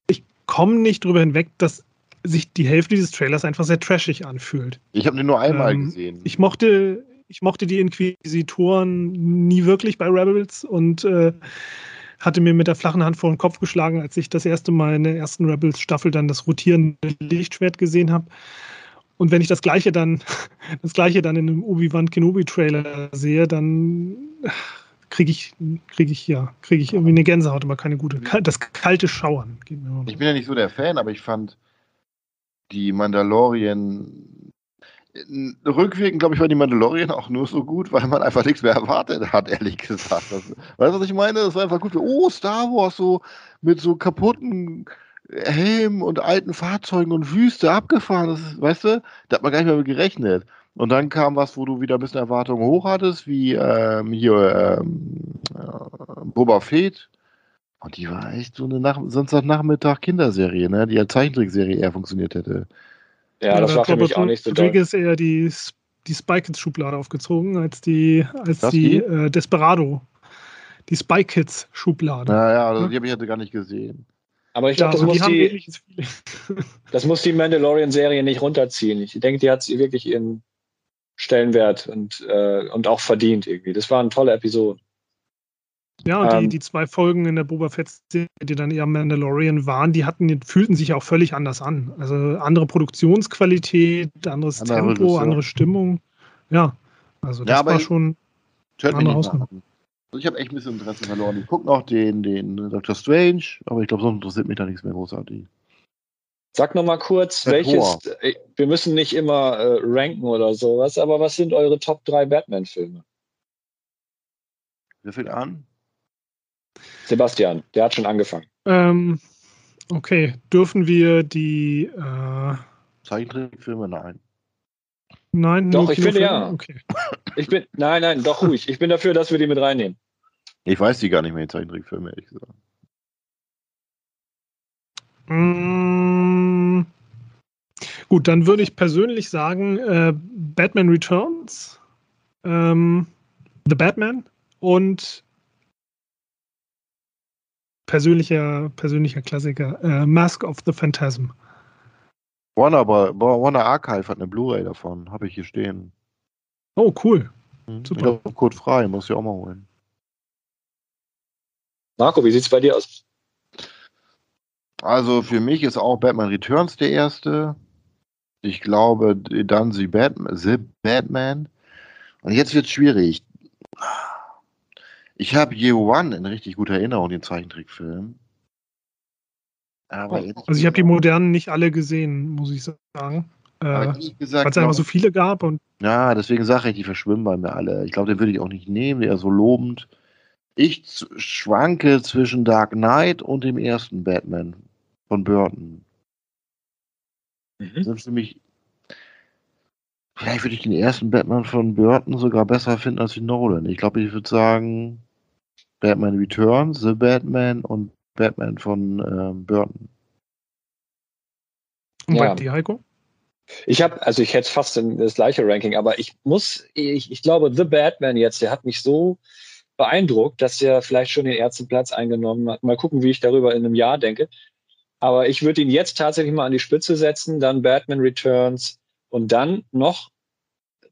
ich komme nicht drüber hinweg, dass sich die Hälfte dieses Trailers einfach sehr trashig anfühlt. Ich habe den nur einmal ähm, gesehen. Ich mochte, ich mochte die Inquisitoren nie wirklich bei Rebels und äh, hatte mir mit der flachen Hand vor den Kopf geschlagen, als ich das erste Mal in der ersten Rebels-Staffel dann das rotierende Lichtschwert gesehen habe. Und wenn ich das gleiche dann, *laughs* das gleiche dann in einem Obi-Wan Kenobi-Trailer sehe, dann kriege ich, kriege ich, ja, kriege ich irgendwie eine Gänsehaut, aber keine gute. Das kalte Schauern. ich bin ja nicht so der Fan, aber ich fand die Mandalorian rückwirkend, glaube ich, war die Mandalorian auch nur so gut, weil man einfach nichts mehr erwartet hat, ehrlich gesagt. Das, weißt du, was ich meine? Das war einfach gut. Oh, Star Wars so mit so kaputten Helmen und alten Fahrzeugen und Wüste abgefahren. Das ist, weißt du, da hat man gar nicht mehr mit gerechnet. Und dann kam was, wo du wieder ein bisschen Erwartungen hoch hattest, wie ähm, hier ähm, äh, Boba Fett. Und die war echt so eine Nach Samstagnachmittag Kinderserie, ne? die als Zeichentrickserie eher funktioniert hätte. Ja, das war für mich auch nicht so Rodriguez eher die, die Spy Kids Schublade aufgezogen, als die, als die äh, Desperado. Die Spy Kids Schublade. Naja, also, die habe ich hatte gar nicht gesehen. Aber ich glaube, ja, das, muss die, das muss die Mandalorian-Serie nicht runterziehen. Ich denke, die hat wirklich ihren Stellenwert und, äh, und auch verdient irgendwie. Das waren tolle Episoden. Ja, ähm, die, die zwei Folgen in der Boba Fett-Serie, die dann eher Mandalorian waren, die hatten, die fühlten sich auch völlig anders an. Also andere Produktionsqualität, anderes andere Tempo, Regisseur. andere Stimmung. Ja, also das ja, war schon eine andere Hausnummer. Also ich habe echt ein bisschen Interesse verloren. Ich gucke noch den, den Doctor Strange, aber ich glaube, sonst interessiert mich da nichts mehr großartig. Sag noch mal kurz, Der welches, Tor. Äh, wir müssen nicht immer äh, ranken oder sowas, aber was sind eure Top 3 Batman-Filme? Wer fängt an? Sebastian, der hat schon angefangen. Ähm, okay, dürfen wir die äh, Zeichentrickfilme? Nein. Nein, doch, ich finde ja. Okay. Ich bin, nein, nein, doch ruhig. Ich bin dafür, dass wir die mit reinnehmen. Ich weiß die gar nicht mehr, die Zeichentrickfilme, ehrlich gesagt. Mm, gut, dann würde ich persönlich sagen, äh, Batman Returns, ähm, The Batman und persönlicher, persönlicher Klassiker, äh, Mask of the Phantasm. Warner, Warner Archive hat eine Blu-ray davon, habe ich hier stehen. Oh, cool. Mhm. Super. Ich glaube, Code frei, muss ich auch mal holen. Marco, wie sieht es bei dir aus? Also für mich ist auch Batman Returns der erste. Ich glaube, dann The Batman. The Batman. Und jetzt wird es schwierig. Ich habe Year One in richtig guter Erinnerung, den Zeichentrickfilm. Aber oh, also ich habe die modernen nicht alle gesehen, muss ich sagen. Äh, Weil es einfach so viele gab. Und ja, deswegen sage ich, die verschwimmen bei mir alle. Ich glaube, den würde ich auch nicht nehmen, der ist so lobend. Ich schwanke zwischen Dark Knight und dem ersten Batman von Burton. Mhm. Für mich. Vielleicht würde ich den ersten Batman von Burton sogar besser finden als den Nolan. Ich glaube, ich würde sagen Batman Returns, The Batman und Batman von ähm, Burton. Und ja. bei dir, Heiko? Ich habe, also ich hätte fast das gleiche Ranking, aber ich muss, ich, ich glaube, The Batman jetzt, der hat mich so beeindruckt, dass er vielleicht schon den ersten Platz eingenommen hat. Mal gucken, wie ich darüber in einem Jahr denke. Aber ich würde ihn jetzt tatsächlich mal an die Spitze setzen, dann Batman Returns und dann noch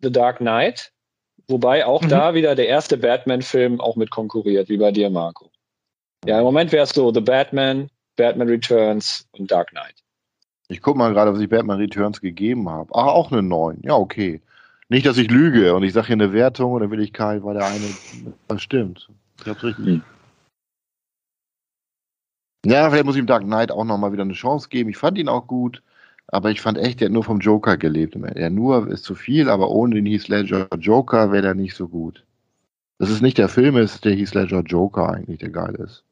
The Dark Knight, wobei auch mhm. da wieder der erste Batman-Film auch mit konkurriert, wie bei dir, Marco. Ja, im Moment wäre es so The Batman, Batman Returns und Dark Knight. Ich guck mal gerade, was ich Batman Returns gegeben habe. Ah, auch eine 9. Ja, okay. Nicht, dass ich lüge und ich sage hier eine Wertung und dann will ich kein, weil der eine. Das stimmt. Ich hab's richtig. Hm. Ja, vielleicht muss ich dem Dark Knight auch nochmal wieder eine Chance geben. Ich fand ihn auch gut, aber ich fand echt, der hat nur vom Joker gelebt. Er nur ist zu viel, aber ohne den Heath Ledger Joker wäre der nicht so gut. Das ist nicht der Film, es ist der Heath Ledger Joker eigentlich, der geil ist.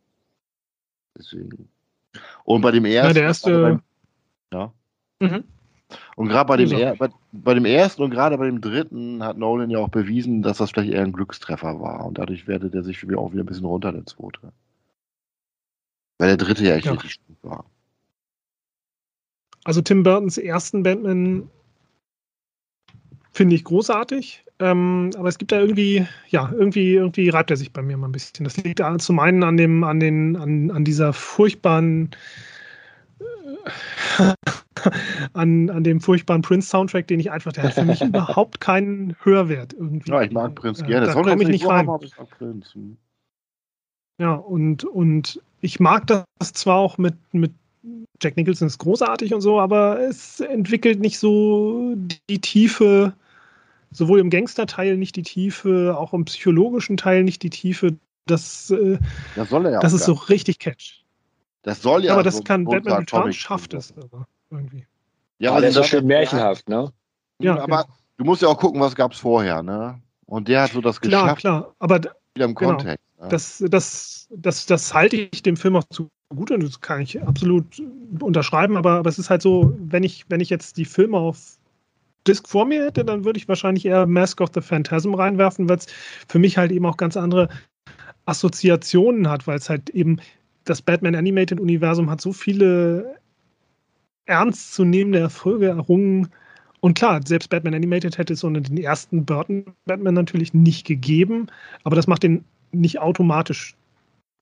Deswegen. Und bei dem ersten. Ja, der erste. Beim, ja. Mhm. Und gerade bei, dem er, bei, bei, dem ersten und gerade bei dem dritten hat Nolan ja auch bewiesen, dass das vielleicht eher ein Glückstreffer war. Und dadurch wertet er sich für mich auch wieder ein bisschen runter, der zweite. Weil der dritte ja echt ja. richtig gut war. Also Tim Burtons ersten Batman finde ich großartig. Ähm, aber es gibt da irgendwie, ja, irgendwie, irgendwie reibt er sich bei mir mal ein bisschen. Das liegt zum einen an dem, an den, an, an dieser furchtbaren äh, *laughs* an, an dem furchtbaren Prince-Soundtrack, den ich einfach, der hat für mich *laughs* überhaupt keinen Hörwert irgendwie. Ja, ich mag Prince äh, gerne. Da komme ich nicht rein. Hm. Ja, und, und ich mag das zwar auch mit, mit Jack Nicholson ist großartig und so, aber es entwickelt nicht so die Tiefe, sowohl im Gangster-Teil nicht die Tiefe, auch im psychologischen Teil nicht die Tiefe, dass, äh, das, soll er ja das ist so richtig Catch. Das soll ja. Aber das so kann Batman Returns schafft es aber irgendwie. Ja, aber der ist schön märchenhaft, ne? Ja, aber genau. du musst ja auch gucken, was gab es vorher, ne? Und der hat so das geschafft. Klar, klar, aber wieder im genau. Kontext. Das, das, das, das halte ich dem Film auch zu gut und das kann ich absolut unterschreiben, aber, aber es ist halt so, wenn ich, wenn ich jetzt die Filme auf Disc vor mir hätte, dann würde ich wahrscheinlich eher Mask of the Phantasm reinwerfen, weil es für mich halt eben auch ganz andere Assoziationen hat, weil es halt eben das Batman Animated Universum hat so viele ernstzunehmende Erfolge errungen. Und klar, selbst Batman Animated hätte es ohne den ersten Burton Batman natürlich nicht gegeben, aber das macht den nicht automatisch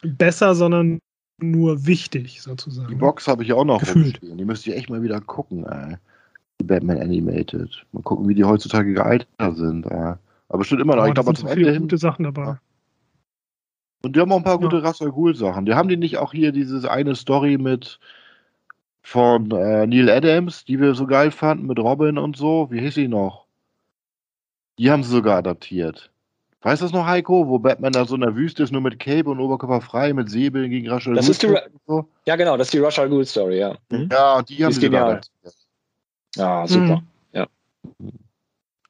besser, sondern nur wichtig sozusagen. Die Box habe ich auch noch Gefühlt. Die müsste ich echt mal wieder gucken, ey. Die Batman Animated. Mal gucken, wie die heutzutage gealtert sind. Ey. Aber bestimmt immer noch. Oh, ich glaube, zum Ende gute Sachen dabei. Ja. Und die haben auch ein paar gute ja. Russell Ghul Sachen. Die haben die nicht auch hier diese eine Story mit von äh, Neil Adams, die wir so geil fanden mit Robin und so. Wie hieß sie noch? Die haben sie sogar adaptiert. Weißt du das noch, Heiko, wo Batman da so in der Wüste ist, nur mit Cape und Oberkörper frei, mit Säbeln gegen Russell Das ist die, so? ja genau, das ist die Russell Ghul Story, ja. Mhm. Ja, und die haben sie sogar adaptiert. Ja, super. Mhm. Ja.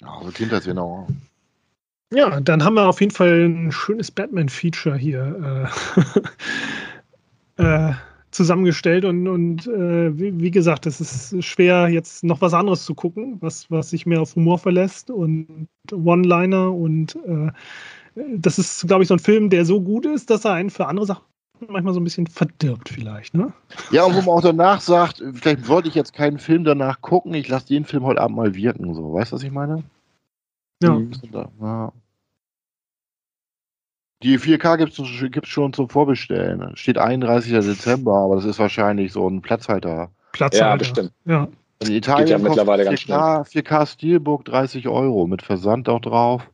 Ja, so Kindheitserinnerung. auch. Ja, dann haben wir auf jeden Fall ein schönes Batman-Feature hier äh, *laughs* äh, zusammengestellt und, und äh, wie, wie, gesagt, es ist schwer, jetzt noch was anderes zu gucken, was, was sich mehr auf Humor verlässt und One-Liner und äh, das ist, glaube ich, so ein Film, der so gut ist, dass er einen für andere Sachen manchmal so ein bisschen verdirbt vielleicht, ne? Ja, und wo man auch danach sagt, vielleicht wollte ich jetzt keinen Film danach gucken, ich lasse den Film heute Abend mal wirken, so. Weißt du, was ich meine? Ja. ja. Die 4K gibt es schon zum Vorbestellen. Steht 31. Dezember, aber das ist wahrscheinlich so ein Platzhalter. Platzhalter. Ja, bestimmt. Ja. In Italien ja mittlerweile 4K, 4K Steelbook 30 Euro mit Versand auch drauf.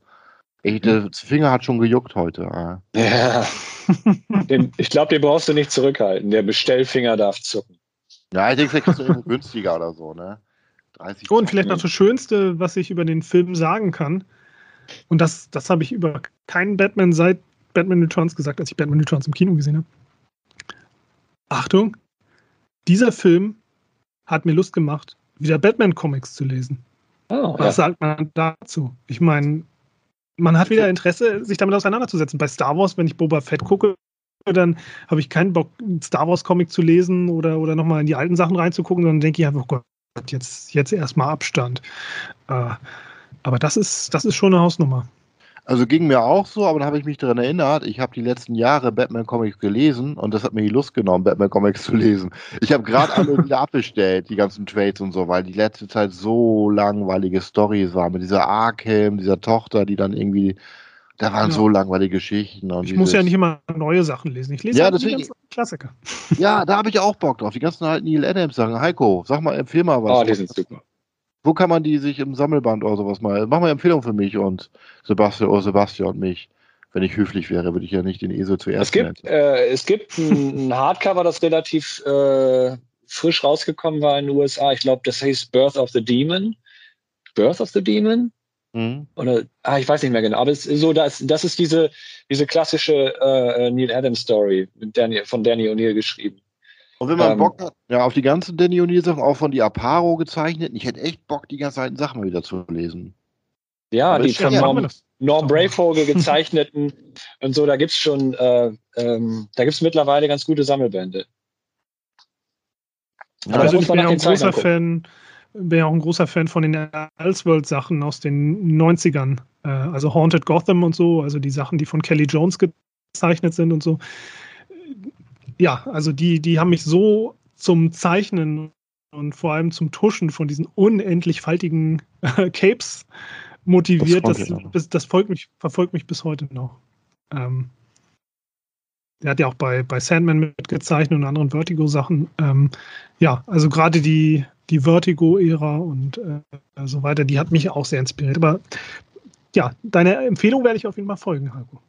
Ey, der Finger hat schon gejuckt heute. Ja. *laughs* den, ich glaube, den brauchst du nicht zurückhalten. Der Bestellfinger darf zucken. Ja, ich denke, vielleicht kriegst du irgendwo günstiger oder so, ne? 30 Und vielleicht noch das Schönste, was ich über den Film sagen kann. Und das, das habe ich über keinen Batman seit Batman Returns gesagt, als ich Batman Returns im Kino gesehen habe. Achtung, dieser Film hat mir Lust gemacht, wieder Batman-Comics zu lesen. Oh, Was ja. sagt man dazu? Ich meine, man hat wieder Interesse, sich damit auseinanderzusetzen. Bei Star Wars, wenn ich Boba Fett gucke, dann habe ich keinen Bock, einen Star Wars-Comic zu lesen oder, oder nochmal in die alten Sachen reinzugucken, sondern denke ich einfach, oh Gott, jetzt, jetzt erstmal Abstand. Äh, aber das ist, das ist schon eine Hausnummer. Also ging mir auch so, aber dann habe ich mich daran erinnert, ich habe die letzten Jahre Batman Comics gelesen und das hat mir die Lust genommen, Batman Comics zu lesen. Ich habe gerade alle *laughs* wieder abbestellt, die ganzen Trades und so, weil die letzte Zeit so langweilige Stories waren mit dieser Arkham, dieser Tochter, die dann irgendwie, da waren ja. so langweilige Geschichten. ich dieses, muss ja nicht immer neue Sachen lesen, ich lese ja, halt deswegen, die ganzen Klassiker. Ja, da habe ich auch Bock drauf, die ganzen alten Neil Adams Sachen. Heiko, sag mal, empfehl mal was. Oh, die sind super. Wo kann man die sich im Sammelband oder sowas mal? Mach mal Empfehlung für mich und Sebastian oder Sebastian und mich. Wenn ich höflich wäre, würde ich ja nicht den Esel zuerst es gibt, äh, es gibt ein, ein, Hardcover, das relativ äh, frisch rausgekommen war in den USA. Ich glaube, das heißt Birth of the Demon. Birth of the Demon? Mhm. Oder, ah, ich weiß nicht mehr genau. Aber es ist so, das, das ist diese, diese klassische äh, Neil Adams Story Danny, von Danny O'Neill geschrieben. Und wenn man ähm, Bock hat, ja, auf die ganzen Danny O'Neill Sachen, auch von die Aparo gezeichnet, ich hätte echt Bock, die ganzen alten Sachen mal wieder zu lesen. Ja, Aber die von Norm, Norm Brayvogel *laughs* gezeichneten und so, da gibt es schon, äh, ähm, da gibt es mittlerweile ganz gute Sammelbände. Ja, also ich bin ja auch ein großer Fan, bin ja auch ein großer Fan von den Elseworld-Sachen aus den 90ern. Äh, also Haunted Gotham und so, also die Sachen, die von Kelly Jones gezeichnet sind und so ja, also die, die haben mich so zum Zeichnen und vor allem zum Tuschen von diesen unendlich faltigen äh, Capes motiviert. Das, das, das folgt mich, verfolgt mich bis heute noch. Ähm, er hat ja auch bei, bei Sandman mitgezeichnet und anderen Vertigo-Sachen. Ähm, ja, also gerade die, die Vertigo-Ära und äh, so weiter, die hat mich auch sehr inspiriert. Aber ja, deine Empfehlung werde ich auf jeden Fall folgen, Heiko.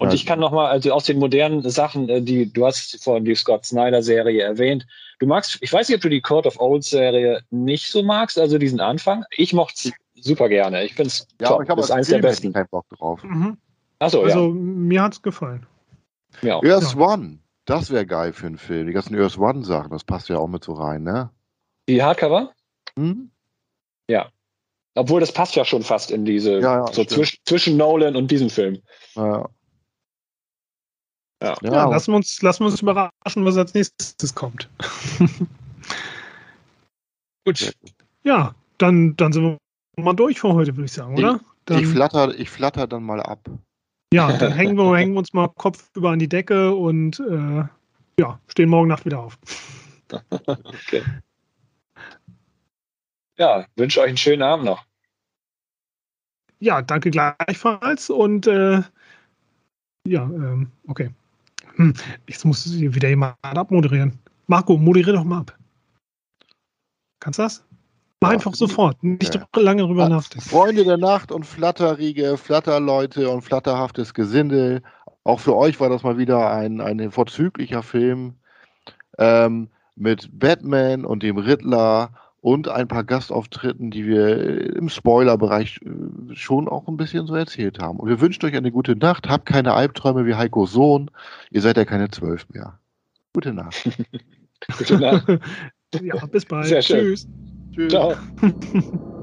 Und ja. ich kann nochmal, also aus den modernen Sachen, äh, die du hast vorhin die Scott Snyder Serie erwähnt. Du magst, ich weiß nicht, ob du die Court of Old Serie nicht so magst, also diesen Anfang. Ich mochte es super gerne. Ich finde es ja, top. Ich das ist eins der besten. Kein Bock drauf. Mhm. Achso, also ja. mir hat es gefallen. Earth ja. One, das wäre geil für einen Film. Die ganzen Earth One Sachen, das passt ja auch mit so rein, ne? Die Hardcover? Mhm. Ja. Obwohl das passt ja schon fast in diese, ja, ja, so zwisch, zwischen Nolan und diesem Film. Ja. Ja, ja lassen, wir uns, lassen wir uns überraschen, was als nächstes kommt. *laughs* Gut. Ja, dann, dann sind wir mal durch für heute, würde ich sagen, oder? Dann, ich, flatter, ich flatter dann mal ab. Ja, dann hängen wir, *laughs* hängen wir uns mal Kopf über an die Decke und äh, ja, stehen morgen Nacht wieder auf. *laughs* okay. Ja, wünsche euch einen schönen Abend noch. Ja, danke gleichfalls und äh, ja, ähm, okay. Hm, jetzt muss wieder jemand abmoderieren. Marco, moderiere doch mal ab. Kannst du das? Mach einfach sofort, nicht ja. lange drüber nachdenken. Freunde der Nacht und Flatterriege, Flatterleute und flatterhaftes Gesindel. Auch für euch war das mal wieder ein, ein vorzüglicher Film ähm, mit Batman und dem Riddler und ein paar Gastauftritten, die wir im Spoilerbereich äh, schon auch ein bisschen so erzählt haben. Und wir wünschen euch eine gute Nacht. Habt keine Albträume wie Heikos Sohn. Ihr seid ja keine zwölf mehr. Gute Nacht. *laughs* gute Nacht. *laughs* ja, bis bald. Sehr schön. Tschüss. Tschüss. Ciao. *laughs*